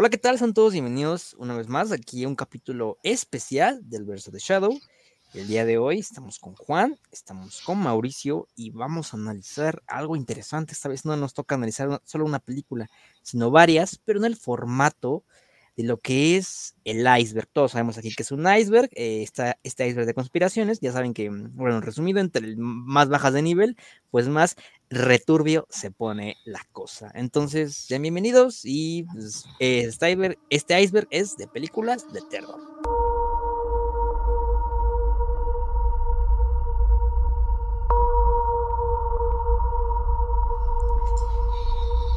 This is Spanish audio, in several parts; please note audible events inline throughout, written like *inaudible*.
Hola, ¿qué tal? Son todos bienvenidos una vez más aquí a un capítulo especial del verso de Shadow. El día de hoy estamos con Juan, estamos con Mauricio y vamos a analizar algo interesante. Esta vez no nos toca analizar solo una película, sino varias, pero en el formato lo que es el iceberg. Todos sabemos aquí que es un iceberg, eh, está este iceberg de conspiraciones, ya saben que, mm, bueno, resumido, entre más bajas de nivel, pues más returbio se pone la cosa. Entonces, sean bienvenidos y pues, este, iceberg, este iceberg es de películas de terror.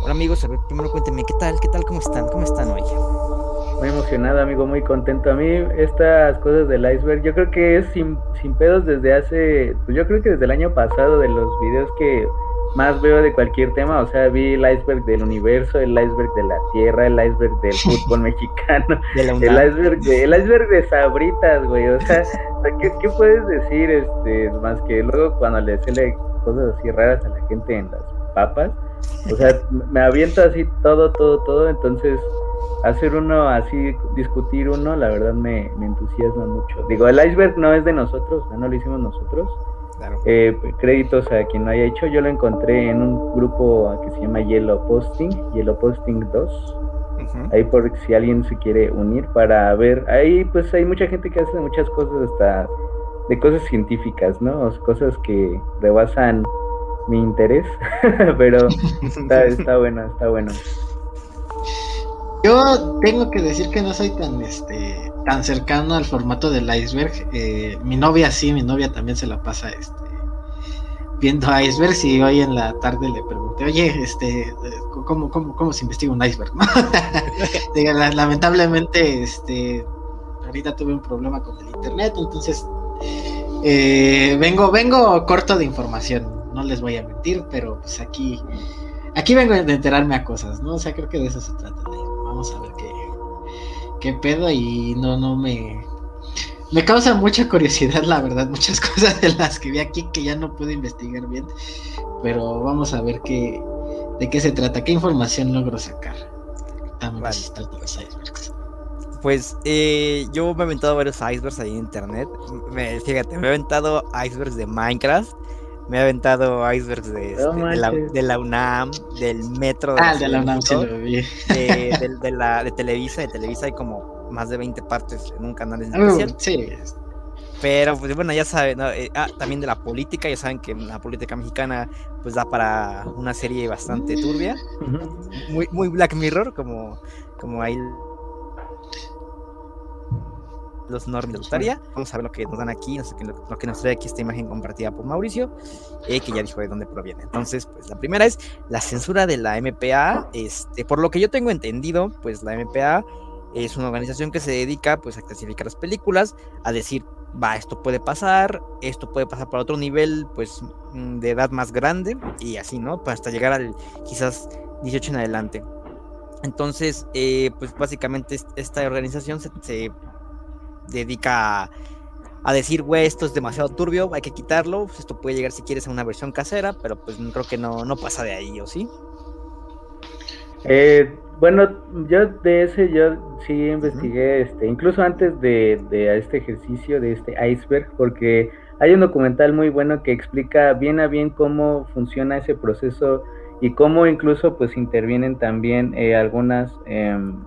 Hola amigos, a ver, primero cuéntenme, ¿qué tal? ¿Qué tal? ¿Cómo están? ¿Cómo están hoy? Muy emocionado, amigo, muy contento. A mí estas cosas del iceberg, yo creo que es sin, sin pedos desde hace, pues yo creo que desde el año pasado de los videos que más veo de cualquier tema, o sea, vi el iceberg del universo, el iceberg de la tierra, el iceberg del fútbol mexicano, el iceberg de, el iceberg de sabritas, güey, *laughs* o sea, ¿qué, ¿qué, puedes decir, este, más que luego cuando le sale cosas así raras a la gente en las papas, o sea, me aviento así todo, todo, todo, entonces hacer uno así, discutir uno, la verdad me, entusiasma mucho. Digo, el iceberg no es de nosotros, no lo hicimos nosotros. Eh, créditos a quien lo haya hecho, yo lo encontré en un grupo que se llama Yellow Posting, Yellow Posting 2. Ahí por si alguien se quiere unir para ver, ahí pues hay mucha gente que hace muchas cosas hasta de cosas científicas, ¿no? cosas que rebasan mi interés, *laughs* pero *laughs* está, está bueno, está bueno. Yo tengo que decir que no soy tan este tan cercano al formato del iceberg. Eh, mi novia sí, mi novia también se la pasa este viendo icebergs y hoy en la tarde le pregunté, oye, este, ¿cómo, cómo, cómo se investiga un iceberg? *laughs* *laughs* lamentablemente, este, ahorita tuve un problema con el internet, entonces eh, vengo, vengo corto de información, no les voy a mentir, pero pues aquí, aquí vengo a enterarme a cosas, ¿no? O sea, creo que de eso se trata vamos a ver qué, qué pedo y no, no me... Me causa mucha curiosidad, la verdad, muchas *laughs* cosas de las que vi aquí que ya no puedo investigar bien, pero vamos a ver qué, de qué se trata, qué información logro sacar. Pues eh, yo me he aventado varios icebergs ahí en internet. Me, fíjate, me he aventado icebergs de Minecraft me he aventado icebergs de, este, de, la, UNAM, del metro. De ah, de la UNAM, sí lo vi. *laughs* De, la, de Televisa, de Televisa hay como más de 20 partes en un canal ah, especial. sí. Pero, pues bueno, ya saben, eh, ah, también de la política, ya saben que la política mexicana pues da para una serie bastante turbia, muy, muy Black Mirror, como, como ahí los normas de gustaría. Vamos a ver lo que nos dan aquí, no sé, lo, que nos trae aquí esta imagen compartida por Mauricio, eh, que ya dijo de dónde proviene. Entonces, pues la primera es la censura de la MPA. Este, por lo que yo tengo entendido, pues la MPA es una organización que se dedica pues a clasificar las películas, a decir, va, esto puede pasar, esto puede pasar para otro nivel, pues mm, de edad más grande y así, ¿no? Hasta llegar al quizás 18 en adelante. Entonces, eh, pues básicamente esta organización se dedica a, decir, güey, esto es demasiado turbio, hay que quitarlo, pues, esto puede llegar si quieres a una versión casera, pero pues creo que no, no pasa de ahí, ¿o sí? Eh, bueno, yo de ese yo sí investigué, este, incluso antes de, de, este ejercicio, de este iceberg, porque hay un documental muy bueno que explica bien a bien cómo funciona ese proceso y cómo incluso pues intervienen también eh, algunas em,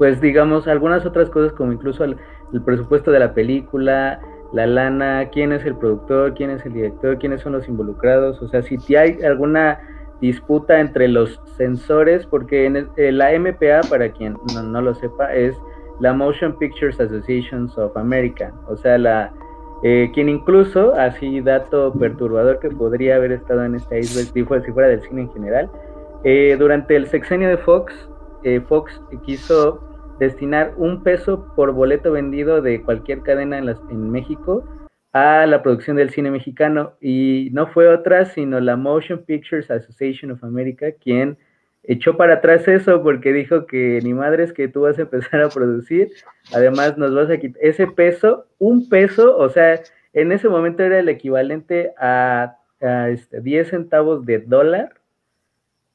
pues digamos, algunas otras cosas como incluso el, presupuesto de la película, la lana, quién es el productor, quién es el director, quiénes son los involucrados, o sea, si hay alguna disputa entre los sensores, porque en eh, la MPA, para quien no, lo sepa, es la Motion Pictures Associations of America, o sea, la eh, quien incluso, así dato perturbador que podría haber estado en esta isla si fuera del cine en general, eh, durante el sexenio de Fox, Fox quiso destinar un peso por boleto vendido de cualquier cadena en, en México a la producción del cine mexicano. Y no fue otra sino la Motion Pictures Association of America quien echó para atrás eso porque dijo que ni madres que tú vas a empezar a producir, además nos vas a quitar ese peso, un peso, o sea, en ese momento era el equivalente a, a este, 10 centavos de dólar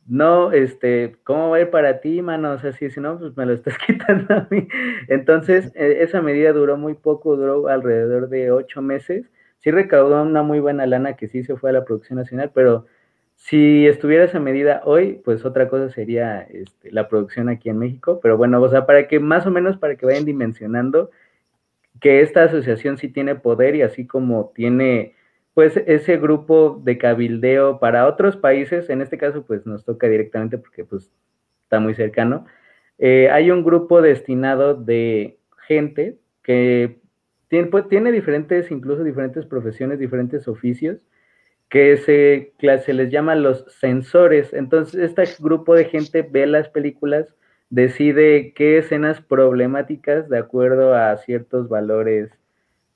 no, este, ¿cómo va a ir para ti, mano? O sea, si, si no, pues me lo estás *laughs* quitando a mí. Entonces, eh, esa medida duró muy poco, duró alrededor de ocho meses. Sí recaudó una muy buena lana que sí se fue a la producción nacional, pero si estuviera esa medida hoy, pues otra cosa sería este, la producción aquí en México. Pero bueno, o sea, para que más o menos, para que vayan dimensionando que esta asociación sí tiene poder y así como tiene pues ese grupo de cabildeo para otros países, en este caso pues nos toca directamente porque pues está muy cercano, eh, hay un grupo destinado de gente que tiene, pues, tiene diferentes, incluso diferentes profesiones, diferentes oficios, que se, se les llama los sensores. Entonces, este grupo de gente ve las películas, decide qué escenas problemáticas de acuerdo a ciertos valores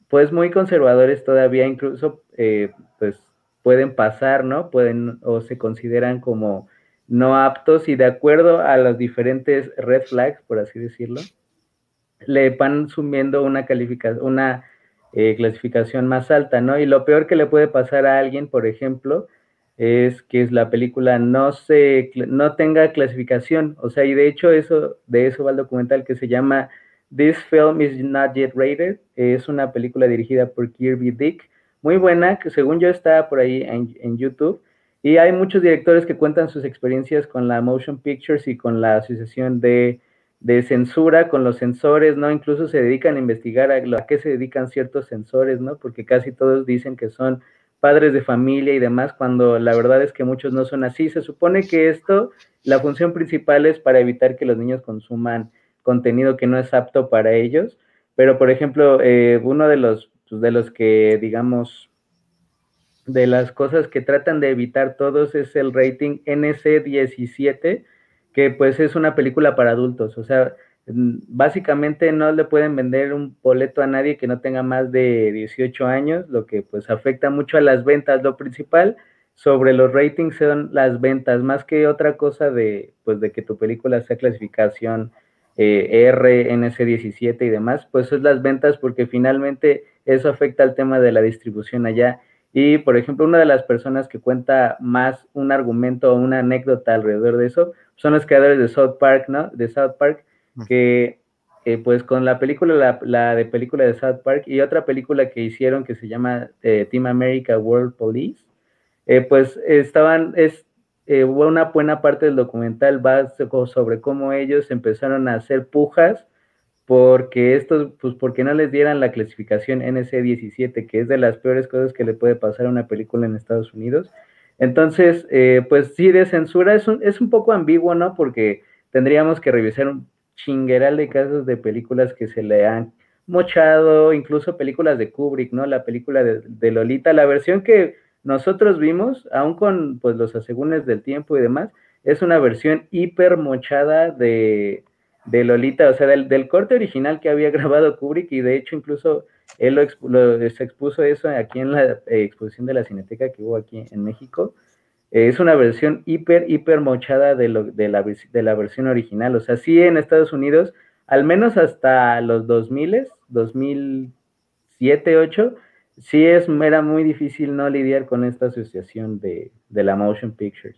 pues muy conservadores todavía, incluso eh, pues pueden pasar, ¿no? Pueden o se consideran como no aptos y de acuerdo a los diferentes red flags, por así decirlo, le van sumiendo una una eh, clasificación más alta, ¿no? Y lo peor que le puede pasar a alguien, por ejemplo, es que la película no se no tenga clasificación, o sea, y de hecho eso de eso va el documental que se llama This Film is Not Yet Rated. Es una película dirigida por Kirby Dick, muy buena, que según yo está por ahí en, YouTube. Y hay muchos directores que cuentan sus experiencias con la Motion Pictures y con la Asociación de, Censura, con los sensores, ¿no? Incluso se dedican a investigar a, a, qué se dedican ciertos sensores, ¿no? Porque casi todos dicen que son padres de familia y demás, cuando la verdad es que muchos no son así. Se supone que esto, la función principal es para evitar que los niños consuman contenido que no es apto para ellos. Pero, por ejemplo, eh, uno de los, pues, de los que, digamos, de las cosas que tratan de evitar todos es el rating NC17, que pues es una película para adultos. O sea, básicamente no le pueden vender un boleto a nadie que no tenga más de 18 años, lo que pues afecta mucho a las ventas. Lo principal sobre los ratings son las ventas, más que otra cosa de, pues, de que tu película sea clasificación eh, RNC17 y demás, pues es las ventas porque finalmente eso afecta al tema de la distribución allá. Y, por ejemplo, una de las personas que cuenta más un argumento o una anécdota alrededor de eso son los creadores de South Park, ¿no? De South Park, que pues con la película, la, de película de South Park y otra película que hicieron que se llama eh, Team America World Police, eh, pues estaban, es, eh, una buena parte del documental va sobre cómo ellos empezaron a hacer pujas porque estos, pues porque no les dieran la clasificación NC17, que es de las peores cosas que le puede pasar a una película en Estados Unidos. Entonces, eh, pues sí, de censura es un, es un poco ambiguo, ¿no? Porque tendríamos que revisar un chingueral de casos de películas que se le han mochado, incluso películas de Kubrick, ¿no? La película de, de Lolita, la versión que nosotros vimos, aún con pues, los asegúnes del tiempo y demás, es una versión hiper mochada de, Lolita, o sea, del, corte original que había *laughs* grabado Kubrick y de hecho incluso él lo, se expuso eso aquí en la eh, exposición de la Cineteca que hubo aquí en México. es una versión hiper, hiper mochada de, lo, de, la, de la versión original. O sea, sí en Estados Unidos, al menos hasta los 2000, 2007, 2008, sí es, era muy difícil no lidiar con esta asociación de, la motion pictures.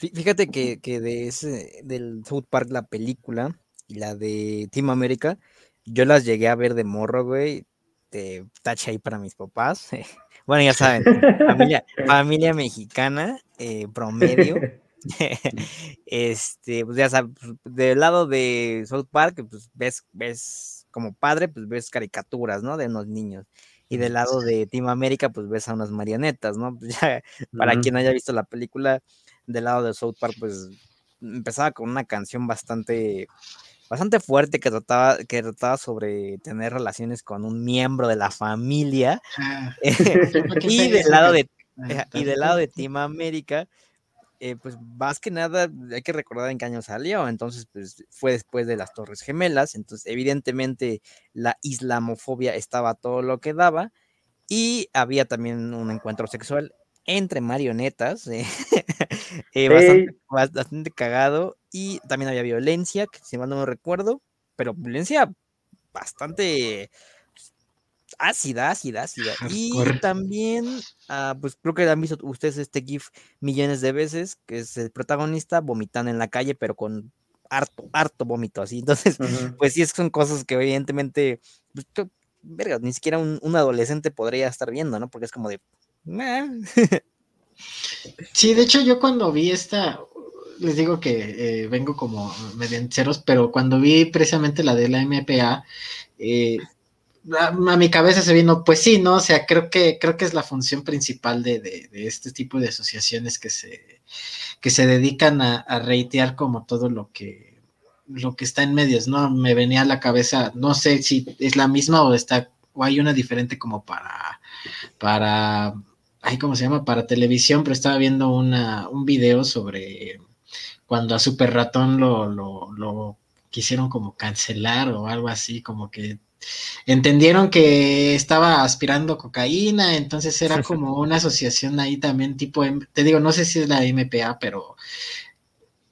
Fíjate que, de ese, del South Park, la película y la de Team America, yo las llegué a ver de morro, güey, de tache ahí para mis papás. *laughs* Bueno, ya saben, familia, *laughs* mexicana, eh, promedio. *laughs* este, pues ya sabes, pues, del lado de South Park, pues ves, ves como padre, pues ves caricaturas, ¿no? De unos niños. Y del lado de Team América, pues ves a unas marionetas, ¿no? Pues ya, para quien haya visto la película, del lado de South Park, pues empezaba con una canción bastante, bastante fuerte que trataba, que trataba sobre tener relaciones con un miembro de la familia. Ah, *laughs* y del *laughs* lado de, y del lado de Team América, eh, pues más que nada hay que recordar en qué año salió, entonces pues fue después de las Torres Gemelas, entonces evidentemente la islamofobia estaba todo lo que daba. Y había también un encuentro sexual entre marionetas, eh, *laughs* eh, bastante, cagado. Y también había violencia, que si mal no me recuerdo, pero violencia bastante ácida, ácida, ácida. *laughs* Y también, ah, pues creo que han visto ustedes este GIF millones de veces, que es el protagonista vomitando en la calle, pero con harto, harto vómito así. Entonces, pues sí, son cosas que evidentemente, pues, verga, ni siquiera un, adolescente podría estar viendo, ¿no? Porque es como de... *laughs* sí, de hecho yo cuando vi esta, les digo que eh, vengo como medianceros, pero cuando vi precisamente la de la MPA, eh, a, mi cabeza se vino, pues sí, ¿no? O sea, creo que, creo que es la función principal de, este tipo de asociaciones que se, que se dedican a, a reitear como todo lo que, lo que está en medios, ¿no? Me venía a la cabeza, no sé si es la misma o está, o hay una diferente como para, para, ay, ¿cómo se llama? Para televisión, pero estaba viendo una, un video sobre cuando a Super Ratón lo, lo, lo quisieron como cancelar o algo así, como que entendieron que estaba aspirando cocaína, entonces era *laughs* como una asociación ahí también tipo, te digo, no sé si es la MPA, pero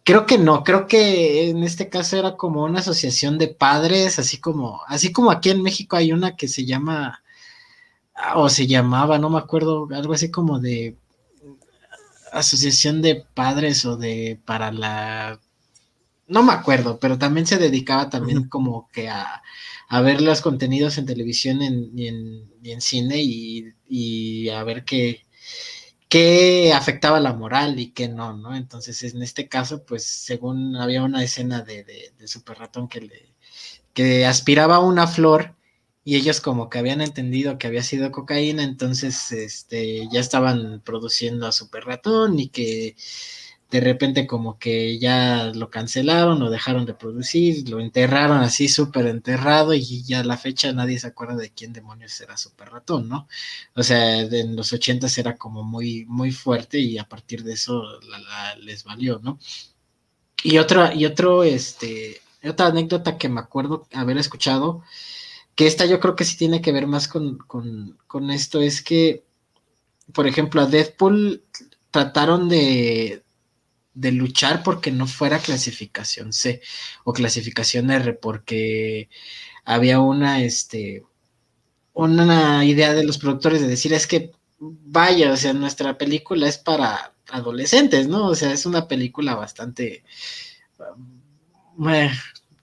creo que no, creo que en este caso era como una asociación de padres, así como, así como aquí en México hay una que se llama, o se llamaba, no me acuerdo, algo así como de asociación de padres o de para la no me acuerdo, pero también se dedicaba también como que a, ver los contenidos en televisión y, en, cine y, a ver qué, qué afectaba la moral y qué no, ¿no? Entonces, en este caso, pues, según había una escena de, de, Super Ratón que le que aspiraba a una flor y ellos como que habían entendido que había sido cocaína, entonces este ya estaban produciendo a Super Ratón y que de repente como que ya lo cancelaron, lo dejaron de producir, lo enterraron así súper enterrado y ya a la fecha nadie se acuerda de quién demonios era Super Ratón, ¿no? O sea, en los ochentas era como muy, muy fuerte y a partir de eso les valió, ¿no? Y otra, y otro, este, otra anécdota que me acuerdo haber escuchado, que esta yo creo que sí tiene que ver más con, con, con esto, es que, por ejemplo, a Deadpool trataron de, de luchar porque no fuera clasificación C o clasificación R, porque había una, este, una idea de los productores de decir es que vaya, o sea, nuestra película es para adolescentes, ¿no? O sea, es una película bastante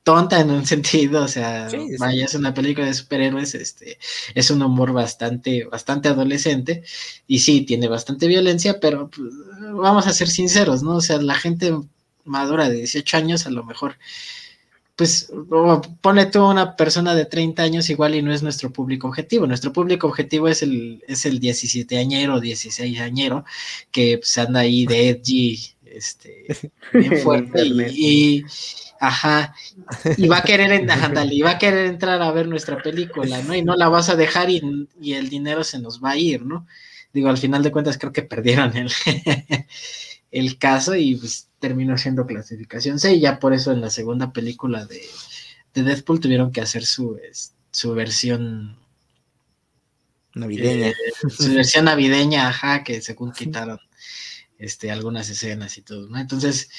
tonta en un *laughs* sentido, o sea, vaya, es una película de superhéroes, este, es un humor bastante, bastante adolescente, y sí, tiene bastante violencia, pero pues, vamos a ser sinceros, ¿no? O sea, la gente madura de 18 años a lo mejor, pues pone tú una persona de 30 años igual y no es nuestro público objetivo. Nuestro público objetivo es el, es el 17 añero, 16 añero, que pues anda ahí de *laughs* edgy, este, bien fuerte y Ajá, y va a querer, y va a querer entrar a ver nuestra película, ¿no? Y no la vas a dejar y, el dinero se nos va a ir, ¿no? Digo, al final de cuentas creo que perdieron el, *laughs* el caso y pues terminó siendo clasificación C y ya por eso en la segunda película de, de Deadpool tuvieron que hacer su, su versión navideña. Eh, su versión navideña, ajá, que según quitaron este, algunas escenas y todo, ¿no? Entonces,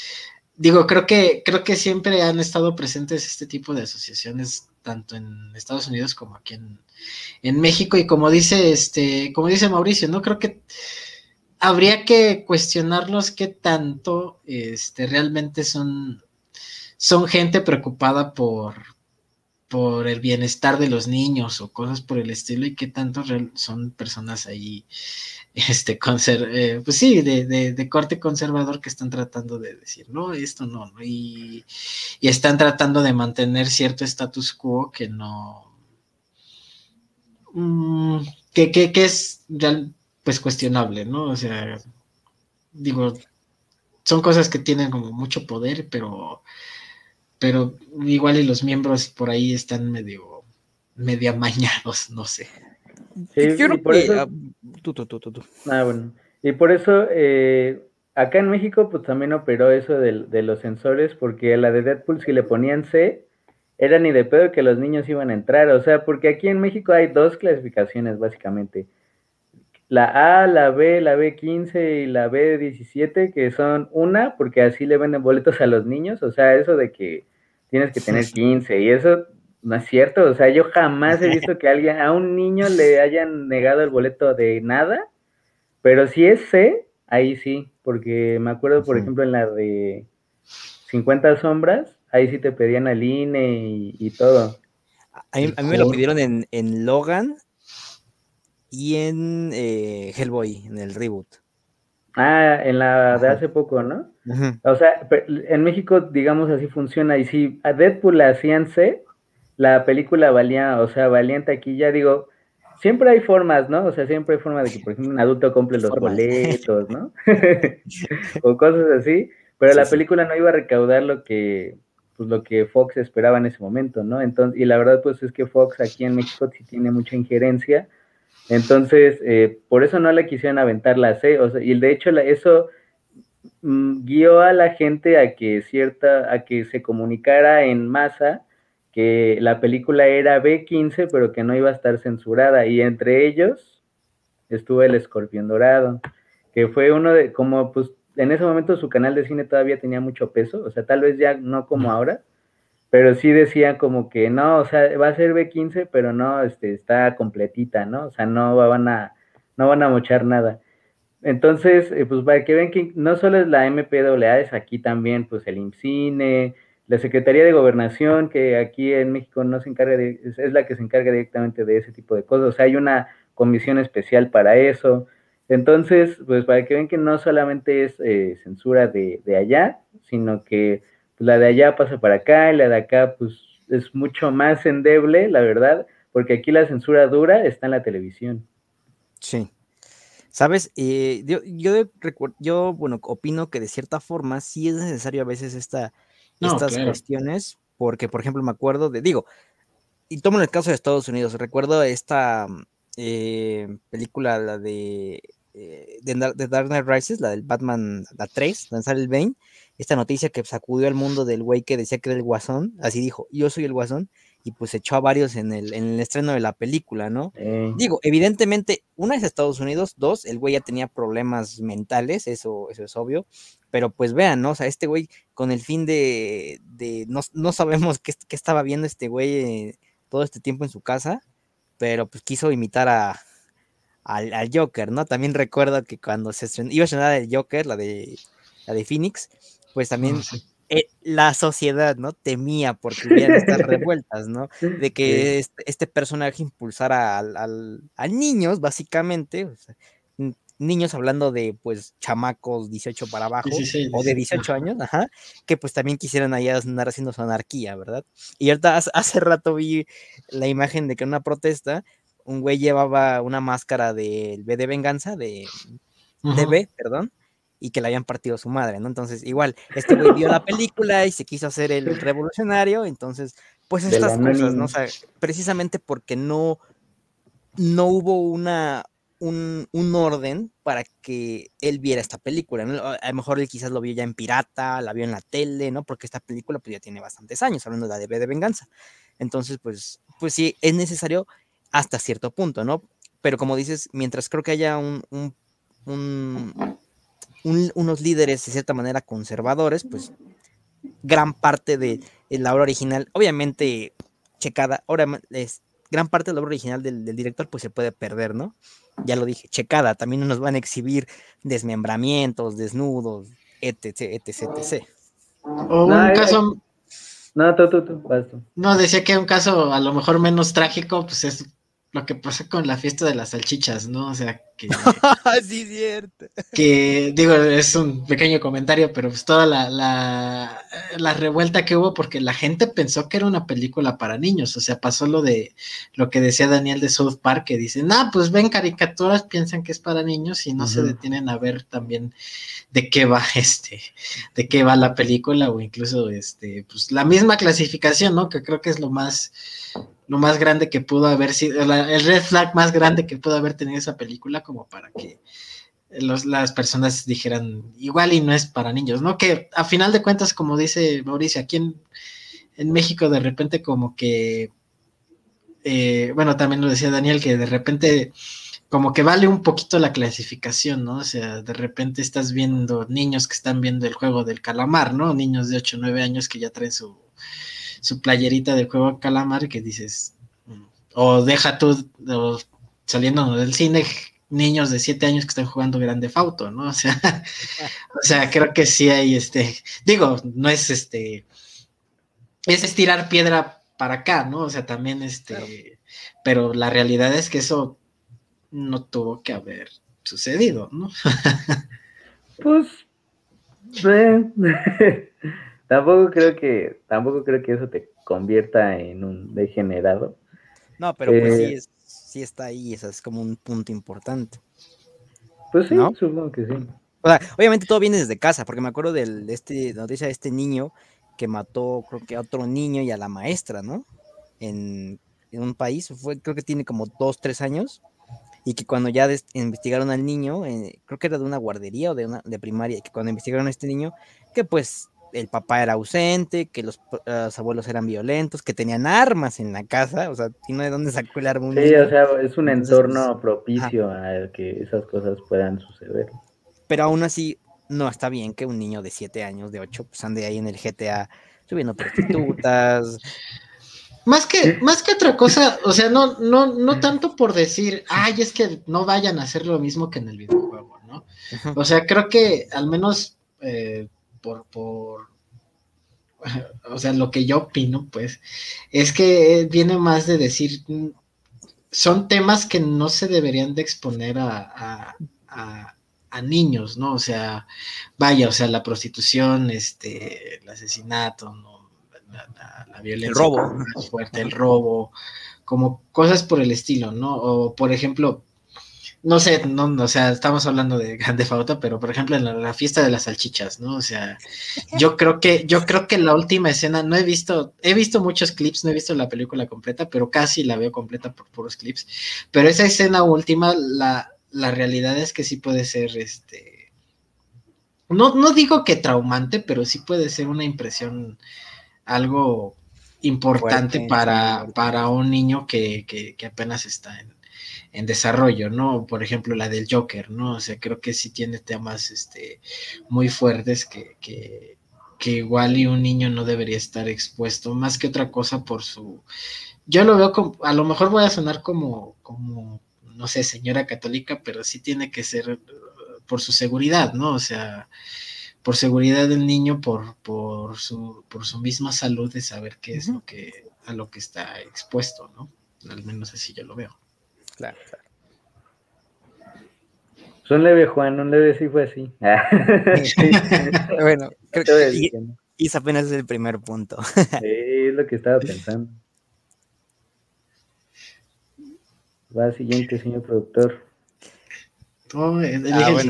digo, creo que, creo que siempre han estado presentes este tipo de asociaciones, tanto en Estados Unidos como aquí en, México, y como dice, este, como dice Mauricio, ¿no? Creo que habría que cuestionarlos qué tanto este, realmente son, son gente preocupada por, por el bienestar de los niños o cosas por el estilo y qué tanto son personas ahí este, eh, pues sí, de, corte conservador que están tratando de decir, no, esto no, ¿no? Y, están tratando de mantener cierto status quo que no, mm, que, que, que, es pues cuestionable, ¿no? O sea, digo, son cosas que tienen como mucho poder, pero, pero igual y los miembros por ahí están medio, medio amañados, no sé. Sí, Yo por eso... Ah, ah, bueno. Y por eso, eh, acá en México, pues también operó eso de, los sensores, porque a la de Deadpool, si le ponían C, era ni de pedo que los niños iban a entrar. O sea, porque aquí en México hay dos clasificaciones, básicamente. La A, la B, la B15 y la B17, que son una, porque así le venden boletos a los niños. O sea, eso de que tienes que tener 15 y eso no es cierto, o sea, yo jamás he *laughs* visto que alguien, a un niño le hayan negado el boleto de nada, pero si es C, ahí sí, porque me acuerdo, por ejemplo, en la de 50 sombras, ahí sí te pedían al INE y, todo. A mí, me lo pidieron en, en Logan y en eh, Hellboy, en el reboot. Ah, en la de hace poco, ¿no? O sea, en México, digamos así funciona. Y si a Deadpool la hacían C, la película valía, o sea, valía en taquilla, digo, siempre hay formas, ¿no? O sea, siempre hay forma de que, por ejemplo, un adulto compre los boletos, ¿no? *laughs* o cosas así, pero la película no iba a recaudar lo que, pues lo que Fox esperaba en ese momento, ¿no? Entonces, y la verdad, pues es que Fox aquí en México sí tiene mucha injerencia entonces, eh, por eso no le quisieron aventar la C, o sea, y de hecho eso mm, guió a la gente a que cierta, a que se comunicara en masa que la película era B15, pero que no iba a estar censurada, y entre ellos estuvo el Escorpión Dorado, que fue uno de, como pues en ese momento su canal de cine todavía tenía mucho peso, o sea, tal vez ya no como ahora, pero sí decía como que no, o sea, va a ser B15, pero no, este, está completita, ¿no? O sea, no van a, no van a mochar nada. Entonces, eh, pues para que vean que no solo es la MPAA, es aquí también, pues el IMCINE, la Secretaría de Gobernación, que aquí en México no se encarga de, es, la que se encarga directamente de ese tipo de cosas, o sea, hay una comisión especial para eso. Entonces, pues para que vean que no solamente es eh, censura de, de allá, sino que la de allá pasa para acá y la de acá pues es mucho más endeble, la verdad, porque aquí la censura dura está en la televisión. Sí. Sabes, eh, yo, yo, bueno, opino que de cierta forma sí es necesario a veces esta, estas cuestiones, porque, por ejemplo, me acuerdo de, digo, y tomo en el caso de Estados Unidos, recuerdo esta eh, película, la de, eh, de, Dark Knight Rises, la del Batman, la 3, lanzar el Bane, esta noticia que sacudió al mundo del güey que decía que era el guasón, así dijo, yo soy el guasón, y pues echó a varios en el, en el estreno de la película, ¿no? Digo, evidentemente, una es Estados Unidos, dos, el güey ya tenía problemas mentales, eso, eso es obvio, pero pues vean, ¿no? O sea, este güey con el fin de, de no, sabemos qué, estaba viendo este güey eh, todo este tiempo en su casa, pero pues quiso imitar a, al, al Joker, ¿no? También recuerdo que cuando se estrenó, iba a estrenar el Joker, la de, la de Phoenix, pues también ah, eh, la sociedad, ¿no? Temía porque hubieran estas *laughs* revueltas, ¿no? De que este, este, personaje impulsara al, a niños, básicamente, niños hablando de, pues, chamacos 18 para abajo, o de 18 años, ajá, que pues también quisieran ahí andar haciendo su anarquía, ¿verdad? Y ahorita hace rato vi la imagen de que en una protesta, un güey llevaba una máscara del B de venganza, de, de B, perdón, y que le habían partido su madre, ¿no? Entonces, igual, este güey vio la película y se quiso hacer el revolucionario, entonces, pues estas cosas, ¿no? O sea, precisamente porque no, no hubo una, un, orden para que él viera esta película, ¿no? A lo mejor él quizás lo vio ya en pirata, la vio en la tele, ¿no? Porque esta película pues ya tiene bastantes años, hablando de la de de Venganza. Entonces, pues, pues sí, es necesario hasta cierto punto, ¿no? Pero como dices, mientras creo que haya un, un unos líderes de cierta manera conservadores, pues gran parte de, la obra original, obviamente checada, ahora es gran parte de la obra original del, director pues se puede perder, ¿no? Ya lo dije, checada, también nos van a exhibir desmembramientos, desnudos, etc, etc, etc. O un eh, caso... No, tú, tú, tú, No, decía que un caso a lo mejor menos trágico, pues es lo que pasa con la fiesta de las salchichas, ¿no? O sea, que... *laughs* sí, cierto. Que, digo, es un pequeño comentario, pero pues toda la, la, la, revuelta que hubo porque la gente pensó que era una película para niños, o sea, pasó lo de lo que decía Daniel de South Park, que dicen, ah, pues ven caricaturas, piensan que es para niños y no se detienen a ver también de qué va *laughs* este, de qué va la película o incluso, este, pues la misma clasificación, ¿no? Que creo que es lo más lo más grande que pudo haber sido, el red flag más grande que pudo haber tenido esa película, como para que las personas dijeran igual y no es para niños, ¿no? Que a final de cuentas, como dice Mauricio, aquí en, en México de repente como que, eh, bueno, también lo decía Daniel, que de repente como que vale un poquito la clasificación, ¿no? O sea, de repente estás viendo niños que están viendo el juego del calamar, ¿no? Niños de 8 o 9 años que ya traen su su playerita del juego Calamar que dices, o deja tú, saliendo del cine, niños de siete años que están jugando Grande Fauto, ¿no? *laughs* O sea, o sea, creo que sí hay este, digo, no es este, es estirar piedra para acá, ¿no? O sea, también este, pero la realidad es que eso no tuvo que haber sucedido, ¿no? *laughs* pues, *laughs* tampoco creo que, tampoco creo que eso te convierta en un degenerado. No, pero pues sí, eh, sí está ahí, eso es como un punto importante. Pues sí, supongo que sí. O sea, obviamente todo viene desde casa, porque me acuerdo de este, noticia de este niño que mató, creo que a otro niño y a la maestra, ¿no? En, un país, fue, creo que tiene como dos, tres años, y que cuando ya investigaron al niño, eh, creo que era de una guardería o de una de primaria, y que cuando investigaron a este niño, que pues el papá era ausente, que los, abuelos eran violentos, que tenían armas en la casa, o sea, no de dónde sacó el arma. sí, o sea, es un entorno propicio a que esas cosas puedan suceder. Pero aún así, no está bien que un niño de 7 años, de 8, pues ande ahí en el GTA subiendo prostitutas. *laughs* Más que, más que otra cosa, o sea, no, no, no tanto por decir, ay, es que no vayan a hacer lo mismo que en el videojuego, ¿no? O sea, creo que al menos eh, por, por, *laughs* o sea, lo que yo opino, pues, es que viene más de decir, son temas que no se deberían de exponer a, a, niños, ¿no? O sea, vaya, o sea, la prostitución, este, el asesinato, la, violencia el robo. fuerte, el robo, como cosas por el estilo, ¿no? O, por ejemplo, no sé, no, o sea, estamos hablando de *laughs* Grande Fauta, pero por ejemplo en la, fiesta de las salchichas, ¿no? O sea, yo *laughs* creo que, yo creo que la última escena, no he visto, he visto muchos clips, no he visto la película completa, pero casi la veo completa por puros clips. Pero esa escena última, la, la realidad es que sí puede ser, este, no, no digo que traumante, pero sí puede ser una impresión algo importante para, para un niño que, que, que apenas está en, en desarrollo, ¿no? Por ejemplo, la del Joker, ¿no? O sea, creo que sí tiene temas este, muy fuertes que, que, que igual y un niño no debería estar expuesto, más que otra cosa por su... Yo lo veo como, a lo mejor voy a sonar como, como, no sé, señora católica, pero sí tiene que ser uh, por su seguridad, ¿no? O sea, por seguridad del niño, por, por, su, por su misma salud de saber qué es lo que, a lo que está expuesto, ¿no? Al menos así yo lo veo claro, claro. Son leve, Juan, un leve sí fue así. *laughs* bueno, creo que y, apenas es el primer punto. sí, es lo que estaba pensando. Va siguiente, señor productor. Oh, ah,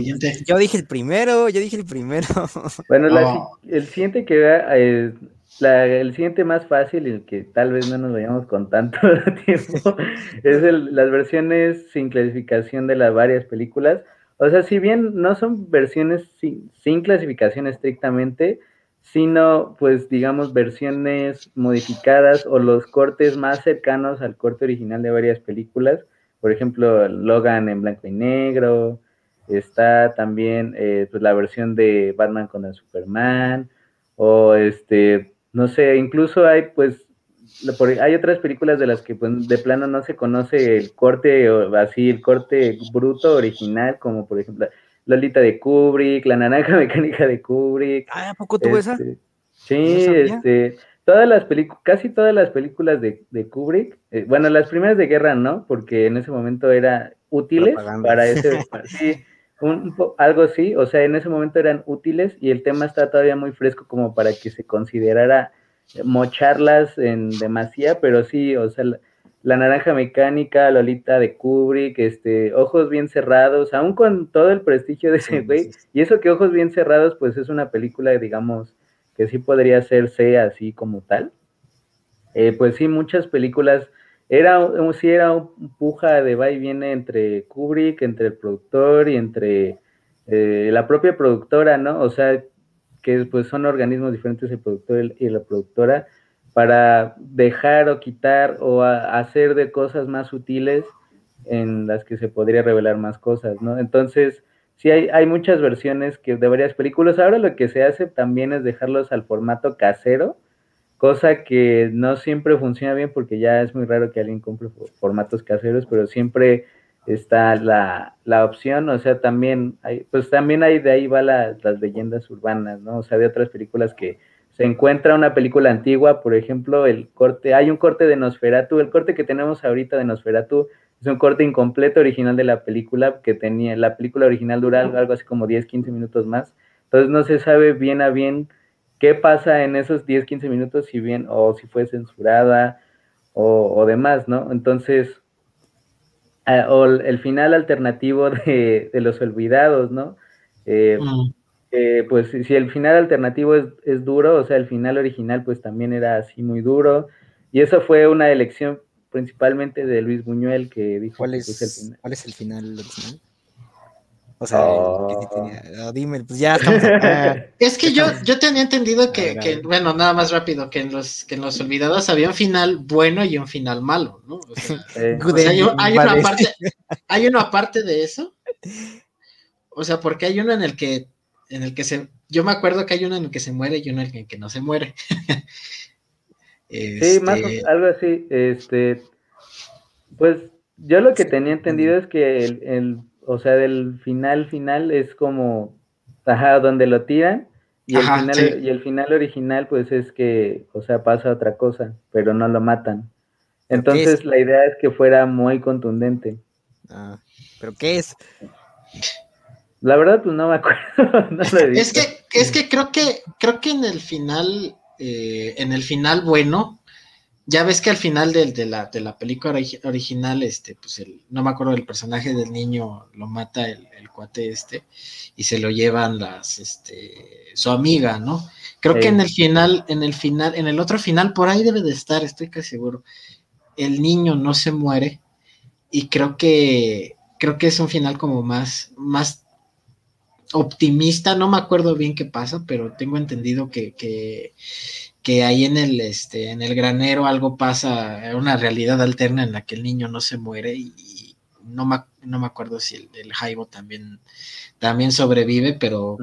yo dije el primero, yo dije el primero. Bueno, el siguiente que va es el siguiente más fácil y el que tal vez no nos vayamos con tanto *laughs* tiempo *laughs* es las versiones sin clasificación de las varias películas. O sea, si bien no son versiones sin, sin clasificación estrictamente, sino pues digamos versiones modificadas o los cortes más cercanos al corte original de varias películas. Por ejemplo, Logan en blanco y negro. Está también eh, pues, la versión de Batman con el Superman. O este, no sé, incluso hay pues hay otras películas de las que pues, de plano no se conoce el corte o así el corte bruto original como por ejemplo Lolita de Kubrick, La Naranja *laughs* Mecánica de Kubrick. Ah, ¿a poco tuvo esa? Este, sí, este, todas las películas, casi todas las películas de, Kubrick, eh, bueno, las primeras de guerra no, porque en ese momento era útiles para ese, *laughs* sí, un, algo así, o sea, en ese momento eran útiles y el tema está todavía muy fresco como para que se considerara mocharlas en demasía, pero sí, o sea, la, naranja mecánica, Lolita de Kubrick, este, ojos bien cerrados, aún con todo el prestigio de ese güey, y eso que ojos bien cerrados, pues es una película, digamos, que sí podría hacerse así como tal. Eh, pues sí, muchas películas era, sí era un puja de va y viene entre Kubrick, entre el productor y entre eh, la propia productora, ¿no? O sea, que pues son organismos diferentes el productor y la productora para dejar o quitar o hacer de cosas más sutiles en las que se podría revelar más cosas, ¿no? Entonces, sí hay, hay muchas versiones que de varias películas. Ahora lo que se hace también es dejarlos al formato casero, cosa que no siempre funciona bien porque ya es muy raro que alguien compre formatos caseros, pero siempre está la, la opción, o sea, también hay, pues también hay, de ahí va las leyendas urbanas, ¿no? O sea, de otras películas que se encuentra una película antigua, por ejemplo, el corte, hay un corte de Nosferatu, el corte que tenemos ahorita de Nosferatu es un corte incompleto original de la película que tenía, la película original dura algo, así como 10, 15 minutos más, entonces no se sabe bien a bien qué pasa en esos 10, 15 minutos, si bien, o si fue censurada, o, o demás, ¿no? Entonces, o el final alternativo de, Los Olvidados, ¿no? Eh, mm. eh, pues si el final alternativo es, duro, o sea, el final original pues también era así muy duro, y eso fue una elección principalmente de Luis Buñuel que dijo ¿Cuál que es, el final. ¿Cuál es el final original? O sea, oh. dime, pues ya estamos *laughs* Es que yo, yo tenía entendido que, bueno, nada más rápido, que en los, que en los olvidados había un final bueno y un final malo, ¿no? O sea, hay, una parte, hay una aparte de eso. O sea, porque hay uno en el que, en el que se, yo me acuerdo que hay uno en el que se muere y uno en el que no se muere. *laughs* Sí, más o, este algo así, este, pues yo lo que tenía entendido es que el o sea, del final final es como, ajá, donde lo tiran y, el final, y el final original pues es que, o sea, pasa otra cosa, pero no lo matan. Entonces la idea es que fuera muy contundente. Ah, ¿pero qué es? La verdad, pues no me acuerdo. *laughs* es que, es que creo que, creo que en el final, eh, en el final bueno, ya ves que al final de, la, de la, película original, este, pues el, no me acuerdo del personaje del niño, lo mata el, cuate este, y se lo llevan las, este, su amiga, ¿no? Creo que en el final, en el final, en el otro final, por ahí debe de estar, estoy casi seguro. El niño no se muere, y creo que, creo que es un final como más, más optimista, no me acuerdo bien qué pasa, pero tengo entendido que, que que ahí en el, este, en el granero algo pasa, una realidad alterna en la que el niño no se muere y, no, me, no me acuerdo si el, Jaibo también, también sobrevive, pero,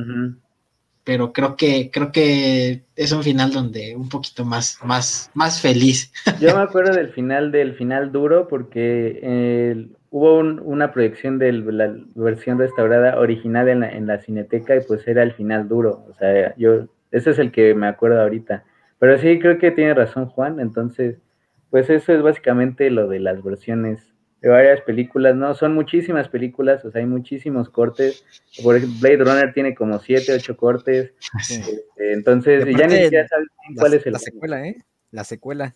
pero creo que, creo que es un final donde un poquito más, más, más feliz. Yo me acuerdo del final, del final duro, porque hubo una proyección de la versión restaurada original en la, en la cineteca y pues era el final duro. O sea, yo, ese es el que me acuerdo ahorita. Pero sí, creo que tiene razón Juan. Entonces, pues eso es básicamente lo de las versiones de varias películas, ¿no? Son muchísimas películas, o sea, hay muchísimos cortes. Por ejemplo, Blade Runner tiene como siete, ocho cortes. Este, entonces, ya ni siquiera sabes cuál es el... La secuela, ¿eh? La secuela.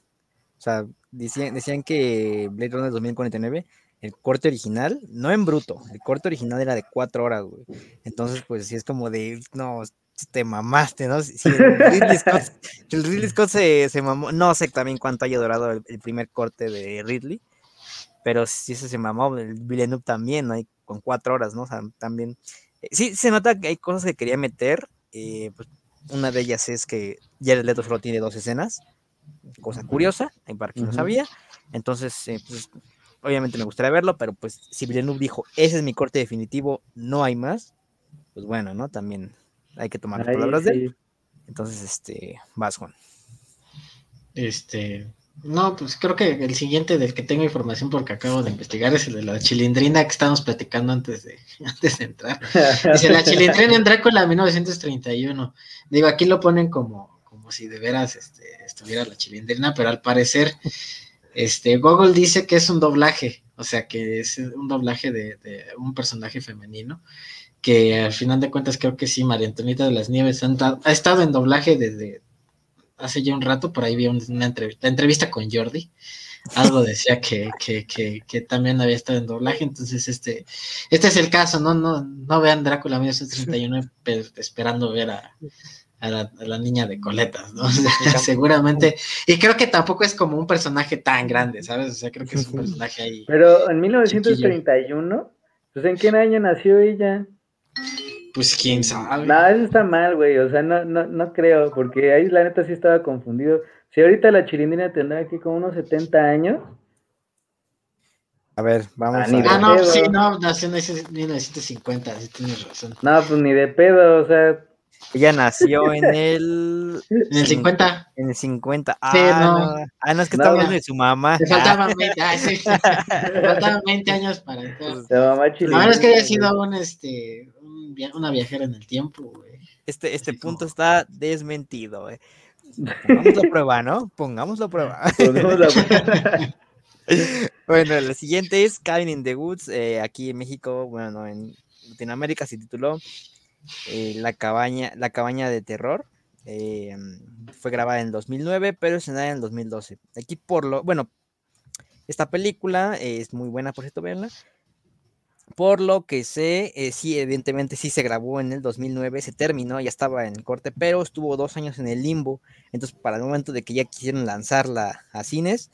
O sea, decían, decían que Blade Runner 2049, el corte original, no en bruto, el corte original era de cuatro horas, güey. Entonces, pues sí es como de, no, te mamaste, ¿no? Si *laughs* el Ridley Scott, se, mamó, no sé también cuánto haya durado el, primer corte de Ridley, pero sí se, se mamó, el Villeneuve también, ¿no? con cuatro horas, ¿no? O sea, también, eh, sí se nota que hay cosas que quería meter, eh, pues, una de ellas es que Jared Leto solo tiene dos escenas, cosa curiosa, para quien no sabía, entonces, eh, pues, obviamente me gustaría verlo, pero pues si Villeneuve dijo, ese es mi corte definitivo, no hay más, pues bueno, ¿no? También hay que tomar las palabras de él. Entonces, este, vas, Juan. Este, no, pues creo que el siguiente del que tengo información porque acabo de investigar es el de la chilindrina que estábamos platicando antes de, *laughs* antes de entrar. Dice la chilindrina en Drácula 1931. Digo, aquí lo ponen como, como si de veras este, estuviera la chilindrina, pero al parecer, este, Google dice que es un doblaje, o sea que es un doblaje de, de un personaje femenino que al final de cuentas creo que sí, María Antonita de las Nieves ha estado en doblaje desde hace ya un rato, por ahí vi una entrevista, entrevista con Jordi, algo *laughs* decía que, que, que, que, también había estado en doblaje, entonces este, este es el caso, no, no, no vean Drácula 1931 *laughs* esperando ver a, a, la, niña de coletas, ¿no? *laughs* seguramente, y creo que tampoco es como un personaje tan grande, ¿sabes? O sea, creo que es un personaje ahí. Pero en 1931, pues ¿en qué año nació ella? Pues quién sabe. No, eso está mal, güey. O sea, no, no, no creo, porque ahí la neta sí estaba confundido. Si ahorita la chilindrina tendrá aquí como unos 70 años. A ver, vamos ah, a ver. Ah, no, sí, no, nació en 1950, sí tienes razón. No, pues ni de pedo, o sea, Ella nació *laughs* en el. En el 50. En el 50. Ah, no. ah, no, es que estaba hablando de su mamá. Le faltaban 20, ah, sí. *laughs* Le faltaban 20 años para entrar. La mamá La verdad es que había sido un, este, un, una viajera en el tiempo, güey. Este, este punto está desmentido, güey. Pongamos la prueba, ¿no? Pongamos la prueba. *laughs* Pongamos la *laughs* prueba. bueno, la siguiente es Cabin in the Woods, eh, aquí en México, bueno, en Latinoamérica se tituló eh, la, cabaña, la cabaña de terror. Eh, fue grabada en 2009, pero escenada en 2012. Aquí por lo, bueno, esta película es muy buena, por cierto, verla. Por lo que sé, sí, evidentemente sí se grabó en el 2009, se terminó, ya estaba en corte, pero estuvo dos años en el limbo. Entonces, para el momento de que ya quisieron lanzarla a cines,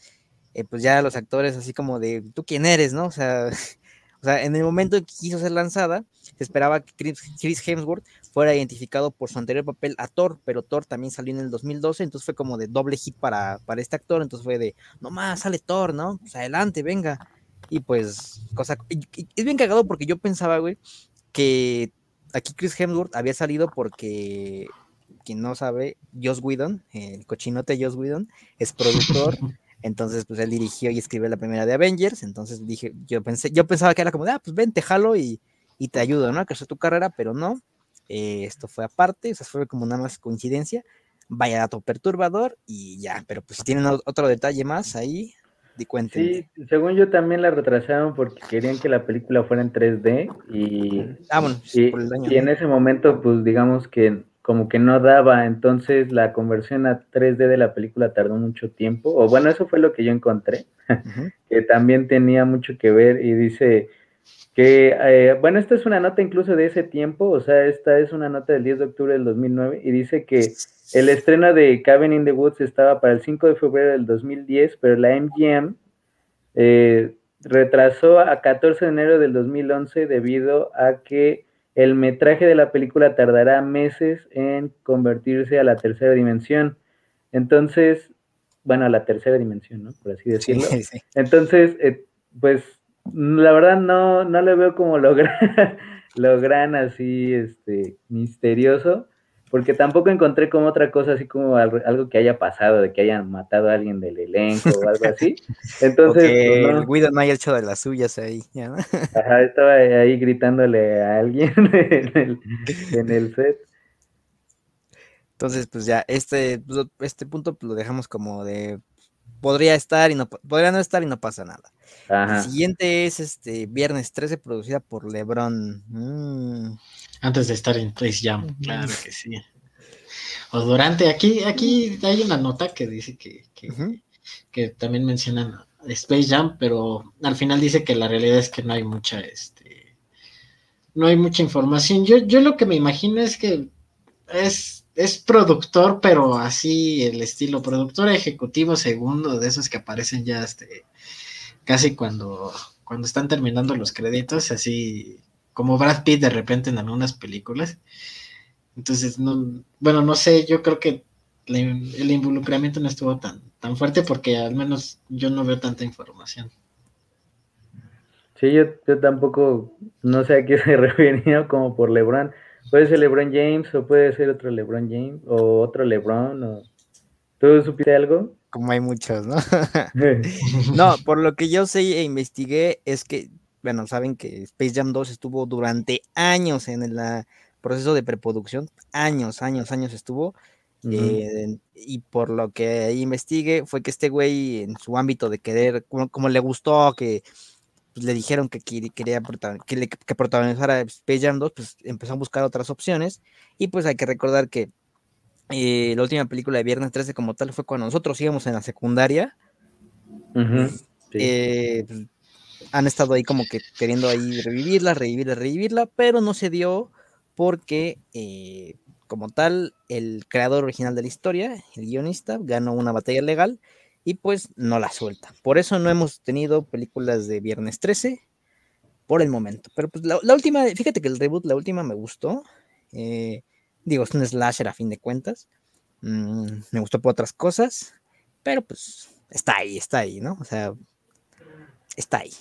eh, pues ya los actores así como de, ¿tú quién eres, no? O sea, *laughs* o sea, en el momento en que quiso ser lanzada, se esperaba que Chris Hemsworth fuera identificado por su anterior papel a Thor, pero Thor también salió en el 2012, entonces fue como de doble hit para, para este actor, entonces fue de, no más, sale Thor, ¿no? Pues adelante, venga. Y pues, cosa, es bien cagado porque yo pensaba, güey, que aquí Chris Hemsworth había salido porque, quien no sabe, Joss Whedon, el cochinote Joss Whedon, es productor *laughs* Entonces, pues él dirigió y escribió la primera de Avengers. Entonces dije, yo pensé, yo pensaba que era como de, ah, pues ven, te jalo y, y te ayudo, ¿no? A crecer tu carrera, pero no. Eh, esto fue aparte, o sea, fue como nada más coincidencia. Vaya dato perturbador y ya, pero pues si tienen otro detalle más ahí, di cuenta. Sí, según yo también la retrasaron porque querían que la película fuera en 3D y, ah, y, y en ese momento, pues digamos que como que no daba, entonces la conversión a 3D de la película tardó mucho tiempo, o bueno, eso fue lo que yo encontré, *laughs* que también tenía mucho que ver y dice que, eh, bueno, esta es una nota incluso de ese tiempo, o sea, esta es una nota del 10 de octubre del 2009 y dice que el estreno de Cabin in the Woods estaba para el 5 de febrero del 2010, pero la MGM eh, retrasó a 14 de enero del 2011 debido a que el metraje de la película tardará meses en convertirse a la tercera dimensión. Entonces, bueno, a la tercera dimensión, ¿no? Por así decirlo. Entonces, eh, pues, la verdad no, no le veo como lo *laughs* lo gran así, este, misterioso porque tampoco encontré como otra cosa así como algo, que haya pasado, de que hayan matado a alguien del elenco o algo así. *laughs* Entonces, pues, el Guido no haya hecho de las suyas ahí. *laughs* Ajá, estaba ahí gritándole a alguien *laughs* en el, set. Entonces, pues ya, este, este punto pues, lo dejamos como de podría estar y no podría no estar y no pasa nada. El siguiente es este Viernes 13, producida por LeBron. Mm. Antes de estar en Place Jam, claro que sí. O durante, aquí, aquí hay una nota que dice que, que, también mencionan Space Jam, pero al final dice que la realidad es que no hay mucha, este, no hay mucha información. Yo, yo lo que me imagino es que es, es productor, pero así el estilo productor ejecutivo segundo de esos que aparecen ya este, casi cuando, cuando están terminando los créditos, así como Brad Pitt de repente en algunas películas. Entonces, no, bueno, no sé, yo creo que el involucramiento no estuvo tan, tan fuerte porque al menos yo no veo tanta información. Sí, yo, yo tampoco, no sé a qué *laughs* se refería como por LeBron. Puede ser LeBron James o puede ser otro LeBron James o otro LeBron. O... ¿Tú supiste algo? Como hay muchos, ¿no? *laughs* *laughs* no, por lo que yo sé e investigué es que bueno, saben que Space Jam 2 estuvo durante años en el proceso de preproducción, años, años, años estuvo. Eh, y por lo que ahí investigué, fue que este güey, en su ámbito de querer, como, le gustó que pues, le dijeron que quería que, que protagonizara Space Jam 2, pues empezó a buscar otras opciones. Y pues hay que recordar que eh, la última película de Viernes 13 como tal fue cuando nosotros íbamos en la secundaria. Eh, pues, han estado ahí como que queriendo ahí revivirla, revivirla, revivirla, pero no se dio porque eh, como tal el creador original de la historia, el guionista, ganó una batalla legal y pues no la suelta. Por eso no hemos tenido películas de Viernes 13 por el momento. Pero pues la, última, fíjate que el reboot, la última me gustó. Eh, digo, es un slasher a fin de cuentas. Mm, me gustó por otras cosas, pero pues está ahí, está ahí, ¿no? O sea, está ahí.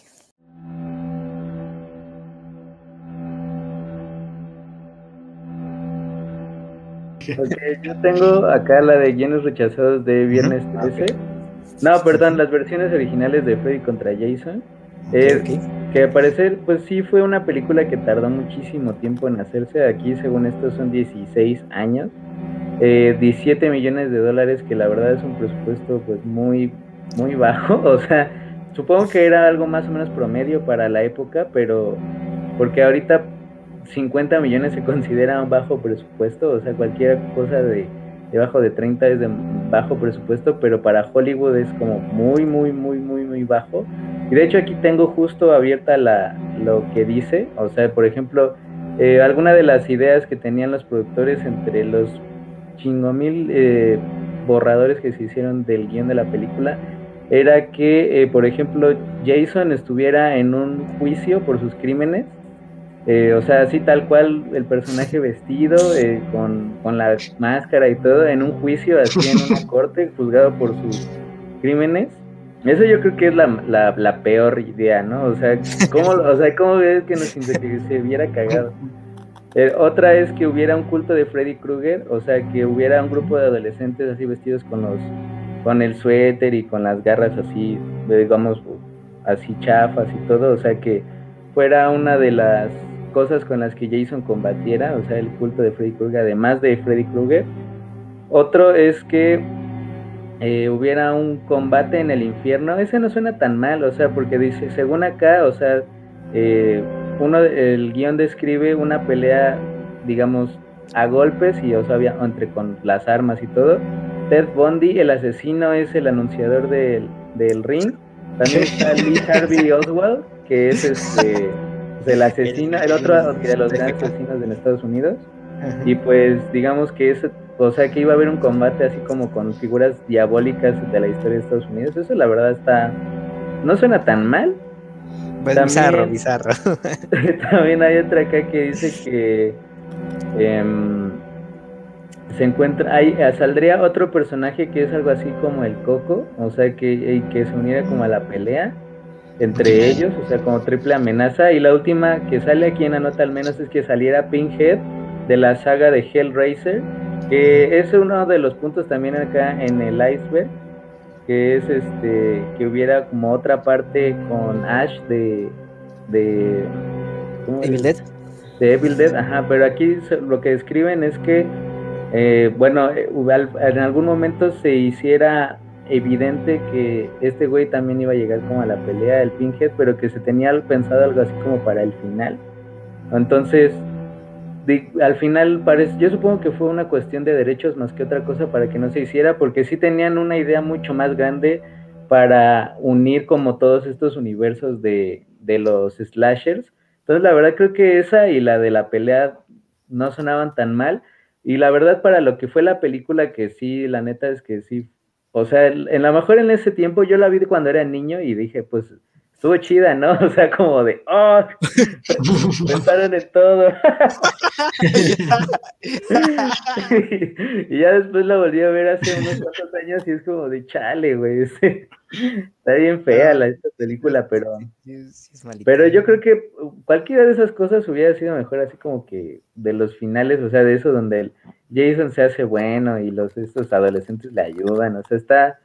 Yo tengo acá la de guiones rechazados de Viernes 13. No, perdón, las versiones originales de Freddy contra Jason. Que al parecer, pues sí fue una película que tardó muchísimo tiempo en hacerse. Aquí, según esto, son 16 años. 17 eh, millones de dólares, que la verdad es un presupuesto pues muy, muy bajo. *laughs* O sea, supongo que era algo más o menos promedio para la época, pero porque ahorita 50 millones se considera un bajo presupuesto, o sea, cualquier cosa de debajo de 30 es de bajo presupuesto, pero para Hollywood es como muy, muy, muy, muy, muy bajo. Y de hecho aquí tengo justo abierta la, lo que dice, o sea, por ejemplo, eh, alguna de las ideas que tenían los productores entre los chingo mil eh, borradores que se hicieron del guion de la película era que, eh, por ejemplo, Jason estuviera en un juicio por sus crímenes, eh, o sea, así tal cual el personaje vestido, con, con, la máscara y todo, en un juicio, así en una *laughs* corte, juzgado por sus crímenes. Eso yo creo que es la, la, la peor idea, ¿no? O sea, ¿cómo, o sea, ¿cómo ves que, nos, que se viera cagado? Eh, otra es que hubiera un culto de Freddy Krueger, o sea, que hubiera un grupo de adolescentes así vestidos con los con el suéter y con las garras así, digamos, así chafas y todo, o sea, que fuera una de las cosas con las que Jason combatiera, o sea, el culto de Freddy Krueger, además de Freddy Krueger. Otro es que eh, hubiera un combate en el infierno, ese no suena tan mal, o sea, porque dice, según acá, o sea, eh, uno, el guion describe una pelea, digamos, a golpes y, o sea, entre con las armas y todo. Ted Bundy, el asesino, es el anunciador del, del ring. También está Lee *laughs* Harvey Oswald, que es este, el asesino, el otro de los grandes asesinos de Estados Unidos. Y pues digamos que es, o sea, que iba a haber un combate así como con figuras diabólicas de la historia de Estados Unidos. Eso la verdad está, no suena tan mal. Pues también, bizarro, bizarro. *laughs* también hay otra acá que dice que em, se encuentra, hay, eh, saldría otro personaje que es algo así como el Coco, o sea, que, que se uniera como a la pelea entre ellos, o sea, como triple amenaza. Y la última que sale aquí en la nota al menos es que saliera Pinhead de la saga de Hellraiser, que es uno de los puntos también acá en el iceberg que es este que hubiera como otra parte con Ash de de Evil Dead de Evil Dead ajá pero aquí lo que describen es que eh, bueno eh, en algún momento se hiciera evidente que este güey también iba a llegar como a la pelea del Pinhead pero que se tenía pensado algo así como para el final entonces al final parece, yo supongo que fue una cuestión de derechos más que otra cosa para que no se hiciera, porque sí tenían una idea mucho más grande para unir como todos estos universos de, de los slashers. Entonces la verdad creo que esa y la de la pelea no sonaban tan mal. Y la verdad para lo que fue la película, que sí, la neta es que sí. O sea, en la mejor en ese tiempo yo la vi cuando era niño y dije, pues estuvo chida, ¿no? *laughs* O sea, como de, oh, *laughs* pensaron en todo. *laughs* y ya después la volví a ver hace unos cuantos años y es como de chale, güey. Está bien fea la, esta película, pero. pero yo creo que cualquiera de esas cosas hubiera sido mejor, así como que de los finales, o sea, de eso donde el Jason se hace bueno y los estos adolescentes le ayudan, o sea, está.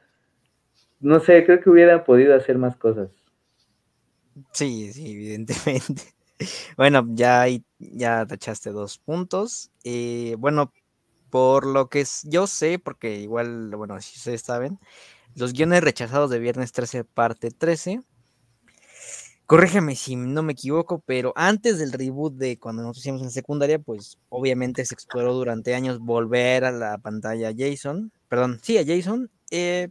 No sé, creo que hubiera podido hacer más cosas. Sí, sí, evidentemente. *laughs* Bueno, ya, ya tachaste dos puntos. Eh, bueno, por lo que yo sé, porque igual, bueno, si ustedes saben, los guiones rechazados de Viernes 13, parte 13. Corrígeme si no me equivoco, pero antes del reboot de cuando nos hicimos en secundaria, pues obviamente se exploró durante años volver a la pantalla Jason, perdón, sí, a Jason, eh,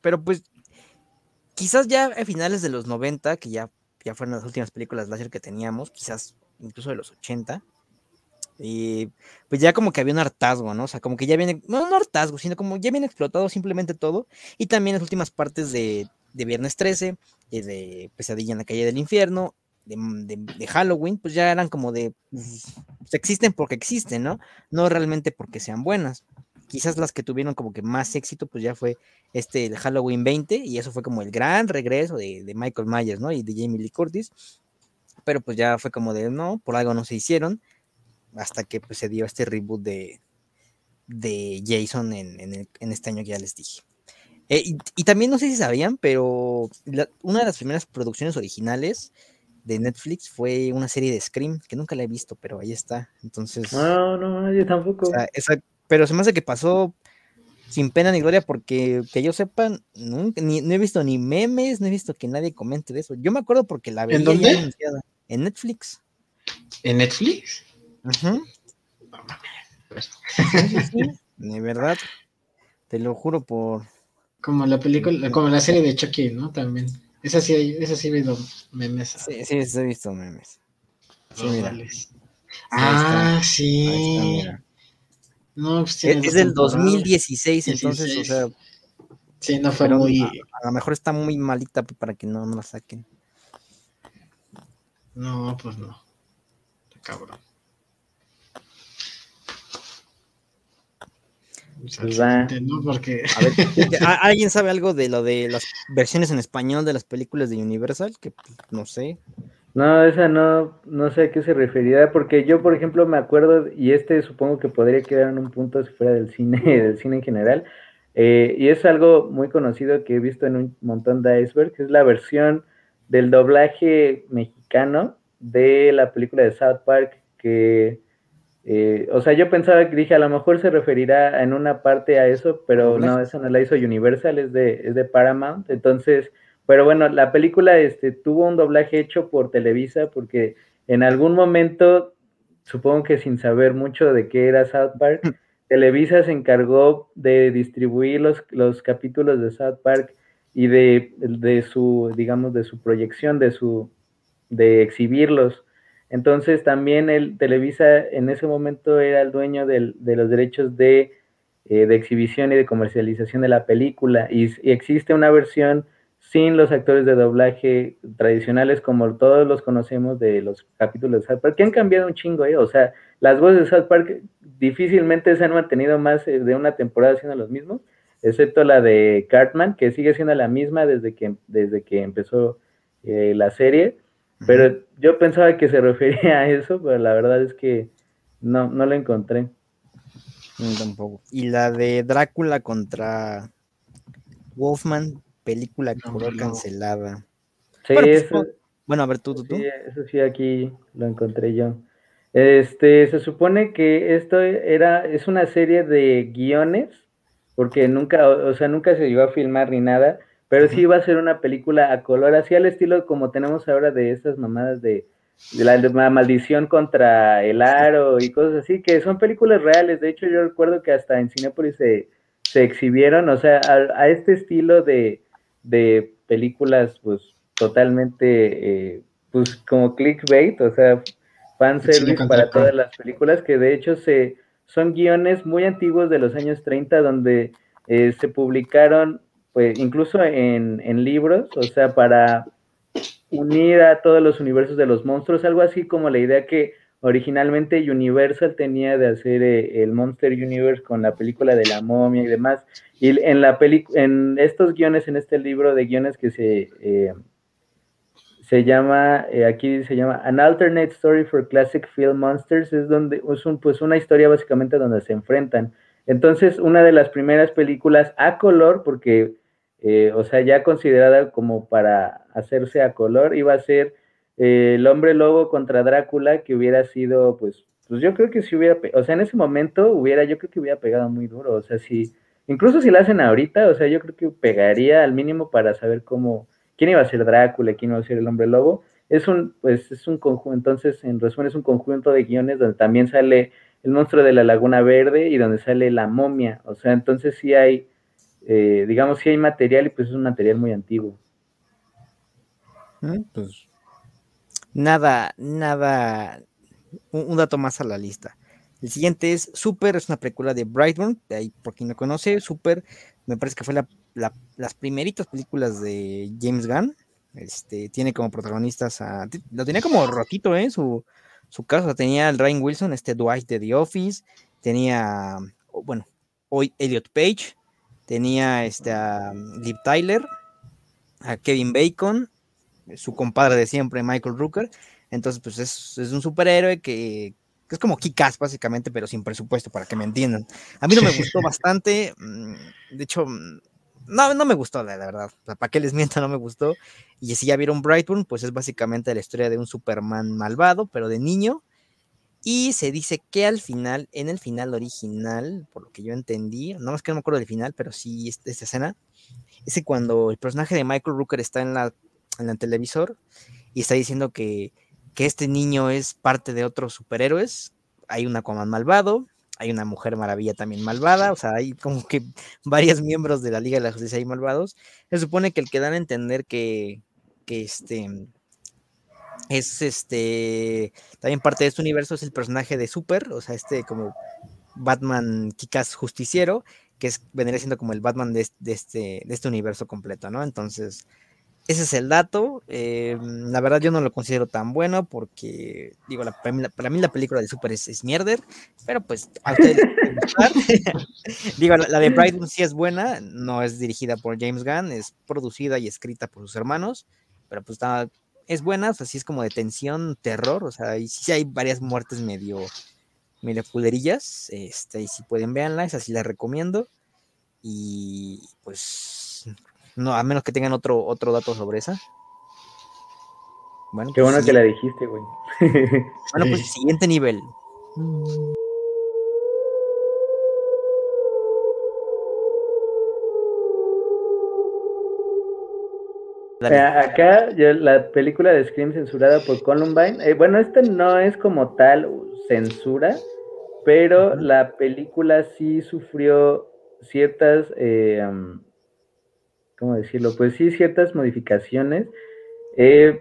pero pues quizás ya a finales de los 90, que ya, ya fueron las últimas películas láser que teníamos, quizás incluso de los 80, y pues ya como que había un hartazgo, ¿no? O sea, como que ya viene, no, no hartazgo, sino como ya viene explotado simplemente todo, y también las últimas partes de, de Viernes 13, de Pesadilla en la calle del infierno, de, de, Halloween, pues ya eran como de, pues, existen porque existen, ¿no? No realmente porque sean buenas quizás las que tuvieron como que más éxito, pues ya fue este el Halloween 20, y eso fue como el gran regreso de, Michael Myers, ¿no? Y de Jamie Lee Curtis, pero pues ya fue como de, no, por algo no se hicieron, hasta que pues se dio este reboot de, de Jason en, este año que ya les dije. Eh, y, también no sé si sabían, pero una de las primeras producciones originales de Netflix fue una serie de Scream, que nunca la he visto, pero ahí está. Entonces. No, no, yo tampoco. Pero se me hace que pasó sin pena ni gloria, porque que yo sepa, nunca, ni, no he visto ni memes, no he visto que nadie comente de eso. Yo me acuerdo porque la veía ¿En dónde? En Netflix. ¿En Netflix? Ajá. de verdad. Te lo juro por. Como la película, como la serie de Chucky, ¿no? También. Esa sí, esa sí he visto memes. Sí, sí, he visto memes. Sí, mira. ah, sí. No, pues es, del 2016, entonces, o sea. Sí, no fue muy. A, lo mejor está muy malita para que no, no la saquen. No, pues no. Cabrón. Pues ¿no? Porque... A ver, *laughs* ¿alguien sabe algo de lo de las versiones en español de las películas de Universal? Que pues, no sé. No, esa no, no sé a qué se refería, porque yo, por ejemplo, me acuerdo, y este supongo que podría quedar en un punto si fuera del cine, *laughs* del cine en general, eh, y es algo muy conocido que he visto en un montón de iceberg, que es la versión del doblaje mexicano de la película de South Park, que, eh, o sea, yo pensaba que dije, a lo mejor se referirá en una parte a eso, pero no, eso no la hizo Universal, es de, es de Paramount, entonces pero bueno, la película este, tuvo un doblaje hecho por Televisa porque en algún momento, supongo que sin saber mucho de qué era South Park, mm. Televisa se encargó de distribuir los, los capítulos de South Park y de, de, su, digamos, de su proyección, de su, de exhibirlos. Entonces también el Televisa en ese momento era el dueño del, de los derechos de, eh, de, exhibición y de comercialización de la película. Y, y existe una versión sin los actores de doblaje tradicionales como todos los conocemos de los capítulos de South Park, que han cambiado un chingo, ¿eh? O sea, las voces de South Park difícilmente se han mantenido más eh, de una temporada siendo los mismos, excepto la de Cartman, que sigue siendo la misma desde que, desde que empezó eh, la serie. Pero yo pensaba que se *laughs* refería a eso, pero la verdad es que no, no lo encontré. tampoco. Y la de Drácula contra Wolfman película color cancelada. Sí, bueno, pues, eso, bueno, a ver, tú, tú, tú. Sí, eso sí, aquí lo encontré yo. Este, se supone que esto era, es una serie de guiones, porque nunca, o sea, nunca se llegó a filmar ni nada, pero sí iba a ser una película a color, así al estilo como tenemos ahora de estas mamadas de, de la, maldición contra el aro y cosas así, que son películas reales. De hecho, yo recuerdo que hasta en Cinepolis se, se exhibieron, o sea, a este estilo de, de películas pues totalmente eh, pues como clickbait, o sea, fanservice para todas las películas que de hecho se son guiones muy antiguos de los años 30 donde eh, se publicaron pues incluso en, en libros, o sea, para unir a todos los universos de los monstruos, algo así como la idea que originalmente Universal tenía de hacer eh, el Monster Universe con la película de la momia y demás. Y en, la en estos guiones, en este libro de guiones que se, eh, se llama, eh, aquí se llama An Alternate Story for Classic Film Monsters, es donde es un, pues una historia básicamente donde se enfrentan. Entonces, una de las primeras películas a color, porque, o sea, ya considerada como para hacerse a color, iba a ser el hombre lobo contra Drácula, que hubiera sido, pues, pues yo creo que si hubiera, o sea, en ese momento hubiera, yo creo que hubiera pegado muy duro, o sea, si, incluso si la hacen ahorita, o sea, yo creo que pegaría al mínimo para saber cómo, quién iba a ser Drácula, quién iba a ser el hombre lobo, es un, pues, es un conjunto, entonces, en resumen, es un conjunto de guiones donde también sale el monstruo de la Laguna Verde y donde sale la momia, o sea, entonces sí hay, eh, digamos, sí hay material y pues es un material muy antiguo. Mm, pues nada, nada, un, dato más a la lista. El siguiente es Super, es una película de Brightburn, de ahí por quien no conoce, Super, me parece que fue la, las primeritas películas de James Gunn. Este, tiene como protagonistas a. Lo tenía como rotito, ¿eh? Su, su caso. Tenía al Ryan Wilson, este Dwight de The Office. Tenía, bueno, hoy Elliot Page. Tenía este, a Liv Tyler. A Kevin Bacon su compadre de siempre, Michael Rooker. Entonces, pues es, un superhéroe que que es como Kikas básicamente, pero sin presupuesto, para que me entiendan. A mí no me gustó bastante, mm, de hecho, mm, no, no me gustó, la, verdad. ¿Para qué les miento? No me gustó. Y si ya vieron Brightburn, pues es básicamente la historia de un Superman malvado, pero de niño. Y se dice que al final, en el final original, por lo que yo entendí, no más que no me acuerdo del final, pero sí esta, escena, es cuando el personaje de Michael Rooker está en la, en el televisor y está diciendo que, que este niño es parte de otros superhéroes, hay un Aquaman malvado, hay una mujer maravilla también malvada, o sea, hay como que *laughs* varios miembros de la Liga de la Justicia ahí malvados. Se supone que el que dan a entender que, que este es este también parte de este universo es el personaje de Super, o sea, este como Batman Kikas justiciero, que es vendría siendo como el Batman de, este, de este universo completo, ¿no? Entonces, ese es el dato. Eh, la verdad yo no lo considero tan bueno porque, digo, para, mí, la película de Super es, es mierder, pero pues a *laughs* digo, la, de Brightburn sí es buena, no es dirigida por James Gunn, es producida y escrita por sus hermanos, pero pues está, es buena, o sea, es como de tensión, terror, o sea, y sí hay varias muertes medio, medio culerillas, este, y si pueden verla, esa sí la recomiendo. Y pues no, a menos que tengan otro, otro dato sobre esa. Bueno, Qué pues bueno que la dijiste, güey. *laughs* bueno, pues siguiente nivel. Acá la película de Scream censurada por Columbine, eh, bueno, este no es como tal censura, pero la película sí sufrió ciertas eh, ¿cómo decirlo? Pues sí, ciertas modificaciones eh,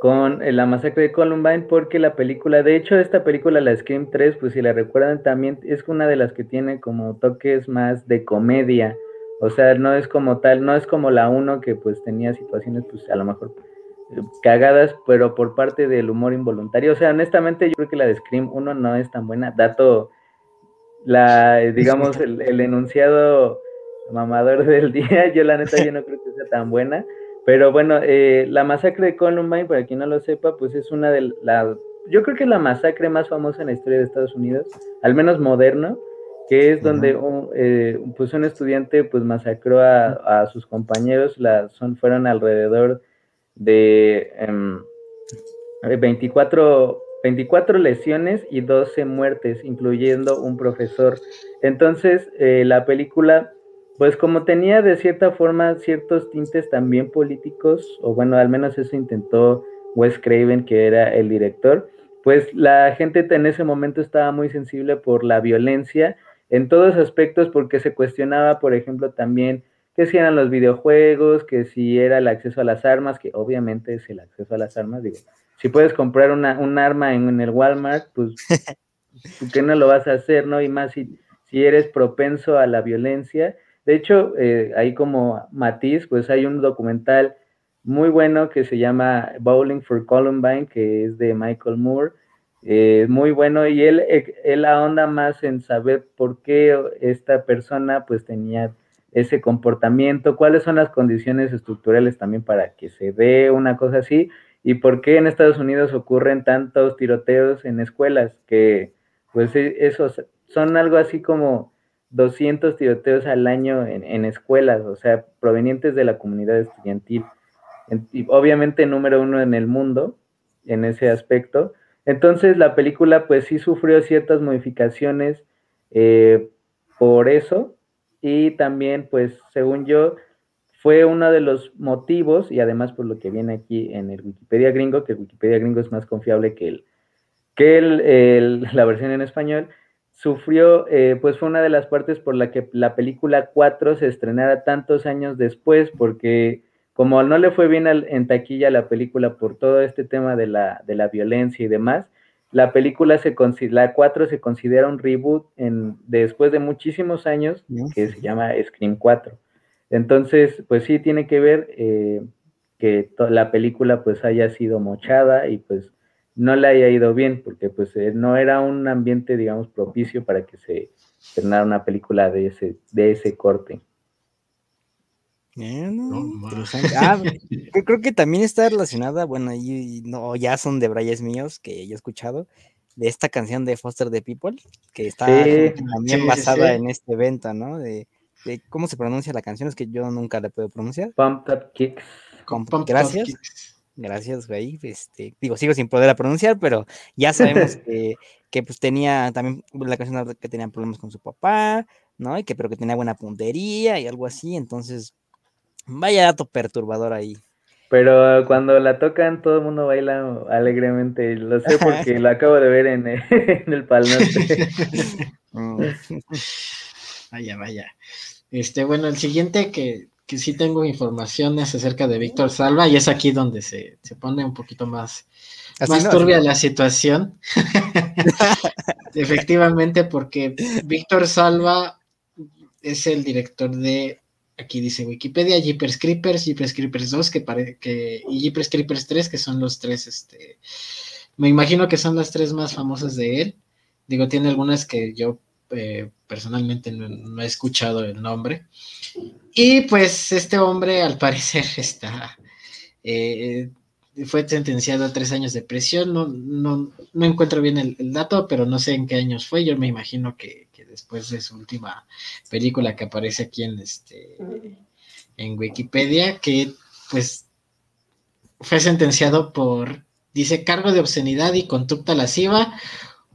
con la masacre de Columbine, porque la película, de hecho, esta película, la Scream 3, pues si la recuerdan también, es una de las que tiene como toques más de comedia. O sea, no es como tal, no es como la 1 que pues tenía situaciones, pues a lo mejor eh, cagadas, pero por parte del humor involuntario. O sea, honestamente, yo creo que la de Scream 1 no es tan buena. Dato, la, digamos, *laughs* el, el enunciado mamador *laughs* del día. Yo la neta yo no creo que sea tan buena. Pero bueno, eh, la masacre de Columbine, para quien no lo sepa, pues es una de las... Yo creo que es la masacre más famosa en la historia de Estados Unidos, al menos moderno, que es donde un, eh, pues un estudiante pues masacró a, sus compañeros, la, son, fueron alrededor de 24, em, 24 lesiones y 12 muertes, incluyendo un profesor. Entonces, eh, la película pues como tenía de cierta forma ciertos tintes también políticos, o bueno, al menos eso intentó Wes Craven, que era el director, pues la gente en ese momento estaba muy sensible por la violencia en todos aspectos, porque se cuestionaba, por ejemplo, también que si eran los videojuegos, que si era el acceso a las armas, que obviamente es el acceso a las armas, digo, si puedes comprar una, un arma en, el Walmart, pues, *laughs* ¿por qué no lo vas a hacer, no? Y más si, si eres propenso a la violencia, de hecho, eh, ahí como matiz, pues hay un documental muy bueno que se llama Bowling for Columbine, que es de Michael Moore. Eh, muy bueno y él, eh, él ahonda más en saber por qué esta persona pues tenía ese comportamiento, cuáles son las condiciones estructurales también para que se dé una cosa así y por qué en Estados Unidos ocurren tantos tiroteos en escuelas que pues e, esos son algo así como 200 tiroteos al año en, escuelas, o sea, provenientes de la comunidad estudiantil. y obviamente número uno en el mundo en ese aspecto. Entonces la película pues sí sufrió ciertas modificaciones eh, por eso y también pues según yo fue uno de los motivos y además por lo que viene aquí en el Wikipedia gringo, que el Wikipedia gringo es más confiable que, el, que el, *laughs* la versión en español, sufrió, eh, pues fue una de las partes por la que la película 4 se estrenara tantos años después, porque como no le fue bien en taquilla la película por todo este tema de la, de la violencia y demás, la película se la 4 se considera un reboot en, después de muchísimos años que se llama Scream 4. Entonces, pues sí tiene que ver eh, que la película pues haya sido mochada y pues no le haya ido bien, porque pues eh, no era un ambiente, digamos, propicio para que se estrenara una película de ese, de ese corte. Ah, creo que también está relacionada, bueno, y, no, ya son de brayes míos que he escuchado, de esta canción de Foster the People, que está también basada en este evento, ¿no? De, cómo se pronuncia la canción, es que yo nunca la puedo pronunciar. Pump Up Kicks. Gracias. Gracias, güey. Este, digo, sigo sin poder pronunciar, pero ya sabemos *laughs* que, que, pues tenía también la canción que tenía problemas con su papá, ¿no? Y que pero que tenía buena puntería y algo así, entonces vaya dato perturbador ahí. Pero cuando la tocan, todo el mundo baila alegremente. Lo sé porque lo acabo de ver en, *laughs* el Pal *laughs* vaya, vaya. Este, bueno, el siguiente que, que sí tengo información es acerca de Víctor Salva, y es aquí donde se, pone un poquito más, más turbia la situación. *laughs* Efectivamente, porque Víctor Salva es el director de aquí dice Wikipedia, Jeepers Creepers, Jeepers Creepers 2 que que, y Jeepers Creepers 3, que son los tres, este, me imagino que son las tres más famosas de él. Digo, tiene algunas que yo eh, personalmente no, he escuchado el nombre. Y pues este hombre al parecer *laughs* está, eh, fue sentenciado a tres años de prisión, no, no, no encuentro bien el, dato, pero no sé en qué años fue, yo me imagino que, después de su última película que aparece aquí en este en Wikipedia, que pues fue sentenciado por, dice, cargo de obscenidad y conducta lasciva,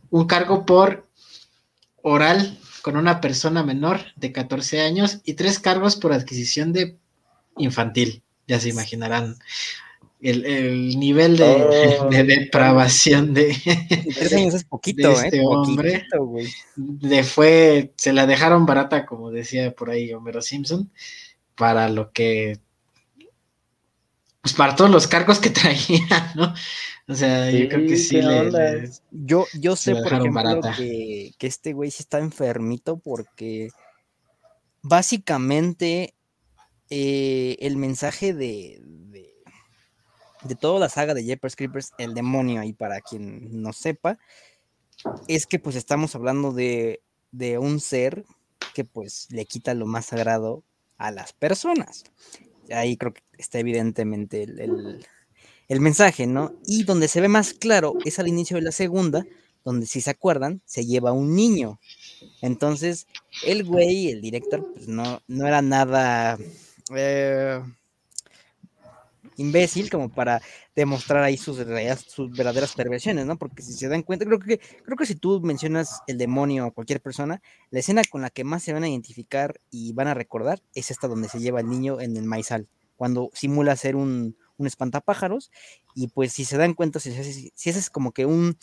un cargo por oral con una persona menor de 14 años y tres cargos por adquisición de infantil. Ya se imaginarán el, nivel de, oh. depravación de, es poquito, ¿eh? este hombre. de fue, se la dejaron barata, como decía por ahí Homero Simpson, para lo que, pues para todos los cargos que *laughs* traía, ¿no? O sea, yo creo que sí le, Yo, yo sé, por ejemplo, que, que este güey sí está enfermito porque básicamente eh, el mensaje de de toda la saga de Jeepers Creepers, el demonio, ahí para quien no sepa, es que pues estamos hablando de, un ser que pues le quita lo más sagrado a las personas. Ahí creo que está evidentemente el, el, mensaje, ¿no? Y donde se ve más claro es al inicio de la segunda, donde si se acuerdan, se lleva un niño. Entonces, el güey, el director, pues no, no era nada... Eh, imbécil como para demostrar ahí sus, sus verdaderas perversiones, ¿no? Porque si se dan cuenta, creo que, creo que si tú mencionas el demonio a cualquier persona, la escena con la que más se van a identificar y van a recordar es esta donde se lleva el niño en el maizal, cuando simula ser un, un espantapájaros, y pues si se dan cuenta, si, si, es como que un,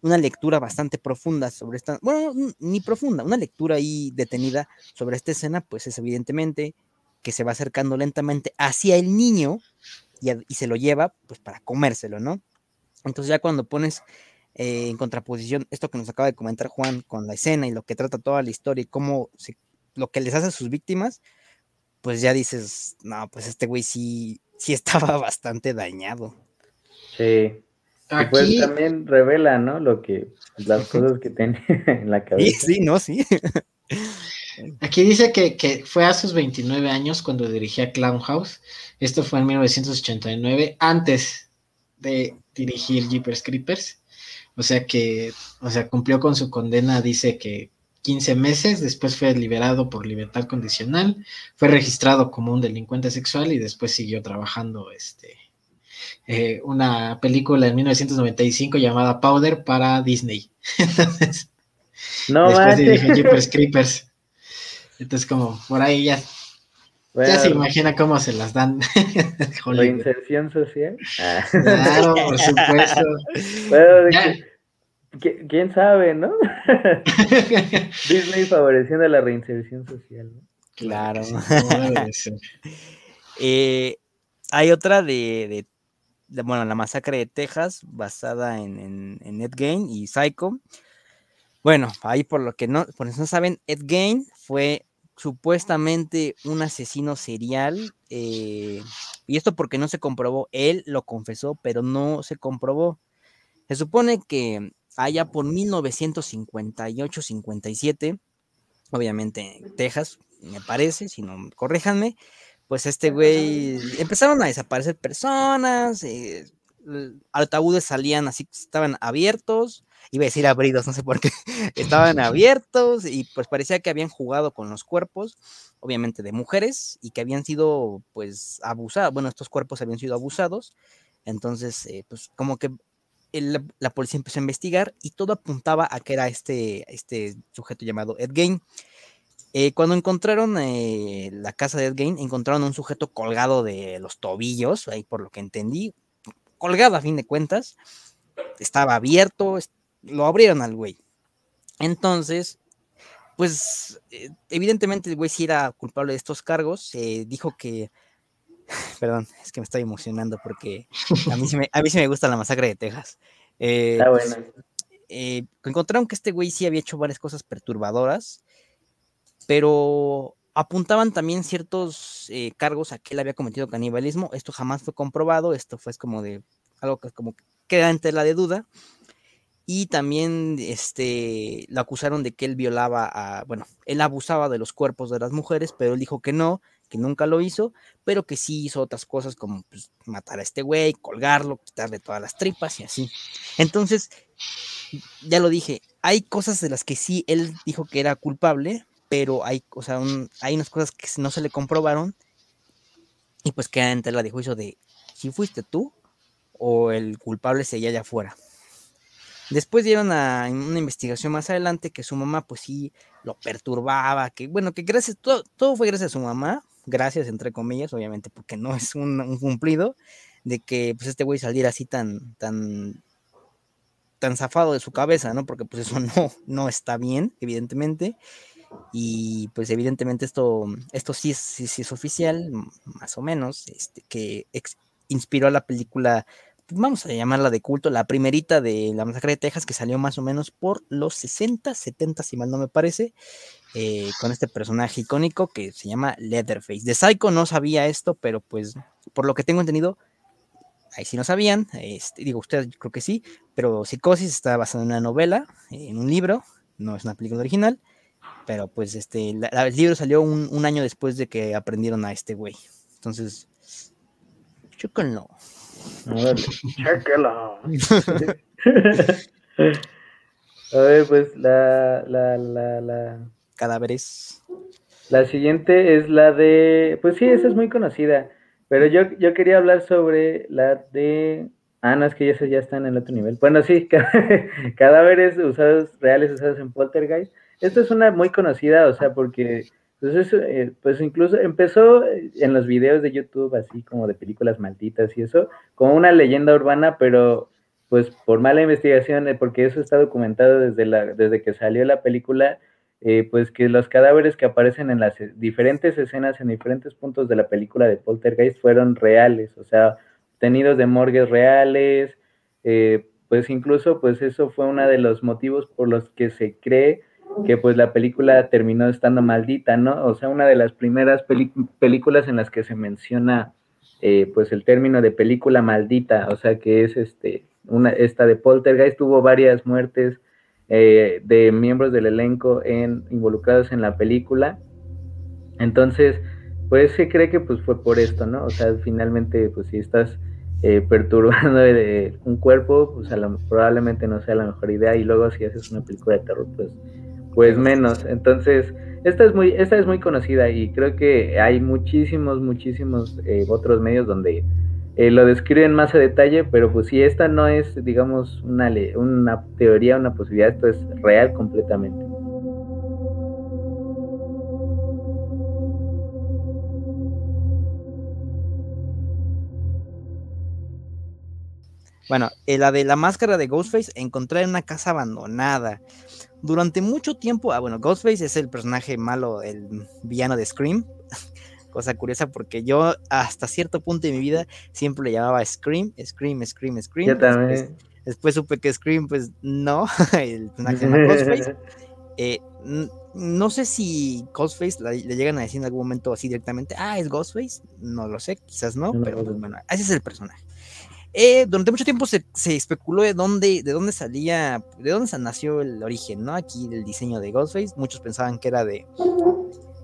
una lectura bastante profunda sobre esta, bueno, ni profunda, una lectura ahí detenida sobre esta escena, pues es evidentemente que se va acercando lentamente hacia el niño y, se lo lleva pues para comérselo, ¿no? Entonces ya cuando pones eh, en contraposición esto que nos acaba de comentar Juan con la escena y lo que trata toda la historia y cómo lo que les hace a sus víctimas, pues ya dices, no, pues este güey sí, sí estaba *laughs* bastante dañado. Sí. Y pues también revela, ¿no? Lo que, las *laughs* cosas que tenía *laughs* en la cabeza. Sí, sí, no, sí. Aquí dice que, fue a sus 29 años cuando dirigía Clown House. Esto fue en 1989, antes de dirigir Jeepers Creepers. O sea que, o sea, cumplió con su condena, dice que 15 meses, después fue liberado por libertad condicional, fue registrado como un delincuente sexual y después siguió trabajando este, eh, una película en 1995 llamada Powder para Disney. *laughs* Entonces, no después dirigió Jeepers *laughs* Creepers. Entonces, como por ahí ya, ya se imagina cómo se las dan. Reinserción social. Claro, por *laughs* supuesto. ¿Quién sabe, no? *laughs* Disney favoreciendo la reinserción social, ¿no? Claro. *laughs* eh, hay otra de, de, bueno, la masacre de Texas, basada en, en, en Ed Gein y Psycho. Bueno, ahí por lo que no, por eso no saben, Ed Gein fue supuestamente un asesino serial, eh, y esto porque no se comprobó, él lo confesó, pero no se comprobó. Se supone que allá por 1958-57, obviamente en Texas, me parece, si no, corréjanme, pues este güey, empezaron a desaparecer personas, eh, salían así, estaban abiertos, iba a decir abridos, no sé por qué, *laughs* estaban abiertos y pues parecía que habían jugado con los cuerpos, obviamente de mujeres, y que habían sido pues abusados, bueno, estos cuerpos habían sido abusados, entonces eh, pues como que la policía empezó a investigar y todo apuntaba a que era este, este sujeto llamado Ed Gain. Eh, cuando encontraron eh, la casa de Ed Gain, encontraron un sujeto colgado de los tobillos, ahí por lo que entendí, colgado a fin de cuentas, estaba abierto, lo abrieron al güey. Entonces, pues eh, evidentemente el güey sí era culpable de estos cargos, dijo que, *laughs* perdón, es que me estoy emocionando porque a mí sí me, a mí sí me gusta la masacre de Texas. Está bueno. encontraron que este güey sí había hecho varias cosas perturbadoras pero apuntaban también ciertos eh, cargos a que él había cometido canibalismo. Esto jamás fue comprobado, esto fue como de algo que como queda en tela de duda. Y también este, lo acusaron de que él violaba a, bueno, él abusaba de los cuerpos de las mujeres, pero él dijo que no, que nunca lo hizo, pero que sí hizo otras cosas como pues, matar a este güey, colgarlo, quitarle todas las tripas y así. Entonces, ya lo dije, hay cosas de las que sí él dijo que era culpable, pero hay, o sea, hay unas cosas que no se le comprobaron y pues queda en tela de juicio de si fuiste tú o el culpable se allá afuera. Después dieron a una investigación más adelante que su mamá pues sí lo perturbaba, que bueno, que gracias, todo, todo fue gracias a su mamá, gracias entre comillas, obviamente, porque no es un, cumplido de que pues este güey saliera así tan, tan, tan zafado de su cabeza, ¿no? Porque pues eso *laughs* no, no está bien, evidentemente. Y pues evidentemente esto, esto sí, es, sí, es oficial, más o menos, este, que inspiró a la película, vamos a llamarla de culto, la primerita de La Masacre de Texas, que salió más o menos por los 60, 70, si mal no me parece, eh, con este personaje icónico que se llama Leatherface. De Psycho no sabía esto, pero pues por lo que tengo entendido, ahí sí no sabían, este, digo, ustedes creo que sí, pero Psicosis está basada en una novela, en un libro, no es una película original, pero pues este, el libro salió un, año después de que aprendieron a este güey. Entonces, chéquenlo. *laughs* Chéquenlo. *laughs* a ver, pues la, la, la, la. Cadáveres. La siguiente es la de. Pues sí, esa es muy conocida. Pero yo, yo quería hablar sobre la de. Ah, no, es que ya, ya está en el otro nivel. Bueno, sí, *laughs* cadáveres usados, reales usados en Poltergeist. Esta es una muy conocida, o sea, porque pues, eh, pues incluso empezó en los videos de YouTube, así como de películas malditas y eso, como una leyenda urbana, pero pues por mala investigación, eh, porque eso está documentado desde, la, desde que salió la película, eh, pues que los cadáveres que aparecen en las diferentes escenas, en diferentes puntos de la película de Poltergeist fueron reales, o sea, tenidos de morgues reales, pues incluso pues eso fue uno de los motivos por los que se cree que pues la película terminó estando maldita, ¿no? O sea, una de las primeras películas en las que se menciona eh, pues el término de película maldita, o sea, que es este, una, esta de Poltergeist, tuvo varias muertes eh, de miembros del elenco en, involucrados en la película. Entonces, pues se cree que pues fue por esto, ¿no? O sea, finalmente, pues si estás eh, *laughs* perturbando de un cuerpo, pues probablemente no sea la mejor idea. Y luego si haces una película de terror, pues pues menos. Entonces, esta es muy, esta es muy conocida y creo que hay muchísimos, muchísimos eh, otros medios donde eh, lo describen más a detalle, pero pues si esta no es, digamos, una, una teoría, una posibilidad, esto es real completamente. Bueno, la de la máscara de Ghostface encontré en una casa abandonada. Durante mucho tiempo, ah, bueno, Ghostface es el personaje malo, el villano de Scream. Cosa curiosa porque yo hasta cierto punto de mi vida siempre le llamaba Scream, Scream, Scream, Scream. Yo también. Después, supe que Scream, pues no, *laughs* el personaje se Ghostface. *laughs* Eh, no sé si Ghostface le, llegan a decir en algún momento así directamente, ah, es Ghostface, no lo sé, quizás no, pero pues, bueno, ese es el personaje. Eh, durante mucho tiempo se, especuló de dónde, de dónde salía, de dónde nació el origen, ¿no? Aquí del diseño de Ghostface. Muchos pensaban que era de,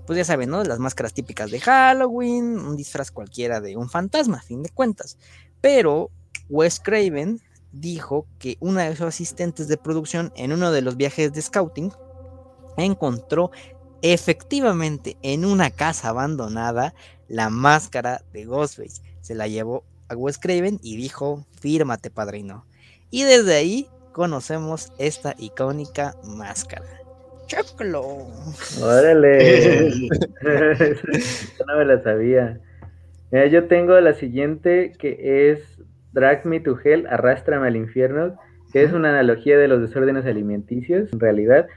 pues ya saben, ¿no? Las máscaras típicas de Halloween, un disfraz cualquiera de un fantasma, a fin de cuentas. Pero Wes Craven dijo que una de sus asistentes de producción en uno de los viajes de scouting encontró efectivamente en una casa abandonada la máscara de Ghostface. Se la llevó a Wes Craven y dijo, fírmate padrino. Y desde ahí conocemos esta icónica máscara. ¡Choclo! ¡Órale! *laughs* no me la sabía. yo tengo la siguiente que es Drag Me to Hell, Arrástrame al Infierno, que es una analogía de los desórdenes alimenticios, en realidad.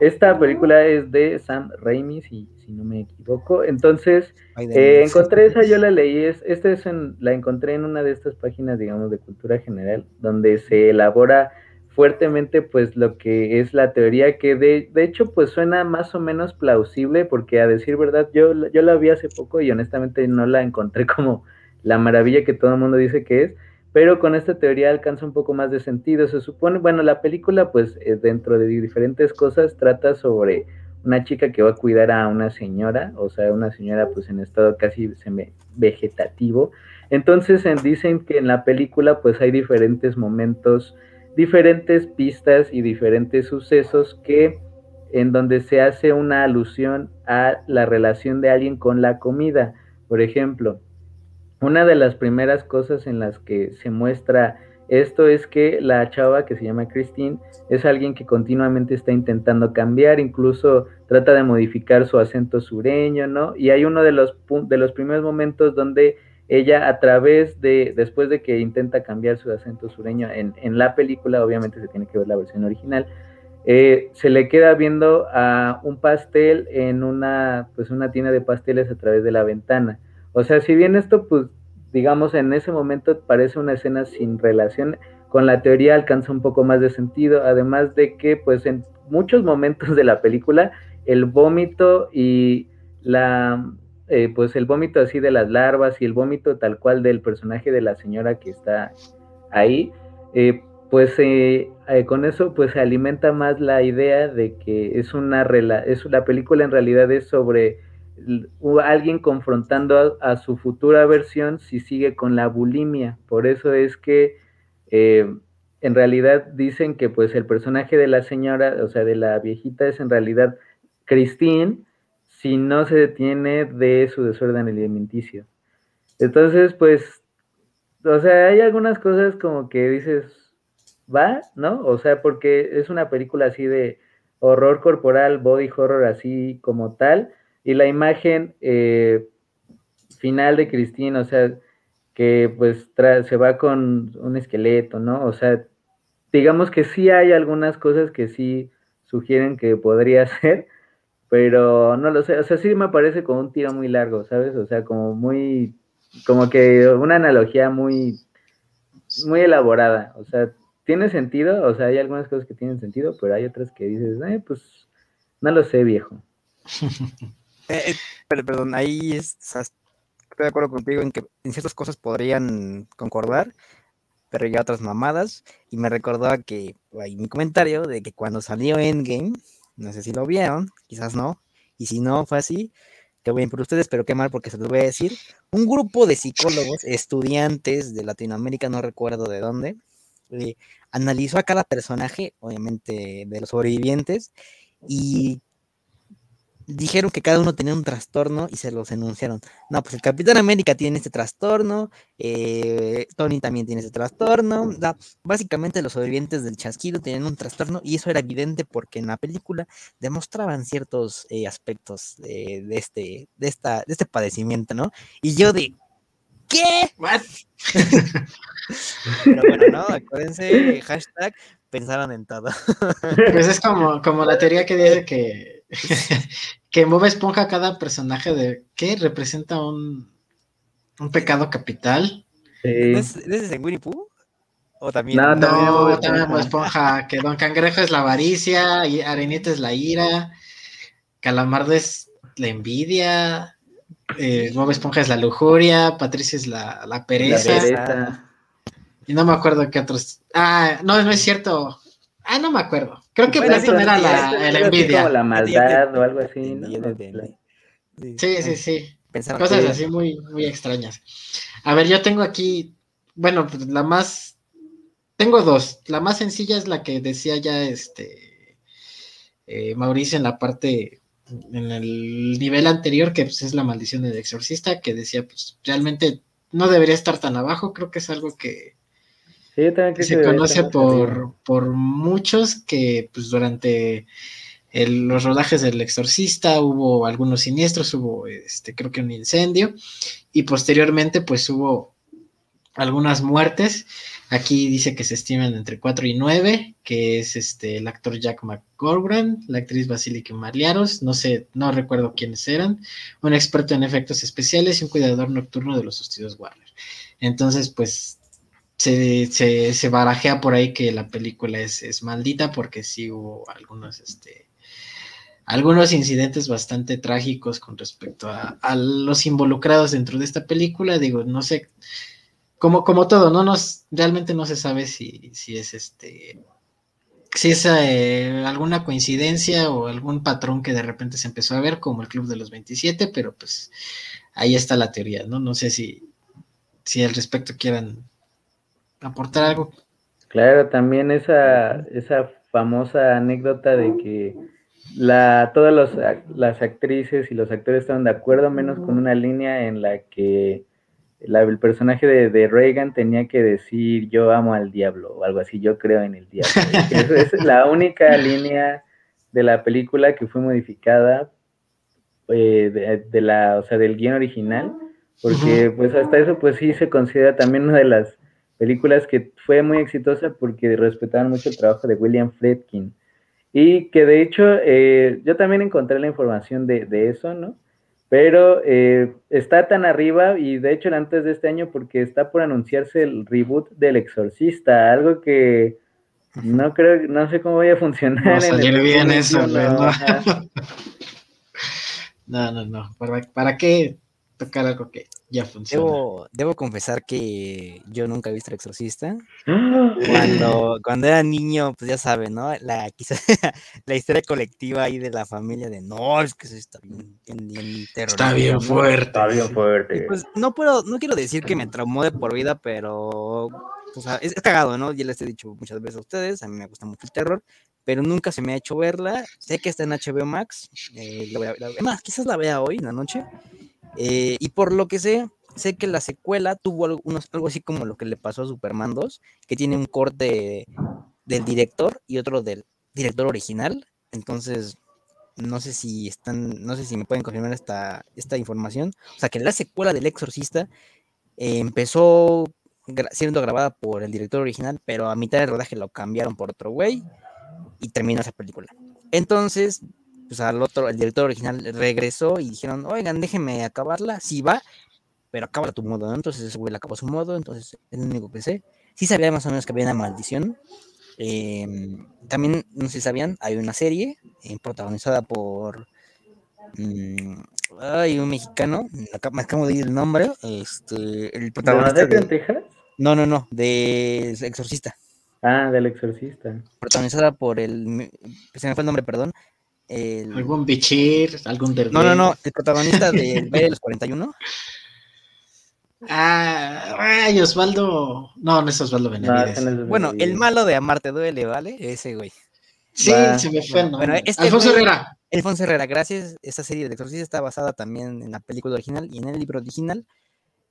Esta película es de Sam Raimi, si, si no me equivoco. Entonces, eh, encontré esa, yo la leí. Es, esta es la encontré en una de estas páginas, digamos, de cultura general, donde se elabora fuertemente, pues, lo que es la teoría, que de, de hecho, pues, suena más o menos plausible, porque a decir verdad, yo, yo la vi hace poco y honestamente no la encontré *laughs* como la maravilla que todo el mundo dice que es pero con esta teoría alcanza un poco más de sentido. Se supone, bueno, la película, pues, eh, dentro de diferentes cosas, trata sobre una chica que va a cuidar a una señora, o sea, una señora, pues, en estado casi vegetativo. Entonces, dicen que en la película, pues, hay diferentes momentos, diferentes pistas y diferentes sucesos que en donde se hace una alusión a la relación de alguien con la comida. Por ejemplo, una de las primeras cosas en las que se muestra esto es que la chava que se llama Christine es alguien que continuamente está intentando cambiar, incluso trata de modificar su acento sureño, ¿no? Y hay uno de los, de los primeros momentos donde ella a través de, después de que intenta cambiar su acento sureño en, en la película, obviamente se tiene que ver la versión original, eh, se le queda viendo a un pastel en una, pues una tienda de pasteles a través de la ventana. O sea, si bien esto, pues, digamos, en ese momento parece una escena sin relación, con la teoría alcanza un poco más de sentido, además de que, pues, en muchos momentos de la película, el vómito y la, eh, pues, el vómito así de las larvas y el vómito tal cual del personaje de la señora que está ahí, eh, pues eh, con eso pues se alimenta más la idea de que es una es la película en realidad es sobre alguien confrontando a, su futura versión si sigue con la bulimia. Por eso es que eh, en realidad dicen que pues el personaje de la señora, o sea, de la viejita es en realidad Christine si no se detiene de su desorden alimenticio. Entonces, pues, o sea, hay algunas cosas como que dices, va, ¿no? O sea, porque es una película así de horror corporal, body horror así como tal, y la imagen eh, final de Cristina, o sea, que pues se va con un esqueleto, ¿no? O sea, digamos que sí hay algunas cosas que sí sugieren que podría *laughs* ser, pero no lo sé, o sea, sí me parece como un tiro muy largo, ¿sabes? O sea, como muy, como que una analogía muy, muy elaborada, o sea, tiene sentido, o sea, hay algunas cosas que tienen sentido, pero hay otras que dices, eh, pues, no lo sé, viejo. *laughs* Eh, eh, pero, perdón, ahí estoy de acuerdo contigo en que en ciertas cosas podrían concordar, pero ya otras mamadas. Y me recordaba que hay mi comentario de que cuando salió Endgame, no sé si lo vieron, quizás no, y si no fue así, qué bien por ustedes, pero qué mal porque se los voy a decir. Un grupo de psicólogos, estudiantes de Latinoamérica, no recuerdo de dónde, eh, analizó a cada personaje, obviamente de los sobrevivientes, y dijeron que cada uno tenía un trastorno y se los enunciaron. No, pues el Capitán América tiene este trastorno, eh, Tony también tiene ese trastorno. básicamente los sobrevivientes del chasquido tenían un trastorno y eso era evidente porque en la película demostraban ciertos eh, aspectos de, este, de, esta, de este padecimiento, ¿no? Y yo de, ¿qué? Pero bueno, ¿no? Acuérdense, hashtag pensaron en todo. Pues es como, como la teoría que dice que *laughs* que en Bob Esponja cada personaje de ¿qué? representa un, un pecado capital. ¿Es, ¿Es en Winnie Pooh? ¿O también? No, no también, Bob Esponja, que Don Cangrejo es la avaricia, y Arenita es la ira, Calamardo es la envidia, eh, Bob Esponja es la lujuria, Patricia es la, la pereza. Y no me acuerdo qué otros. Ah, no, no es cierto. Ah, no me acuerdo. Creo que Platon era la, la envidia. Como la maldad o algo así, Sí, sí, *laughs* sí. Cosas así muy, muy extrañas. A ver, yo tengo aquí, bueno, pues la más tengo dos. La más sencilla es la que decía ya este eh, Mauricio en la parte, en el nivel anterior, que pues, es la maldición del exorcista, que decía, pues realmente no debería estar tan abajo. Creo que es algo que, se conoce por, por muchos que pues durante los rodajes del exorcista hubo algunos siniestros, hubo este, creo que un incendio y posteriormente pues hubo algunas muertes. Aquí dice que se estiman entre 4 y 9, que es este el actor Jack McGorgran, la actriz Basilica Maliaros, no sé, no recuerdo quiénes eran, un experto en efectos especiales y un cuidador nocturno de los estudios Warner. Entonces, pues se, se, barajea por ahí que la película es, es maldita porque sí hubo algunos este, algunos incidentes bastante trágicos con respecto a, los involucrados dentro de esta película. Digo, no sé, como, como todo, no nos, realmente no se sabe si, si es este, si es eh, alguna coincidencia o algún patrón que de repente se empezó a ver, como el Club de los 27, pero pues ahí está la teoría, ¿no? No sé si, si al respecto quieran aportar algo. Claro, también esa, esa famosa anécdota de que la, todas las actrices y los actores estaban de acuerdo, menos con una línea en la que el personaje de, Reagan tenía que decir yo amo al diablo o algo así, yo creo en el diablo. *laughs* Esa es la única línea de la película que fue modificada eh, de, la, o sea, del guion original, porque pues hasta eso pues sí se considera también una de las películas que fue muy exitosa porque respetaban mucho el trabajo de William Friedkin. Y que de hecho eh, yo también encontré la información de, eso, ¿no? Pero eh, está tan arriba y de hecho antes de este año porque está por anunciarse el reboot del Exorcista, algo que no creo, no sé cómo vaya a funcionar. No salir bien eso, no, *laughs* no, no, no, ¿Para, ¿para qué tocar algo que ya funciona. Debo, debo confesar que yo nunca he visto el exorcista. *gasps* Cuando, cuando era niño, pues ya saben, ¿no? La, quizás, *laughs* la historia colectiva ahí de la familia de no, es que eso está bien, bien, Está bien fuerte. Está bien fuerte. pues no puedo, no quiero decir que me traumó de por vida, pero o sea, es, cagado, ¿no? Ya les he dicho muchas veces a ustedes, a mí me gusta mucho el terror, pero nunca se me ha hecho verla. Sé que está en HBO Max, eh, más, quizás la vea hoy en la noche. Eh, y por lo que sé, sé que la secuela tuvo algo así como lo que le pasó a Superman 2, que tiene un corte del director y otro del director original. Entonces, no sé si están, no sé si me pueden confirmar esta, esta información. O sea, que la secuela del Exorcista eh, empezó siendo grabada por el director original, pero a mitad del rodaje lo cambiaron por otro güey y terminó esa película. Entonces, pues al otro, el director original regresó y dijeron, oigan, déjenme acabarla, sí va, pero acaba tu modo, ¿no? Entonces ese güey la acabó a su modo, entonces es lo único que sé. Sí sabía más o menos que había una maldición. Em, también, no sé si sabían, hay una serie eh, protagonizada por mm, ay, un mexicano, me acabo de ir el nombre, este, el protagonista. ¿De, Texas? No, no, no, de Exorcista. Ah, del Exorcista. Protagonizada por el, se me fue el nombre, perdón, ¿Algún bichir? ¿Algún No, no, no. El protagonista de de los 41. Ah, ay, Osvaldo. No, no es Osvaldo Benavides. bueno, el malo de Amarte Duele, ¿vale? Ese güey. Sí, se me fue. Bueno, este Alfonso Herrera. Alfonso Herrera, gracias. Esta serie de Exorcista está basada también en la película original y en el libro original.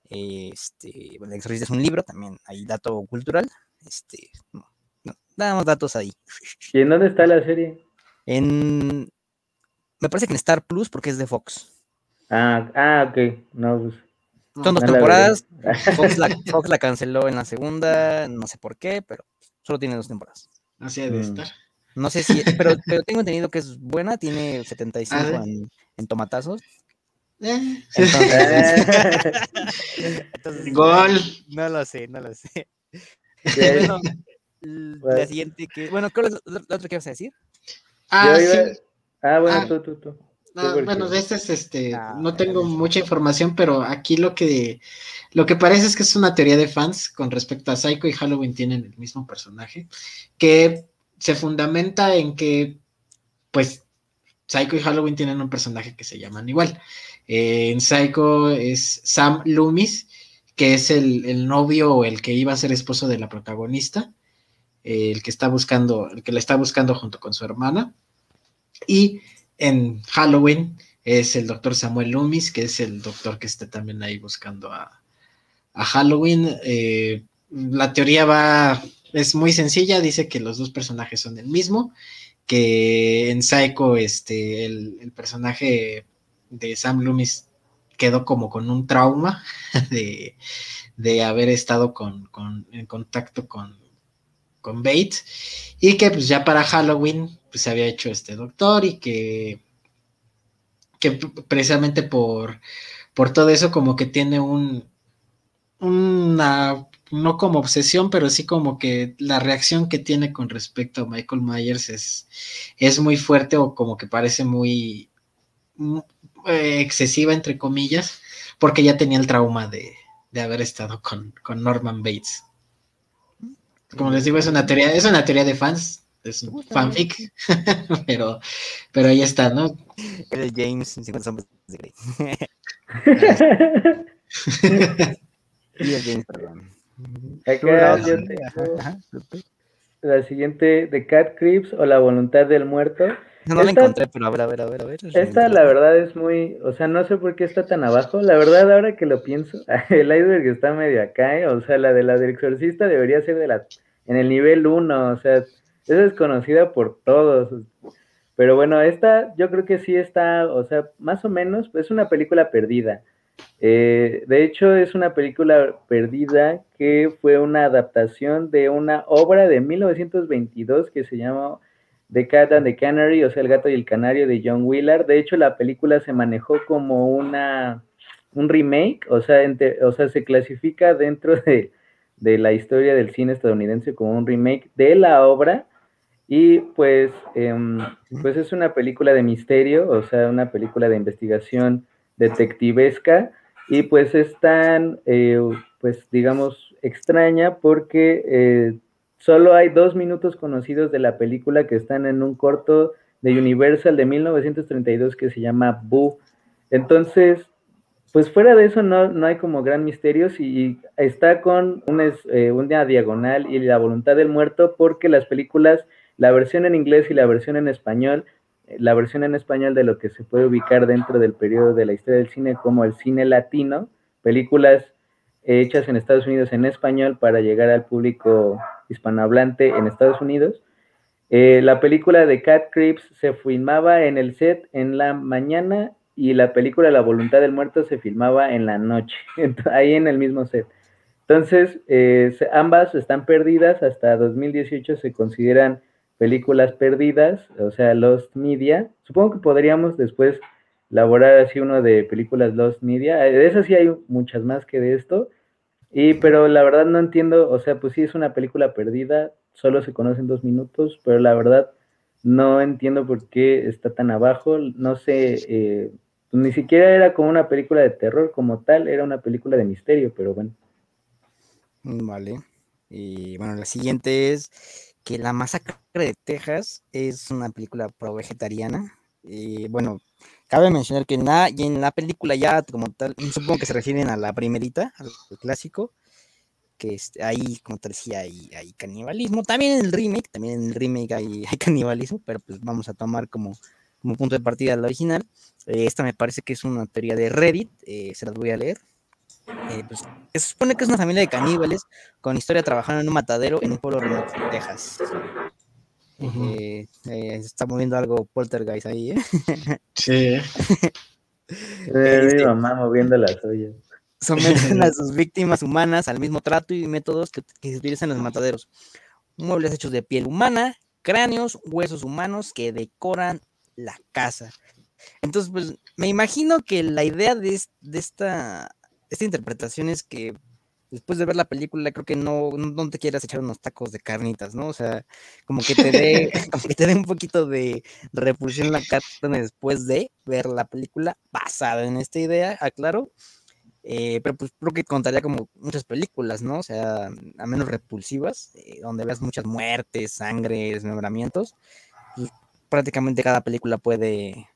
Este, bueno, el Exorcista es un libro, también hay dato cultural. Este, no, no, damos datos ahí. ¿Y en dónde está la serie? En. Me parece que en Star Plus porque es de Fox. Ah, ah ok. No, pues, Son dos temporadas. *laughs* Fox la, canceló en la segunda, no sé por qué, pero solo tiene dos temporadas. Así de mm. estar. No sé si, pero, pero, tengo entendido que es buena, tiene 75 ah, en, en, tomatazos. Eh. *laughs* Entonces, Gol. No lo sé, no lo sé. Bueno, la siguiente que. Bueno, ¿qué es lo otro que vas a decir? Ah, sí. ah bueno, ah, tú, tú, tú. bueno, de este es este, ah, no tengo mucha información, pero aquí lo que lo que parece es que es una teoría de fans con respecto a Psycho y Halloween tienen el mismo personaje, que se fundamenta en que, pues, Psycho y Halloween tienen un personaje que se llaman igual. Eh, en Psycho es Sam Loomis, que es el, el novio o el que iba a ser esposo de la protagonista el que está buscando, el que la está buscando junto con su hermana. Y en Halloween es el doctor Samuel Loomis, que es el doctor que está también ahí buscando a, Halloween. Eh, la teoría va, es muy sencilla, dice que los dos personajes son el mismo, que en Psycho este, el, personaje de Sam Loomis quedó como con un trauma *laughs* de, haber estado con, en contacto con, con Bates y que pues ya para Halloween pues se había hecho este doctor y que, que precisamente por, por todo eso como que tiene un una no como obsesión, pero sí como que la reacción que tiene con respecto a Michael Myers es, es muy fuerte o como que parece muy eh, excesiva, entre comillas, porque ya tenía el trauma de, de haber estado con, con Norman Bates. Como les digo, es una teoría, es una teoría de fans, es un fanfic, *laughs* pero, pero ahí está, ¿no? El James 50 sombras de Grey. *laughs* y el James, perdón. Acá la siguiente de Cat Creeps o La Voluntad del Muerto. No, la encontré, pero a ver, a ver, a ver, a ver. Esta la verdad es muy, o sea, no sé por qué está tan abajo. La verdad, ahora que lo pienso, *laughs* el iceberg está medio acá, ¿eh? o sea, la de la del exorcista debería ser de la en el nivel 1, o sea, esa es conocida por todos. Pero bueno, esta yo creo que sí está, o sea, más o menos, es una película perdida. Eh, de hecho, es una película perdida que fue una adaptación de una obra de 1922 que se llama The Cat and the Canary, o sea, El gato y el canario de John Willard. De hecho, la película se manejó como una, un remake, o sea, o sea se clasifica dentro de, de la historia del cine estadounidense como un remake de la obra. Y pues, em, pues es una película de misterio, o sea, una película de investigación detectivesca y pues es tan, eh, pues digamos, extraña porque eh, solo hay dos minutos conocidos de la película que están en un corto de Universal de 1932 que se llama Boo. Entonces, pues fuera de eso no, no hay como gran misterio y está con una, eh, una diagonal y la voluntad del muerto porque las películas, la versión en inglés y la versión en español, la versión en español de lo que se puede ubicar dentro del periodo de la historia del cine como el cine latino, películas hechas en Estados Unidos en español para llegar al público hispanohablante en Estados Unidos. Eh, la película de Cat Creeps se filmaba en el set en la mañana y la película La Voluntad del Muerto se filmaba en la noche, *laughs* ahí en el mismo set. Entonces, eh, ambas están perdidas, hasta 2018 se consideran películas perdidas, o sea, Lost Media. Supongo que podríamos después elaborar así uno de películas Lost Media. De esas sí hay muchas más que de esto. Y, pero la verdad no entiendo, o sea, pues sí es una película perdida, solo se conocen dos minutos, pero la verdad no entiendo por qué está tan abajo. No sé, eh, ni siquiera era como una película de terror como tal, era una película de misterio, pero bueno. Vale. Y bueno, la siguiente es que La Masacre de Texas es una película pro vegetariana. Y bueno, cabe mencionar que en la, y en la película ya como tal, supongo que se refieren a la primerita, al clásico, que ahí como tal sí hay, hay, canibalismo. También en el remake, también en el remake hay, *laughs* hay canibalismo, pero pues vamos a tomar como, como punto de partida la original. Eh, esta me parece que es una teoría de Reddit, eh, se las voy a leer. Eh, pues, se supone que es una familia de caníbales con historia trabajando en un matadero en un pueblo remoto Texas. Eh, eh, se está moviendo algo poltergeist ahí, ¿eh? *laughs* Sí. este, mi mamá moviendo las ollas. Someten *laughs* a sus víctimas humanas al mismo trato y métodos que, que se utilizan en los mataderos. Muebles hechos de piel humana, cráneos, huesos humanos que decoran la casa. Entonces, pues me imagino que la idea de, de esta esta interpretación es que después de ver la película, creo que no, no te quieras echar unos tacos de carnitas, ¿no? O sea, como que te dé, *laughs* *laughs* que te dé un poquito de repulsión la carne después de ver la película basada en esta idea, aclaro. Eh, pero pues creo que contaría como muchas películas, ¿no? O sea, a menos repulsivas, eh, donde veas muchas muertes, sangre, desmembramientos. Pues, prácticamente cada película puede,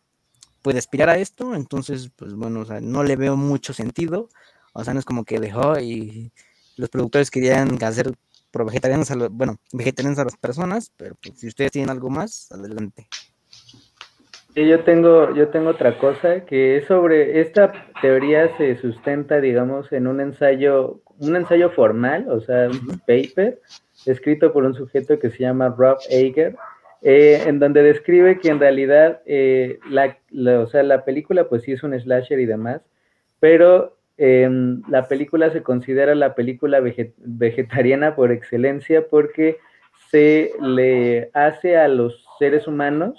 puede aspirar a esto, entonces, pues bueno, o sea, no le veo mucho sentido, o sea, no es como que dejó y los productores querían hacer pro vegetarianos, a bueno, vegetarianos a las personas, pero pues, si ustedes tienen algo más, adelante. yo tengo, yo tengo otra cosa que es sobre esta teoría se sustenta, digamos, en un ensayo, un ensayo formal, o sea, un paper escrito por un sujeto que se llama Rob Ager, eh, en donde describe que en realidad eh, la, o sea, la película pues sí es un slasher y demás, pero em, la película se considera la película vegetariana por excelencia porque se le hace a los seres humanos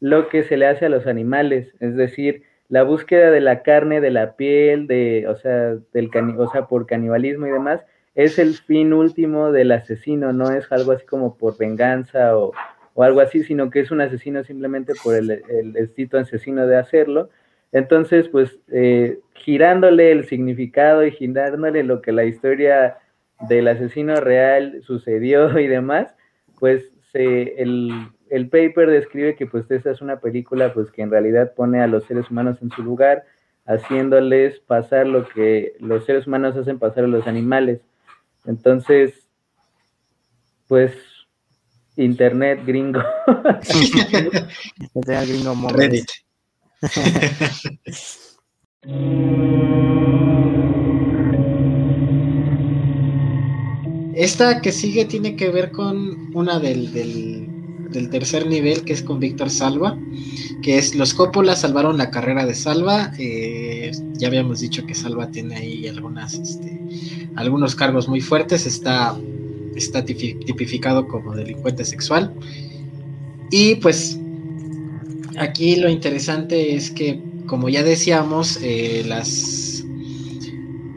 lo que se le hace a los animales, es decir, la búsqueda de la carne, de la piel, de, o sea, del o sea, por canibalismo y demás, es el fin último del asesino, no es algo así como por venganza o, o algo así, sino que es un asesino simplemente por el, el asesino de hacerlo. Entonces, pues, eh, girándole el significado y girándole lo que la historia del asesino real sucedió *laughs* y demás, pues se, el, el, paper describe que pues esta es una película pues que en realidad pone a los seres humanos en su lugar, haciéndoles pasar lo que los seres humanos hacen pasar a los animales. Entonces, pues Internet gringo. *laughs* *laughs* Internet gringo Reddit. *laughs* Esta que sigue tiene que ver con una del, del, tercer nivel, que es con Víctor Salva, que es los Coppola salvaron la carrera de Salva. Eh, ya habíamos dicho que Salva tiene ahí algunas, este, algunos cargos muy fuertes. Está está tipificado como delincuente sexual. Y pues aquí lo interesante es que, como ya decíamos, eh, las,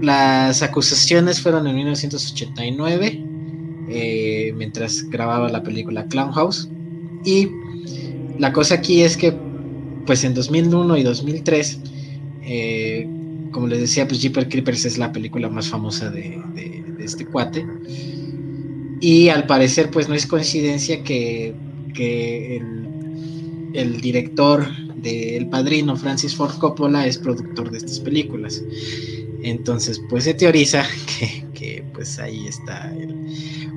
las acusaciones fueron en 1989, eh, mientras grababa la película Clown House. Y la cosa aquí es que, pues en 2001 y 2003, eh, como les decía, pues Jeeper Creepers es la película más famosa de, de este cuate. Y al parecer, pues no es coincidencia que, el, director de El Padrino, Francis Ford Coppola, es productor de estas películas. Entonces, pues se teoriza *laughs* que, pues ahí está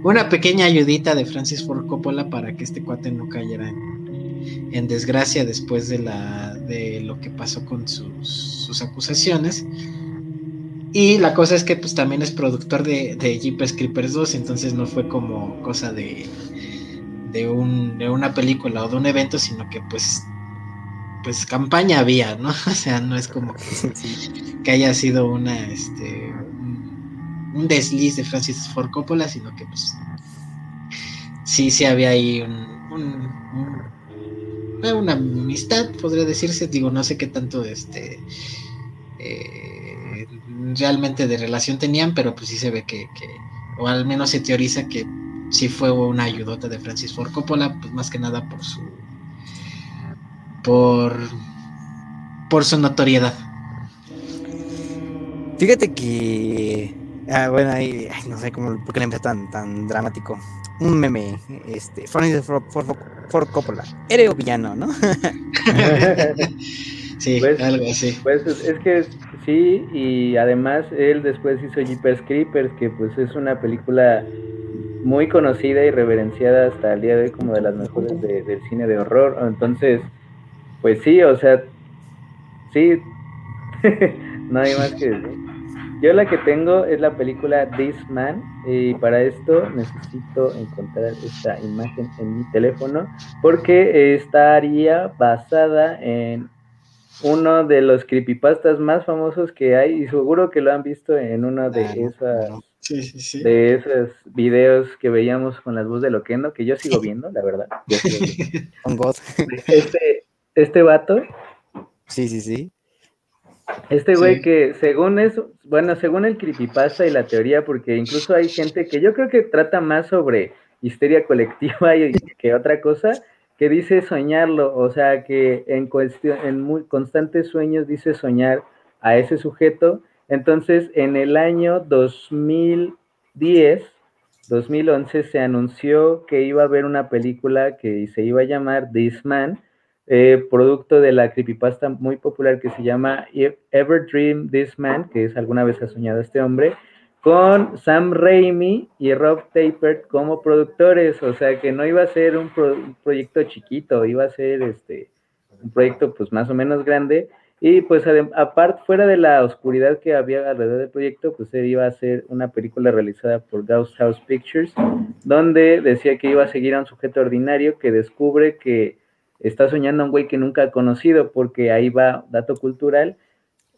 una pequeña ayudita de Francis Ford Coppola para que este cuate no cayera en, desgracia después de, la, de lo que pasó con sus, sus acusaciones. Y la cosa es que pues también es productor de, de Jeepers Creepers 2, entonces no fue como cosa de, de, un, de una película o de un evento, sino que pues pues campaña había, ¿no? *laughs* O sea, no es como que, *laughs* haya sido una este un, desliz de Francis Ford Coppola, sino que pues sí, sí había ahí un, una amistad, podría decirse, digo, no sé qué tanto este eh, realmente de relación tenían, pero pues sí se ve que, o al menos se teoriza que sí fue una ayudota de Francis Ford Coppola, pues más que nada por su por por su notoriedad. Fíjate que ah, bueno, ahí, no sé cómo por qué le empezó tan tan dramático. Un meme, este, Francis Ford, Ford Coppola, héroe o villano, ¿no? *laughs* Sí, pues, algo así. Pues es, que sí, y además él después hizo Jeepers Creepers, que pues es una película muy conocida y reverenciada hasta el día de hoy como de las mejores del cine de horror. Entonces, pues sí, o sea, sí, *laughs* no hay más que decir. Yo la que tengo es la película This Man y para esto necesito encontrar esta imagen en mi teléfono porque estaría basada en uno de los creepypastas más famosos que hay y seguro que lo han visto en uno de esas de esos videos que veíamos con las voces de Loquendo, que yo sigo viendo, la verdad. *laughs* Este, este vato. Sí, sí, sí. Este güey que según eso, bueno, según el creepypasta y la teoría, porque incluso hay gente que yo creo que trata más sobre histeria colectiva y, *laughs* que otra cosa, que dice soñarlo, o sea, que en, cuestión, en muy constantes sueños dice soñar a ese sujeto. Entonces, en el año 2010, 2011, se anunció que iba a haber una película que se iba a llamar This Man, eh, producto de la creepypasta muy popular que se llama Ever Dream This Man, que es alguna vez ha soñado este hombre, con Sam Raimi y Rob Tapert como productores, o sea que no iba a ser un, proyecto chiquito, iba a ser este un proyecto pues más o menos grande y pues aparte fuera de la oscuridad que había alrededor del proyecto, pues él iba a ser una película realizada por Ghost House Pictures, donde decía que iba a seguir a un sujeto ordinario que descubre que está soñando a un güey que nunca ha conocido, porque ahí va dato cultural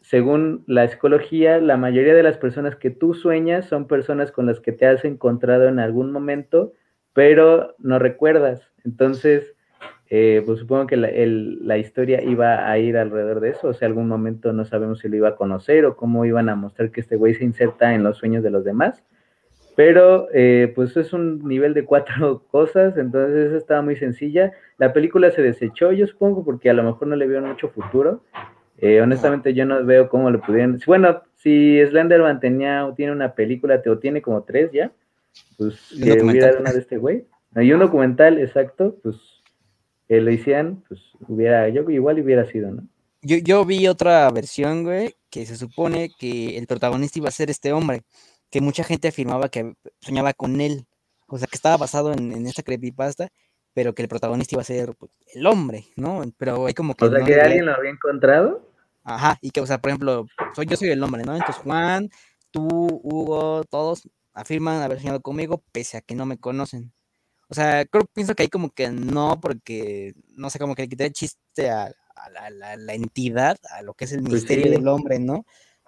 según la psicología, la mayoría de las personas que tú sueñas son personas con las que te has encontrado en algún momento, pero no recuerdas. Entonces, eh, pues supongo que la, historia iba a ir alrededor de eso, o sea, algún momento no sabemos si lo iba a conocer o cómo iban a mostrar que este güey se inserta en los sueños de los demás. Pero eh, pues es un nivel de cuatro *laughs* cosas, entonces eso estaba muy sencilla. La película se desechó, yo supongo, porque a lo mejor no le vio mucho futuro. Eh, honestamente, yo no veo cómo lo pudieran. Bueno, si Slenderman tenía, tiene una película, o tiene como tres ya, pues que hubiera una de este güey. Hay un documental, exacto, pues que lo hicieran, pues hubiera, yo igual hubiera sido, ¿no? Yo, yo vi otra versión, güey, que se supone que el protagonista iba a ser este hombre, que mucha gente afirmaba que soñaba con él, o sea, que estaba basado en, en esta creepypasta, pero que el protagonista iba a ser pues, el hombre, ¿no? Pero hay como que... O sea, que alguien lo había encontrado. Ajá, y que, o sea, por ejemplo, soy, yo soy el hombre, ¿no? Entonces Juan, tú, Hugo, todos afirman haber soñado conmigo pese a que no me conocen. O sea, creo, pienso que hay como que no, porque, no sé, como que le quité el chiste a, la, entidad, a lo que es el pues misterio del hombre, ¿no?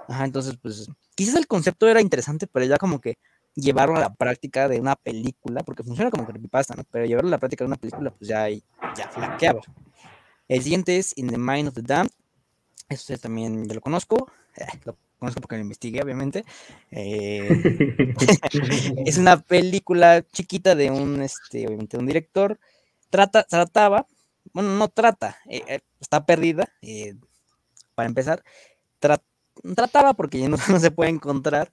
Ajá, entonces, pues, quizás el concepto era interesante, pero ya como que llevarlo a la práctica de una película, porque funciona como creepypasta, ¿no? Pero llevarlo a la práctica de una película, pues ya, ya flaqueaba. El siguiente es In the Mind of the Damned, este también yo lo conozco. Eh, lo conozco porque lo investigué, obviamente. Eh, *laughs* es una película chiquita de un, este, obviamente, un director. Trata, trataba, bueno, no trata, eh, está perdida, para empezar. trataba, porque ya *laughs* no, se puede encontrar,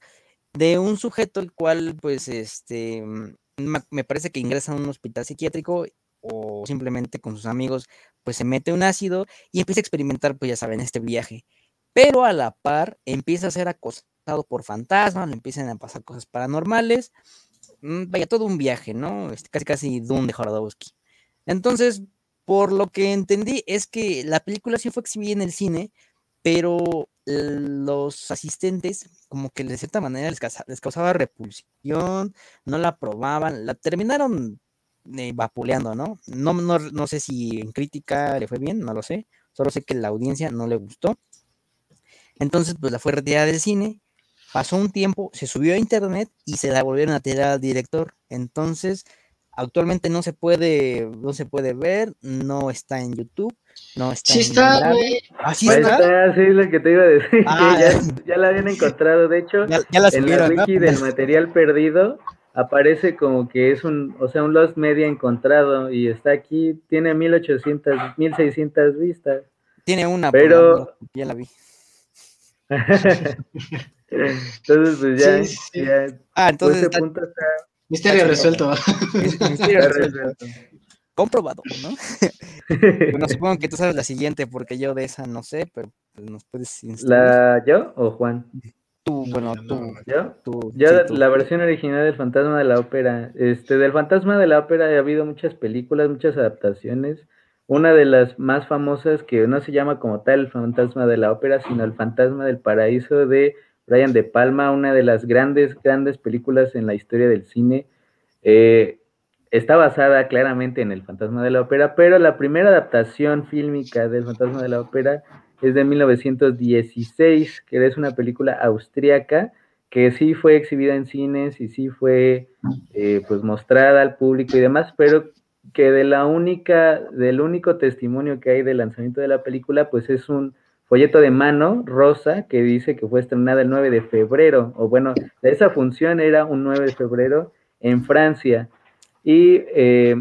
de un sujeto el cual, pues, este, me parece que ingresa a un hospital psiquiátrico o simplemente con sus amigos, pues se mete un ácido y empieza a experimentar, pues ya saben, este viaje. Pero a la par empieza a ser acosado por fantasmas, le empiezan a pasar cosas paranormales. Mm, vaya, todo un viaje, ¿no? Este, casi casi Doom de Jorodowski. Entonces, por lo que entendí, es que la película sí fue exhibida en el cine, pero los asistentes, como que de cierta manera les, causaba repulsión, no la probaban, la terminaron eh, vapuleando, ¿no? ¿no? No, sé si en crítica le fue bien, no lo sé. Solo sé que la audiencia no le gustó. Entonces, pues la fue retirada del cine. Pasó un tiempo, se subió a internet y se la volvieron a tirar al director. Entonces, actualmente no se puede, no se puede ver, no está en YouTube, no está sí está, ¿Ah, sí está? Sí, lo que te iba a decir. Ah, ya, la habían encontrado. De hecho, ya, la subieron, en la wiki del material perdido aparece como que es un, o sea, un Lost Media encontrado y está aquí, tiene 1800, 1600 vistas. Tiene una, pero ya la vi. Entonces, pues ya, ya ah, entonces punto está, misterio resuelto. *laughs* misterio resuelto. Comprobado, ¿no? *laughs* bueno, supongo que tú sabes la siguiente, porque yo de esa no sé, pero pues, nos puedes ¿La yo o Juan? bueno, tú. ¿Yo? la versión original del Fantasma de la Ópera. Este, del Fantasma de la Ópera ha habido muchas películas, muchas adaptaciones. Una de las más famosas que no se llama como tal el Fantasma de la Ópera, sino el Fantasma del Paraíso de Brian De Palma, una de las grandes, grandes películas en la historia del cine. Eh, está basada claramente en el Fantasma de la Ópera, pero la primera adaptación fílmica del Fantasma de la Ópera es de 1916, que es una película austríaca que sí fue exhibida en cines y sí fue eh, pues mostrada al público y demás, pero que de la única, del único testimonio que hay del lanzamiento de la película, pues es un folleto de mano rosa que dice que fue estrenada el 9 de febrero, o bueno, esa función era un 9 de febrero en Francia. Y eh,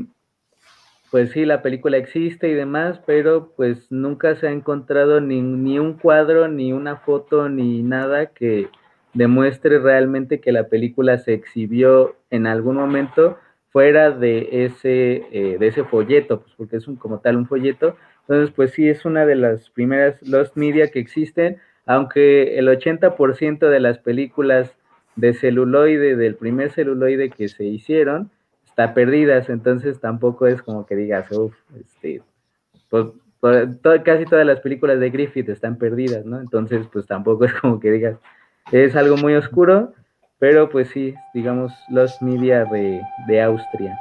pues sí, la película existe y demás, pero pues nunca se ha encontrado ni, ni, un cuadro, ni una foto, ni nada que demuestre realmente que la película se exhibió en algún momento fuera de ese, eh, de ese folleto, pues porque es un, como tal un folleto. Entonces, pues sí, es una de las primeras Lost Media que existen, aunque el 80% de las películas de celuloide, del primer celuloide que se hicieron, está perdidas, entonces tampoco es como que digas, uff, este, pues casi todas las películas de Griffith están perdidas, ¿no? Entonces, pues tampoco es como que digas, es algo muy oscuro, pero pues sí, digamos, los media de, de Austria.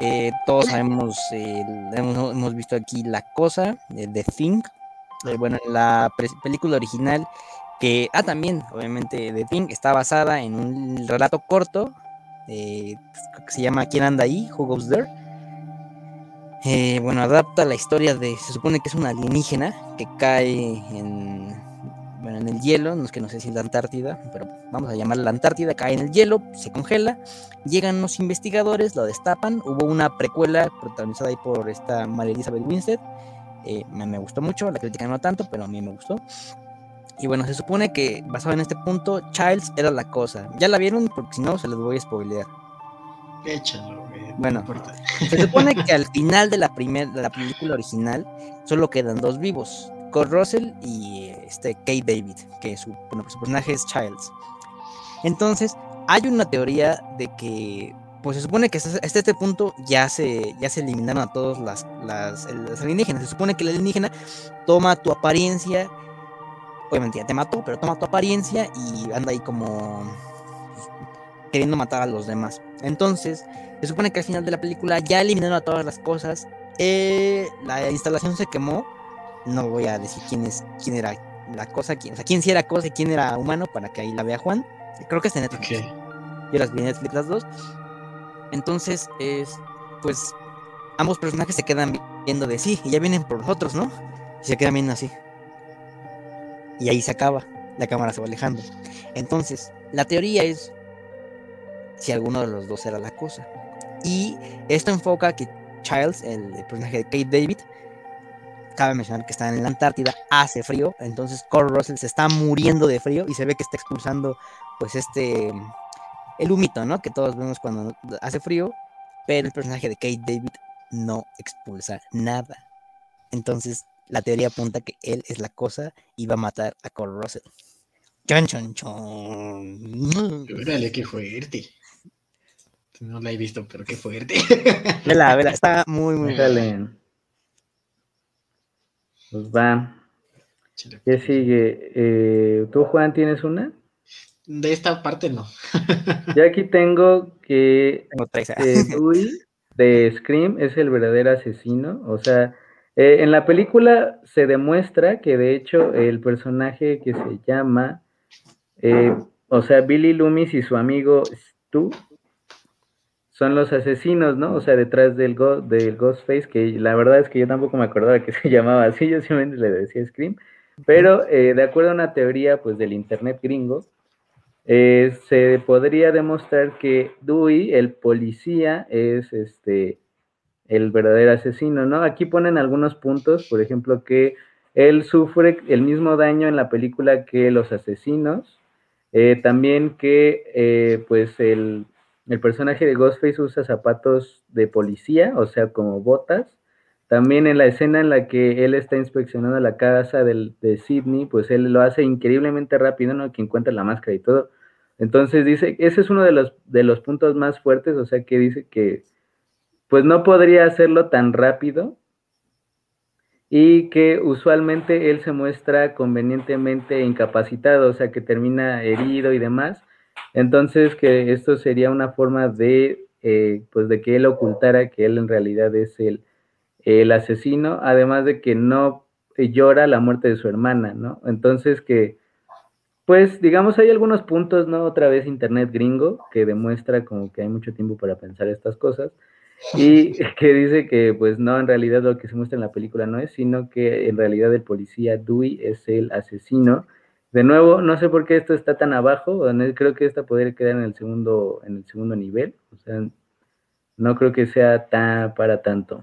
Eh, todos sabemos, hemos, visto aquí La Cosa, de The Thing. Eh, bueno, la película original, que, ah, también, obviamente, The Thing está basada en un relato corto eh, que se llama ¿Quién anda ahí? Who Goes There? Bueno, adapta la historia de, se supone que es una alienígena que cae en bueno, en el hielo, no es que no sé si es la Antártida, pero vamos a llamarla la Antártida, cae en el hielo, se congela, llegan unos investigadores, lo destapan, hubo una precuela protagonizada ahí por esta María Elizabeth Winstead, eh, me, gustó mucho, la crítica no tanto, pero a mí me gustó. Y bueno, se supone que basado en este punto, Childs era la cosa. ¿Ya la vieron? Porque si no, se los voy a spoilear. Échalo, Bueno, se supone que al final de la, primer, de la película original solo quedan dos vivos. Russell y este Kate David, que su, personaje es Childs. Entonces, hay una teoría de que, pues se supone que hasta este punto ya se, ya se eliminaron a todos las, las, alienígenas. Se supone que la alienígena toma tu apariencia, obviamente ya te mató, pero toma tu apariencia y anda ahí como pues, queriendo matar a los demás. Entonces, se supone que al final de la película ya eliminaron a todas las cosas. Eh, la instalación se quemó no voy a decir quién es, quién era la cosa, quién, o sea, quién sí era cosa y quién era humano, para que ahí la vea Juan. Creo que está en Netflix. Yo las vi en Netflix las dos. Entonces, es, pues, ambos personajes se quedan viendo de sí, y ya vienen por nosotros, ¿no? Y se quedan viendo así. Y ahí se acaba, la cámara se va alejando. Entonces, la teoría es si alguno de los dos era la cosa. Y esto enfoca que Childs, el, personaje de Kate David, cabe mencionar que está en la Antártida, hace frío, entonces Cole Russell se está muriendo de frío y se ve que está expulsando pues este el humito, ¿no? Que todos vemos cuando hace frío, pero el personaje de Kate David no expulsa nada. Entonces, la teoría apunta que él es la cosa y va a matar a Cole Russell. Chon, chon, chon. Órale, qué fuerte. No la he visto, pero qué fuerte. Vela, *laughs* vela, está muy, muy. Dale. Pues va. ¿Qué sigue? Eh, ¿Tú, Juan, tienes una? De esta parte no. *laughs* Yo aquí tengo que eh, de Scream es el verdadero asesino. O sea, eh, en la película se demuestra que de hecho el personaje que se llama, o sea, Billy Loomis y su amigo Stu, son los asesinos, ¿no? O sea, detrás del, go del Ghostface, que la verdad es que yo tampoco me acordaba que *laughs* se llamaba así, yo simplemente le decía Scream, pero eh, de acuerdo a una teoría, pues, del internet gringo, eh, se podría demostrar que Dewey, el policía, es este el verdadero asesino, ¿no? Aquí ponen algunos puntos, por ejemplo, que él sufre el mismo daño en la película que los asesinos, eh, también que, pues, el el personaje de Ghostface usa zapatos de policía, o sea, como botas. También en la escena en la que él está inspeccionando la casa del, de Sidney, pues él lo hace increíblemente rápido, ¿no? Que encuentra la máscara y todo. Entonces dice, ese es uno de los, de los puntos más fuertes, o sea, que dice que pues no podría hacerlo tan rápido y que usualmente él se muestra convenientemente incapacitado, o sea, que termina herido y demás entonces, que esto sería una forma de, eh, pues, de que él ocultara que él en realidad es el, el asesino, además de que no llora la muerte de su hermana, ¿no? Entonces, que, pues, digamos, hay algunos puntos, ¿no? Otra vez Internet gringo, que demuestra como que hay mucho tiempo para pensar estas cosas, y *laughs* que dice que, pues, no, en realidad lo que se muestra en la película no es, sino que en realidad el policía Dewey es el asesino, de nuevo, no sé por qué esto está tan abajo, creo que esta podría quedar en el segundo, en el segundo nivel, o sea, no creo que sea tan para tanto.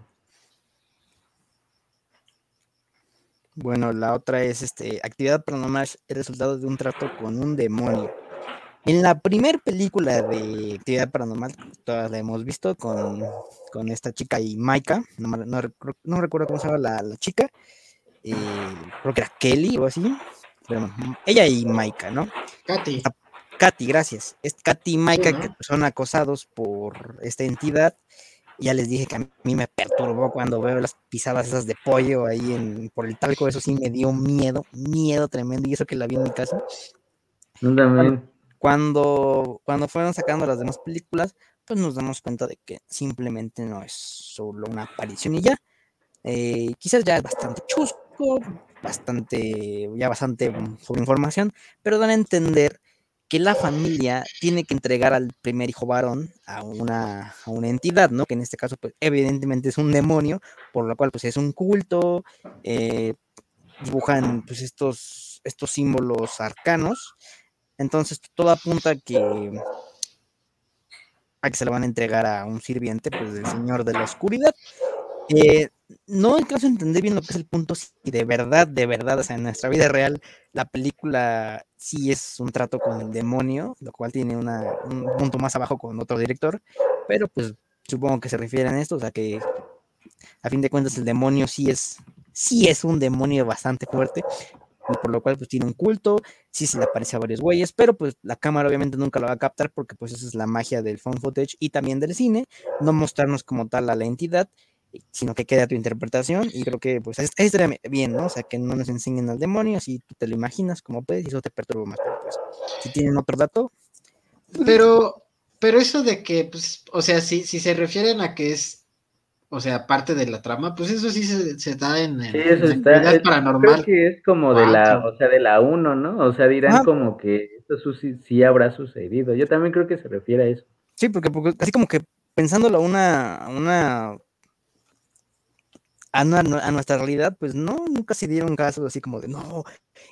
Bueno, la otra es este actividad paranormal el resultado de un trato con un demonio. En la primera película de actividad paranormal, todas la hemos visto con, con esta chica y Maika, no, no, no, recuerdo cómo se llama la, la chica, eh, creo que era Kelly o así, ella y Maika, ¿no? Katy. Katy, gracias. Es Katy y Maika sí, ¿no? que son acosados por esta entidad. Ya les dije que a mí me perturbó cuando veo las pisadas esas de pollo ahí en, por el talco, eso sí me dio miedo, miedo tremendo, y eso que la vi en mi casa. También cuando, cuando fueron sacando las demás películas, pues nos damos cuenta de que simplemente no es solo una aparición y ya. Eh, quizás ya es bastante chusco, bastante, ya bastante información, pero dan a entender que la familia tiene que entregar al primer hijo varón a una, a una entidad, ¿no? Que en este caso, pues, evidentemente es un demonio, por lo cual, pues, es un culto, eh, dibujan, pues, estos, estos símbolos arcanos, entonces todo apunta a que, a que se lo van a entregar a un sirviente, pues del Señor de la Oscuridad. Eh, no alcanzo a entender bien lo que es el punto si de verdad, de verdad, o sea, en nuestra vida real, la película sí es un trato con el demonio, lo cual tiene una, un punto más abajo con otro director, pero pues supongo que se refieren a esto, o sea que a fin de cuentas el demonio sí es, sí es un demonio bastante fuerte, por lo cual pues tiene un culto, sí se le aparece a varios güeyes, pero pues la cámara obviamente nunca lo va a captar porque pues esa es la magia del phone footage y también del cine, no mostrarnos como tal a la entidad, sino que quede a tu interpretación y creo que pues estaría bien, ¿no? O sea, que no nos enseñen al demonio, si tú te lo imaginas como puedes y eso te perturba más, pero pues si tienen otro dato. Pero, pero eso de que, pues, o sea, si, si se refieren a que es o sea, parte de la trama, pues eso sí se, se da en, sí, eso en está, es, paranormal. Creo que es como de la, o sea, de la 1, ¿no? O sea, dirán ah. como que esto sí, sí, habrá sucedido. Yo también creo que se refiere a eso. Sí, porque, porque así como que pensándolo una, una a, a, nuestra realidad, pues no, nunca se dieron casos así como de no,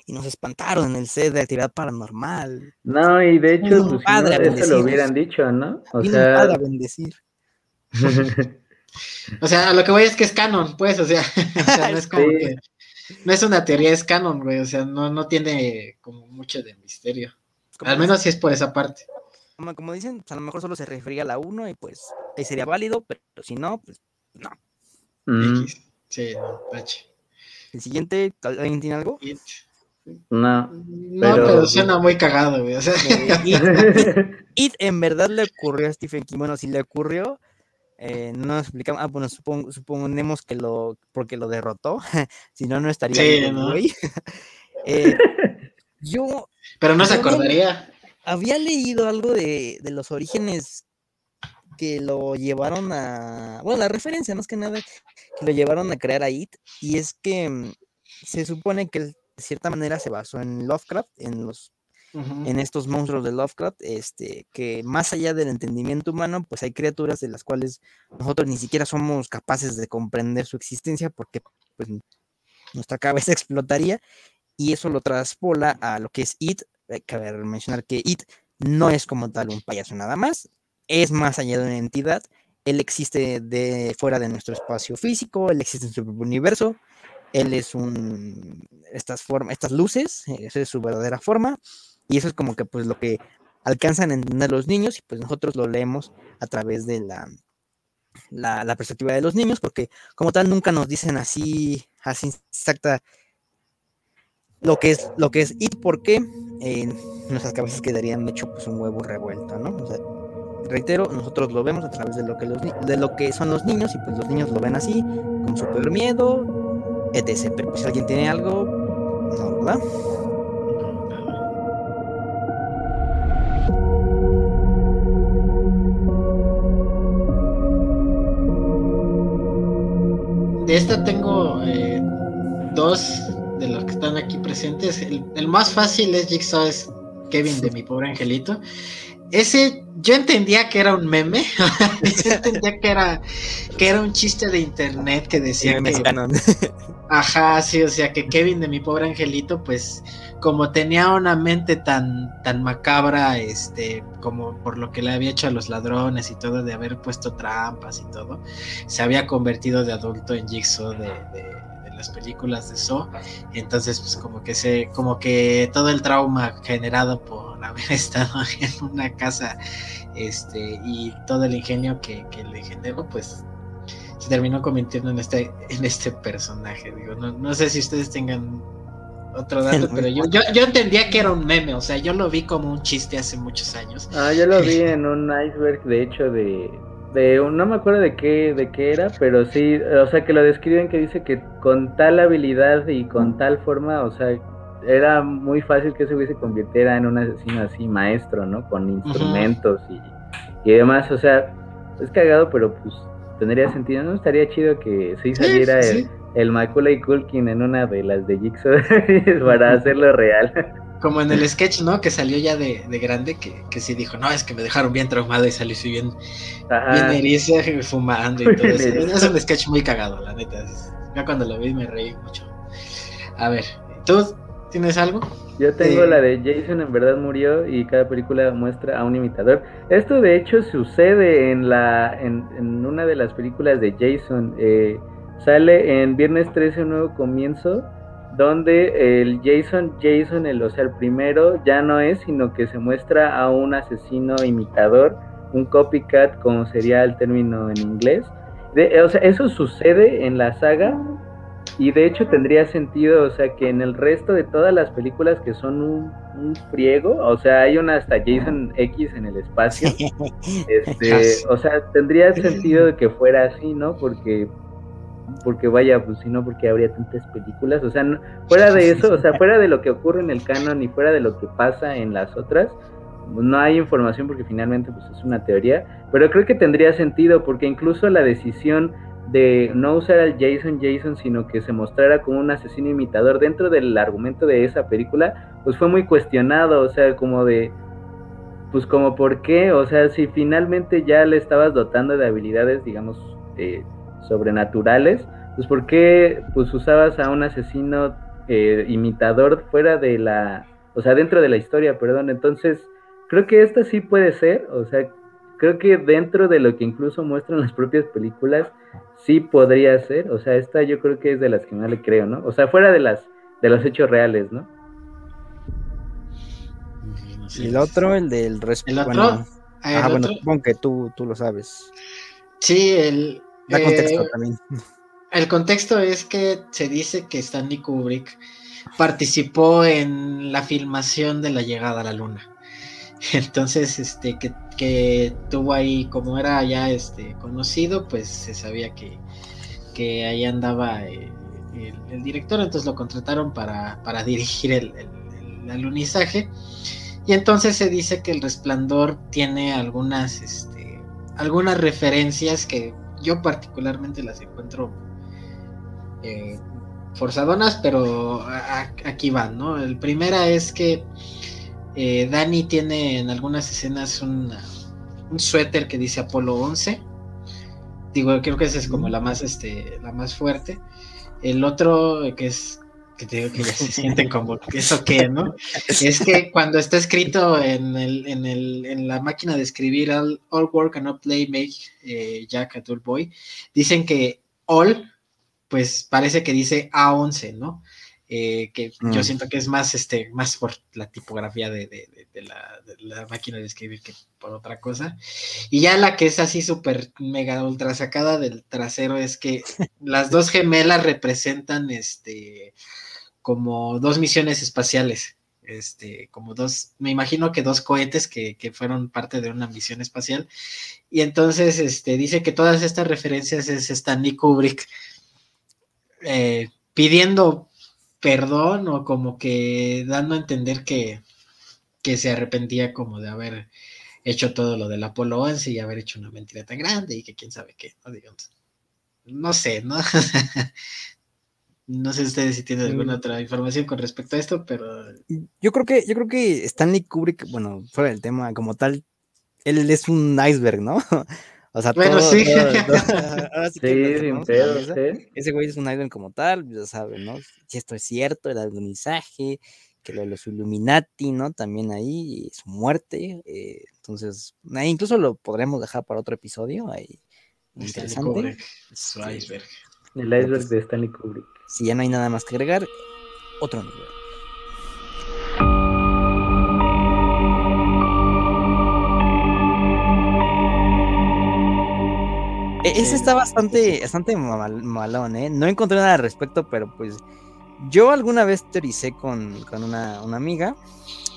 y nos espantaron en el set de actividad paranormal. No, y de hecho, pues, padre no, eso lo hubieran dicho, ¿no? O sea, a bendecir. *laughs* O sea, a lo que voy es que es canon, pues, o sea, *laughs* o sea no es como sí. que, no es una teoría, es canon, güey, o sea, no, no tiene como mucho de misterio. Al menos si es por esa parte. Como, como dicen, pues a lo mejor solo se refería a la 1 y pues ahí sería válido, pero si no, pues no. Mm. Sí, no, tache. El siguiente, ¿alguien tiene algo? It. No. No, pero, pero suena muy cagado, güey. O sea. It, It, en verdad le ocurrió a Stephen King. Bueno, si le ocurrió, eh, no nos explicamos, ah, bueno, supon, suponemos que lo, porque lo derrotó, *laughs* si no, no estaría sí, bien, ¿no? güey. *laughs* eh, yo... Pero no se acordaría. Había, había leído algo de, de, los orígenes que lo llevaron a, bueno, la referencia más que nada, que lo llevaron a crear a It, y es que mm, se supone que de cierta manera se basó en Lovecraft, en los Uh -huh. en estos monstruos de Lovecraft, este, que más allá del entendimiento humano, pues hay criaturas de las cuales nosotros ni siquiera somos capaces de comprender su existencia porque pues, nuestra cabeza *laughs* explotaría y eso lo traspola a lo que es It. Hay que mencionar que It no es como tal un payaso nada más, es más allá de una entidad, él existe de fuera de nuestro espacio físico, él existe en su propio universo, él es un estas formas, estas luces, esa es su verdadera forma, y eso es como que pues lo que alcanzan a entender los niños y pues nosotros lo leemos a través de la, la, la, perspectiva de los niños, porque como tal nunca nos dicen así, así exacta lo que es, lo que es y por qué en nuestras cabezas quedarían hecho pues un huevo revuelto, ¿no? O sea, reitero, nosotros lo vemos a través de lo que los de lo que son los niños, y pues los niños lo ven así, con super miedo, etc. Pero pues, si alguien tiene algo, no, ¿verdad? de esta tengo eh, dos de los que están aquí presentes. El, el, más fácil es Jigsaw, es Kevin de mi pobre angelito. Ese yo entendía que era un meme, *laughs* yo entendía que era que era un chiste de internet que decía que *laughs* ajá, sí, o sea que Kevin de mi pobre angelito, pues como tenía una mente tan tan macabra, este, como por lo que le había hecho a los ladrones y todo de haber puesto trampas y todo, se había convertido de adulto en Jigsaw de, de las películas de So, entonces pues como que se, como que todo el trauma generado por *laughs* haber estado en una casa, este, y todo el ingenio que, que le generó, pues se terminó convirtiendo en este, en este personaje. Digo, no, no sé si ustedes tengan otro dato, pero yo, yo, yo, entendía que era un meme, o sea, yo lo vi como un chiste hace muchos años. Ah, yo lo vi *laughs* en un iceberg, de hecho, de, de un, no me acuerdo de qué, de qué era, pero sí, o sea, que lo describen que dice que con tal habilidad y con tal forma, o sea, era muy fácil que se hubiese convirtiera en un asesino así maestro, ¿no? Con instrumentos y, y demás, o sea, es cagado, pero pues tendría sentido, ¿no? Estaría chido que sí saliera el, el Macaulay Culkin en una de las de Jigsaw *laughs* para hacerlo real. Como en el sketch, ¿no? Que salió ya de, de grande, que, que, sí dijo, no, es que me dejaron bien traumado y salí así bien, bien eriza, fumando y todo eso. Es un sketch muy cagado, la neta. Ya cuando lo vi me reí mucho. A ver, ¿tú tienes algo? Yo tengo la de Jason en verdad murió y cada película muestra a un imitador. Esto de hecho sucede en la en, en una de las películas de Jason. Eh, sale en Viernes 13 un nuevo comienzo donde el Jason Jason, el, o sea, el primero ya no es, sino que se muestra a un asesino imitador, un copycat, como sería el término en inglés. De, o sea, eso sucede en la saga y de hecho tendría sentido, o sea, que en el resto de todas las películas que son un, un friego, o sea, hay una hasta Jason X en el espacio, *laughs* este, o sea, tendría sentido que fuera así, ¿no? Porque porque vaya, pues si no, porque habría tantas películas, o sea, fuera de eso, o sea, fuera de lo que ocurre en el canon y fuera de lo que pasa en las otras, no hay información porque finalmente pues es una teoría, pero creo que tendría sentido porque incluso la decisión de no usar al Jason Jason, sino que se mostrara como un asesino imitador dentro del argumento de esa película, pues fue muy cuestionado, o sea, como de, pues como por qué, o sea, si finalmente ya le estabas dotando de habilidades, digamos, eh, sobrenaturales, pues ¿por qué pues usabas a un asesino eh, imitador fuera de la, o sea, dentro de la historia, perdón? Entonces, creo que esta sí puede ser, o sea, creo que dentro de lo que incluso muestran las propias películas, sí podría ser, o sea, esta yo creo que es de las que más le creo, ¿no? O sea, fuera de las, de los hechos reales, ¿no? y el otro, el del respeto. ¿El otro? ah, bueno, supongo que tú, tú lo sabes. Sí, el, Da contexto eh, también. El contexto es que se dice que Stanley Kubrick participó en la filmación de la llegada a la luna. *laughs* Entonces, este, que, que tuvo ahí, como era ya este, conocido, pues se sabía que, que ahí andaba eh, el, el, director, entonces lo contrataron para, para *laughs* dirigir el, el, el, alunizaje. Y entonces se dice que el resplandor tiene algunas, este, algunas referencias que yo particularmente las encuentro eh, forzadonas, pero aquí van, ¿no? El primera es que eh, Dani tiene en algunas escenas un suéter que dice Apolo 11. Digo, creo que esa es como la más, este, la más fuerte. El otro que es que te digo que ya se *laughs* sienten como eso que, ¿no? Es que cuando está escrito en, el, en, el, en la máquina de escribir all, all work and not play make eh, Jack a dull boy, dicen que all, pues parece que dice A11, ¿no? Eh, que mm. yo siento que es más, este, más por la tipografía de, de, de, de, la, de, la, máquina de escribir que por otra cosa. Y ya la que es así súper mega ultra sacada del trasero es que las dos gemelas representan este como dos misiones espaciales, este, como dos, me imagino que dos cohetes que, que, fueron parte de una misión espacial. Y entonces este, dice que todas estas referencias es Stanley Kubrick eh, pidiendo perdón o como que dando a entender que, que se arrepentía como de haber hecho todo lo del Apolo 11 y haber hecho una mentira tan grande y que quién sabe qué, ¿no? Digamos. No sé, ¿no? *laughs* No sé ustedes si tienen alguna otra información con respecto a esto, pero. Yo creo que, yo creo que Stanley Kubrick, bueno, fuera del tema como tal, él es un iceberg, ¿no? *laughs* O sea, bueno, todo, sí. Todo, todo, *laughs* sí, sí, Ese güey es un iceberg como tal, ya saben, ¿no? Si esto es cierto, el alunizaje, que lo de los Illuminati, ¿no? También ahí, su muerte. Eh, entonces, ahí incluso lo podremos dejar para otro episodio. Ahí, interesante. Su iceberg. El iceberg pues, de Stanley Kubrick. Si ya no hay nada más que agregar, otro nivel. Ese está bastante, bastante malón, ¿eh? No encontré nada al respecto, pero pues yo alguna vez teoricé con, una, amiga.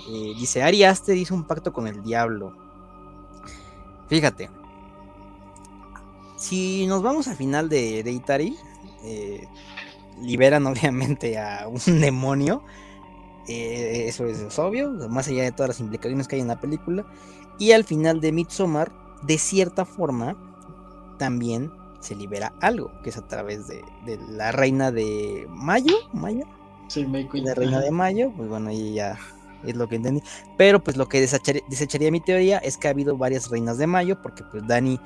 Eh, dice, Ari Aster hizo un pacto con el diablo. Fíjate. Si nos vamos al final de, de Itari, eh, liberan *laughs* obviamente a un demonio. Eh, eso es obvio, más allá de todas las implicaciones que hay en la película. Y al final de Midsommar, de cierta forma, también se libera algo, que es a través de, la reina de Mayo, Mayo. Sí, La reina de Mayo, pues bueno, ahí ya es lo que entendí. Pero pues lo que desecharía, mi teoría es que ha habido varias reinas de Mayo, porque pues Dani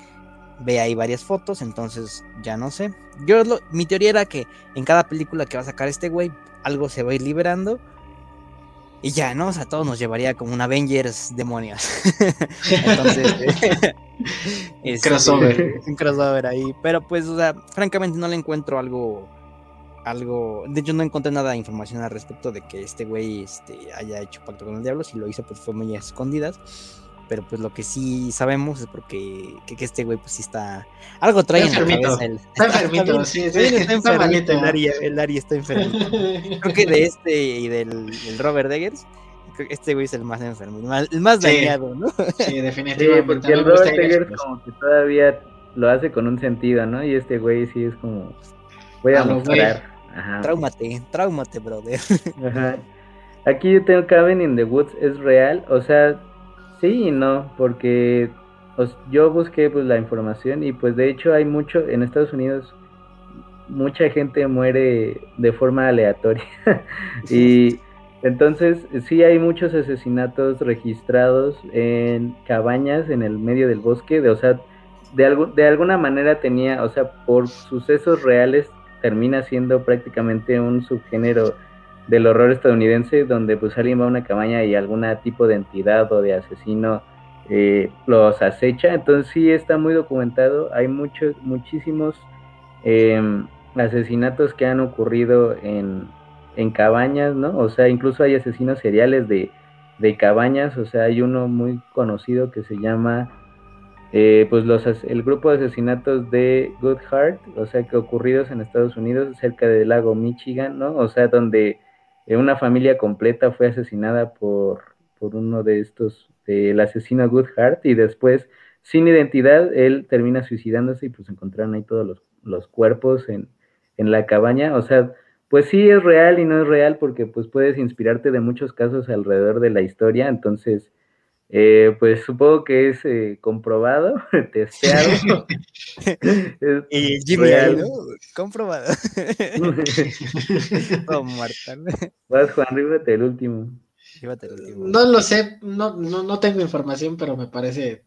ve ahí varias fotos, entonces ya no sé. Yo mi teoría era que en cada película que va a sacar este güey, algo se va a ir liberando y ya, ¿no? O sea, todo nos llevaría como un Avengers demonios. *laughs* Entonces, *laughs* este, crossover. un crossover ahí. Pero pues, o sea, francamente no le encuentro algo. Algo. De hecho, no encontré nada de información al respecto de que este güey este, haya hecho pacto con el diablo. Si lo hizo, pues fue muy a escondidas. Pero pues lo que sí sabemos es porque que, este güey pues sí está... Algo trae en la cabeza. está enfermito, *laughs* sí, sí, está, enfermito. El Ari, el Ari está enfermito. *laughs* creo que de este y del, Robert Eggers, este güey es el más enfermo, el más, dañado, ¿no? Sí, *laughs* definitivamente. Sí, porque el Robert Eggers como que todavía lo hace con un sentido, ¿no? Y este güey sí es como... Voy a, mostrar. Ajá. Tráumate, tráumate, brother. Ajá. Aquí yo tengo Cabin in the Woods, es real, o sea, Sí y no, porque yo busqué pues la información y pues de hecho hay mucho en Estados Unidos mucha gente muere de forma aleatoria. *laughs* Y entonces sí hay muchos asesinatos registrados en cabañas en el medio del bosque, de, o sea, de, de alguna manera tenía, o sea, por sucesos reales termina siendo prácticamente un subgénero del horror estadounidense, donde pues alguien va a una cabaña y algún tipo de entidad o de asesino eh, los acecha. Entonces sí está muy documentado. Hay muchos, muchísimos em, asesinatos que han ocurrido en, en, cabañas, ¿no? O sea, incluso hay asesinos seriales de, de cabañas. O sea, hay uno muy conocido que se llama eh, pues los, el grupo de asesinatos de Good Heart, o sea, que ocurridos en Estados Unidos, cerca del lago Michigan, ¿no? O sea, donde una familia completa fue asesinada por, por uno de estos, el asesino Goodhart, y después, sin identidad, él termina suicidándose y pues encontraron ahí todos los, los cuerpos en, en la cabaña. O sea, pues sí es real y no es real porque pues puedes inspirarte de muchos casos alrededor de la historia, entonces eh, pues supongo que es eh, comprobado, *laughs* testeado. *laughs* y Jimmy ¿no? comprobado. *laughs* oh. Vas, Juan, ríbate el último. el último. No lo sé, no, no, no tengo información, pero me parece.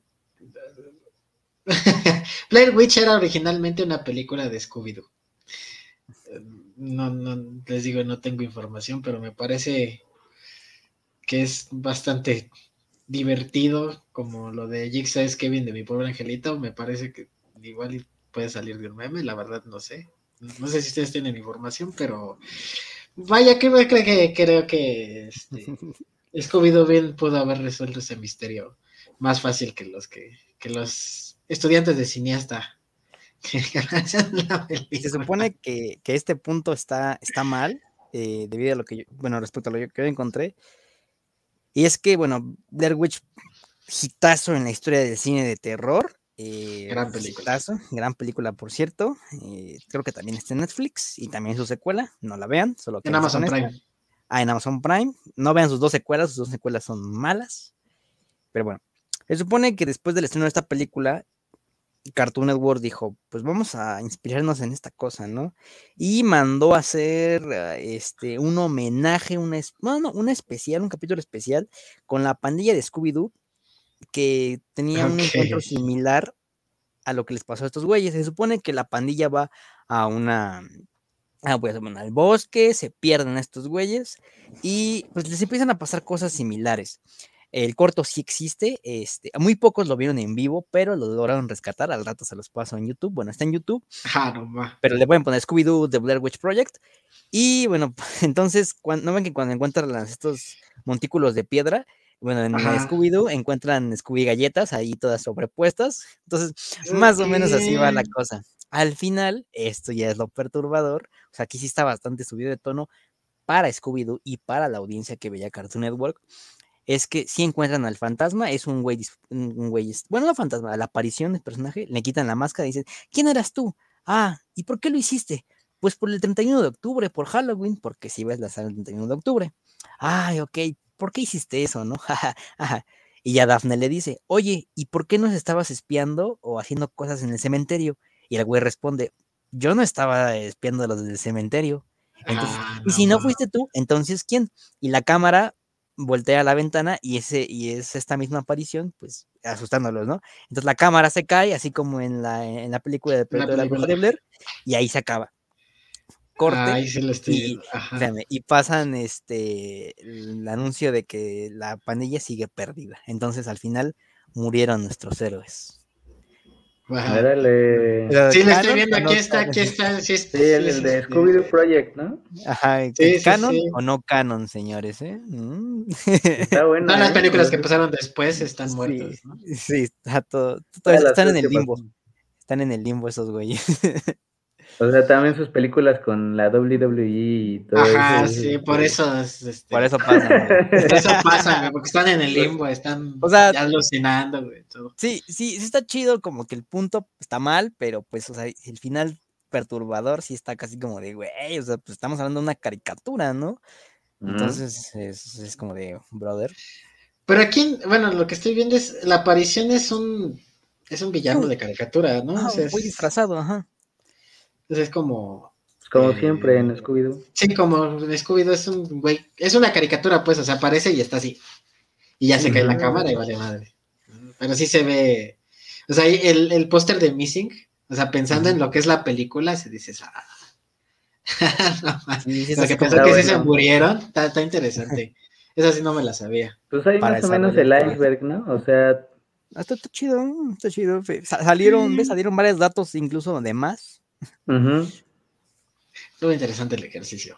Blair Witch era originalmente una película de Scooby-Doo. No, no, les digo, no tengo información, pero me parece que es bastante divertido como lo de Jigsaw es Kevin de mi pobre angelito, me parece que igual puede salir de un meme, la verdad no sé. No sé si ustedes tienen información, pero vaya que creo que creo que este, *laughs* Scooby-Doo bien pudo haber resuelto ese misterio más fácil que los que, que los estudiantes de cineasta. *laughs* Se supone que, que, este punto está, está mal, eh, debido a lo que yo, bueno, respecto a lo que yo encontré, y es que, bueno, Blair Witch, hitazo en la historia del cine de terror. Eh, gran película. gran película, por cierto. Eh, creo que también está en Netflix y también su secuela. No la vean, solo que en Amazon Prime. Ah, en Amazon Prime. No vean sus dos secuelas, sus dos secuelas son malas. Pero bueno, se supone que después del estreno de esta película, Cartoon Network dijo, pues vamos a inspirarnos en esta cosa, ¿no? Y mandó a hacer eh, este, un homenaje, una, un especial, un capítulo especial con la pandilla de Scooby-Doo que tenía un encuentro similar a lo que les pasó a estos güeyes. Se supone que la pandilla va a una... Ah, pues, al bosque, se pierden estos güeyes y pues les empiezan a pasar cosas similares. El corto sí existe, este, muy pocos lo vieron en vivo, pero lo lograron rescatar. Al rato se los paso en YouTube. Bueno, está en YouTube. Ah, no. Pero le pueden poner Scooby-Doo The Blair Witch Project. Y bueno, *laughs* entonces, cuando, ¿no ven que cuando encuentran estos montículos de piedra? Bueno, en. Scooby-Doo encuentran Scooby galletas ahí todas sobrepuestas. Entonces, más o menos así va la cosa. Al final, esto ya es lo perturbador. O sea, aquí sí está bastante subido de tono para Scooby-Doo y para la audiencia que veía Cartoon Network. Es que si encuentran al fantasma, es un güey, un güey, bueno, no fantasma, la aparición del personaje, le quitan la máscara y dicen, ¿quién eras tú? Ah, ¿y por qué lo hiciste? Pues por el 31 de octubre, por Halloween, porque si ves la sala el 31 de octubre. Ay, ok, ¿por qué hiciste eso, no? *laughs* Y ya Daphne le dice, oye, ¿y por qué nos estabas espiando o haciendo cosas en el cementerio? Y el güey responde, yo no estaba espiando a los del cementerio. Entonces, Ah, y si no fuiste tú, entonces ¿quién? Y la cámara voltea a la ventana y ese y es esta misma aparición, pues asustándolos, ¿no? Entonces la cámara se cae, así como en la, en la película de de la Bruja de película. Blair, y ahí se acaba. Corte. Ahí sí lo estoy y-. Espérame, y pasan este el anuncio de que la pandilla sigue perdida. Entonces al final murieron nuestros héroes. Órale. Sí, lo estoy viendo, no aquí está, canon? aquí está. Sí, es- Sí, el, sí, el de Scooby-Doo Project, ¿no? Ajá, Sí, sí, ¿canon sí. o no canon, señores? eh? Mm. Está *laughs* bueno. Todas las ¿eh? películas que pasaron después están muertas, Sí, ¿no? sí, está todo, están en el limbo. Están en el limbo esos güeyes. *laughs* O sea, también sus películas con la WWE y todo Ajá, eso. sí, por eso. es, este, Por eso pasa. güey. por eso pasa, güey, porque están en el limbo, están O sea- ya alucinando, güey. Todo. Sí, sí, sí está chido, como que el punto está mal, pero pues, o sea, el final perturbador sí está casi como de, güey, o sea, pues estamos hablando de una caricatura, ¿no? Entonces es, es como de, brother. Pero aquí, bueno, lo que estoy viendo es, la aparición es un, es un villano de caricatura, ¿no? Ah, O sea, es, muy disfrazado, ajá. Es como, Como Eh, siempre en Scooby-Doo. sí, como en Scooby-Doo es un güey, es una caricatura, pues, o sea, aparece y está así. Y ya se cae la cámara y vale madre. Pero sí se ve, o sea, ahí el, el póster de Missing, o sea, pensando en lo que es la película, se dices, ah. *laughs* no, más. Sí, sí, es O sea, así que pensó que sí se bueno. murieron, está, está interesante. *laughs* Esa sí no me la sabía. Pues hay más o menos el iceberg, ¿no? O sea, Ah, Está, está chido, está chido. Salieron, ¿ves? Sí. Salieron varios datos incluso de más. Ujú. Estuvo interesante el ejercicio.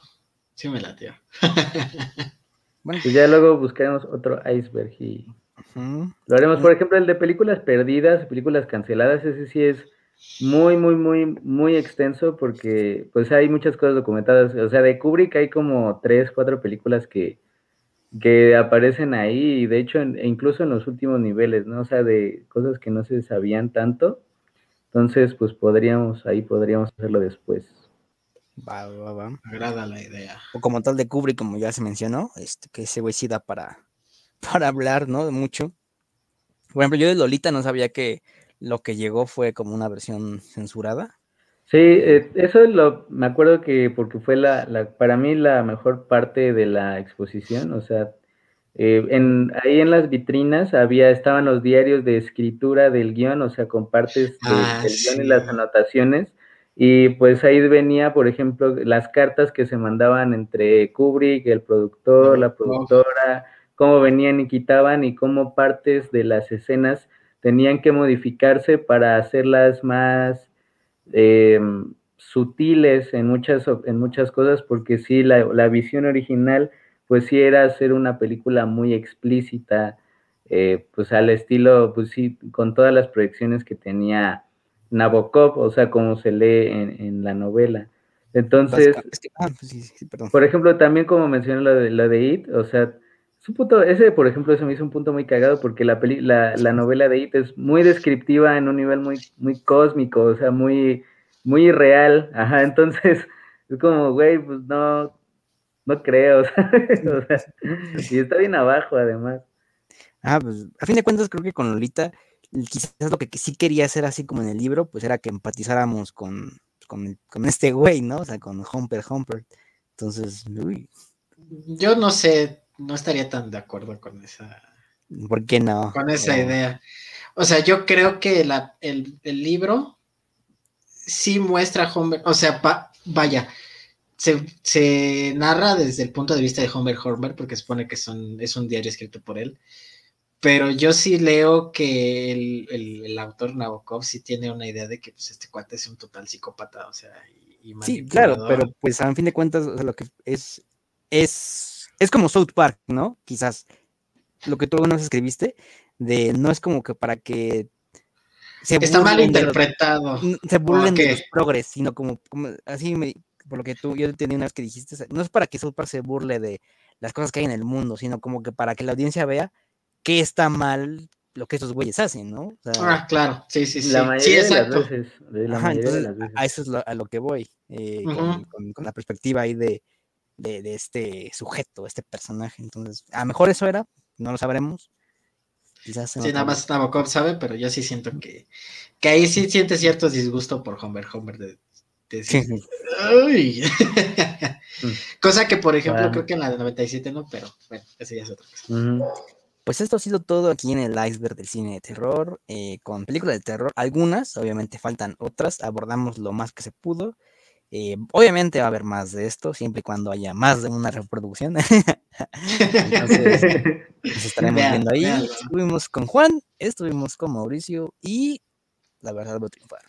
Sí me latió. *laughs* Bueno, pues ya luego buscaremos otro iceberg y lo haremos. Por ejemplo, el de películas perdidas, películas canceladas, ese sí es muy, muy, muy, muy extenso porque pues hay muchas cosas documentadas. O sea, de Kubrick hay como tres, cuatro películas que, que aparecen ahí y de hecho en- e incluso en los últimos niveles, ¿no? O sea, de cosas que no se sabían tanto. Entonces, pues podríamos, ahí podríamos hacerlo después. Va, va, va. Me agrada la idea. O como tal de Kubrick, como ya se mencionó, este, que ese güey sí da para, *laughs* para hablar, ¿no? De mucho. Por ejemplo, yo de Lolita no sabía que lo que llegó fue como una versión censurada. Sí, eh, eso lo, me acuerdo que porque fue la, la, para mí la mejor parte de la exposición, o sea, eh, en, ahí en las vitrinas había, estaban los diarios de escritura del guion, o sea, con partes de- Ah, del guion y sí. las anotaciones, y pues ahí venía, por ejemplo, las cartas que se mandaban entre Kubrick, el productor, la Productor. productora, cómo venían y quitaban y cómo partes de las escenas tenían que modificarse para hacerlas más eh, sutiles en muchas, en muchas cosas, porque sí, la, la visión original, pues sí era hacer una película muy explícita, eh, pues al estilo, pues sí, con todas las proyecciones que tenía Nabokov, o sea, como se lee en, en la novela. Entonces, Básicamente- es que- ah, pues sí, sí, por ejemplo, también como mencioné lo de, lo de It, o sea, es un punto, ese por ejemplo, se me hizo un punto muy cagado porque la, peli, la, la novela de It es muy descriptiva en un nivel muy, muy cósmico, o sea, muy, muy real, ajá, *laughs* entonces es como, güey, pues no, no creo, *laughs* ¿sabes? *laughs* O sea, y está bien abajo además. Ah, pues a fin de cuentas creo que con Lolita quizás lo que sí quería hacer así como en el libro, pues era que empatizáramos con, con, este güey, ¿no? O sea, con Humper Humper. Entonces, uy, Yo no sé, no estaría tan de acuerdo con esa, ¿por qué no? con esa O- idea. O sea, yo creo que la, el, el libro sí muestra a Homer, o sea, pa- vaya, se, se narra desde el punto de vista de Homer Homer, porque supone que son, es un diario escrito por él, pero yo sí leo que el, autor Nabokov sí tiene una idea de que pues, este cuate es un total psicópata, o sea, y, Sí, claro, pero pues a fin de cuentas, lo que es, es, es como South Park, ¿no? Quizás lo que tú nos escribiste, de no es como que para que se está mal interpretado. se burlen de los progres, sino como, como así me, por lo que tú, yo entendí una vez que dijiste, no es para que South Park se burle de las cosas que hay en el mundo, sino como que para que la audiencia vea qué está mal lo que estos güeyes hacen, ¿no? ah, claro, sí, sí, sí. La mayoría de las veces. A eso es a lo que voy, eh, con, la perspectiva ahí de, de, este sujeto, este personaje. Entonces, a lo mejor eso era, no lo sabremos. Quizás sí, nada más Nabokov sabe, pero yo sí siento que, que ahí sí siente cierto disgusto por Homer, Homer de, decir, *laughs* Cosa que, por ejemplo, creo que en la de 97 no, pero bueno, ese ya es otra cosa. Pues esto ha sido todo aquí en el iceberg del cine de terror, eh, con películas de terror, algunas, obviamente faltan otras, abordamos lo más que se pudo. Eh, obviamente va a haber más de esto, siempre y cuando haya más de una reproducción. *laughs* Entonces, nos *laughs* estaremos viendo ahí. Estuvimos con Juan, estuvimos con Mauricio y la verdad va a triunfar.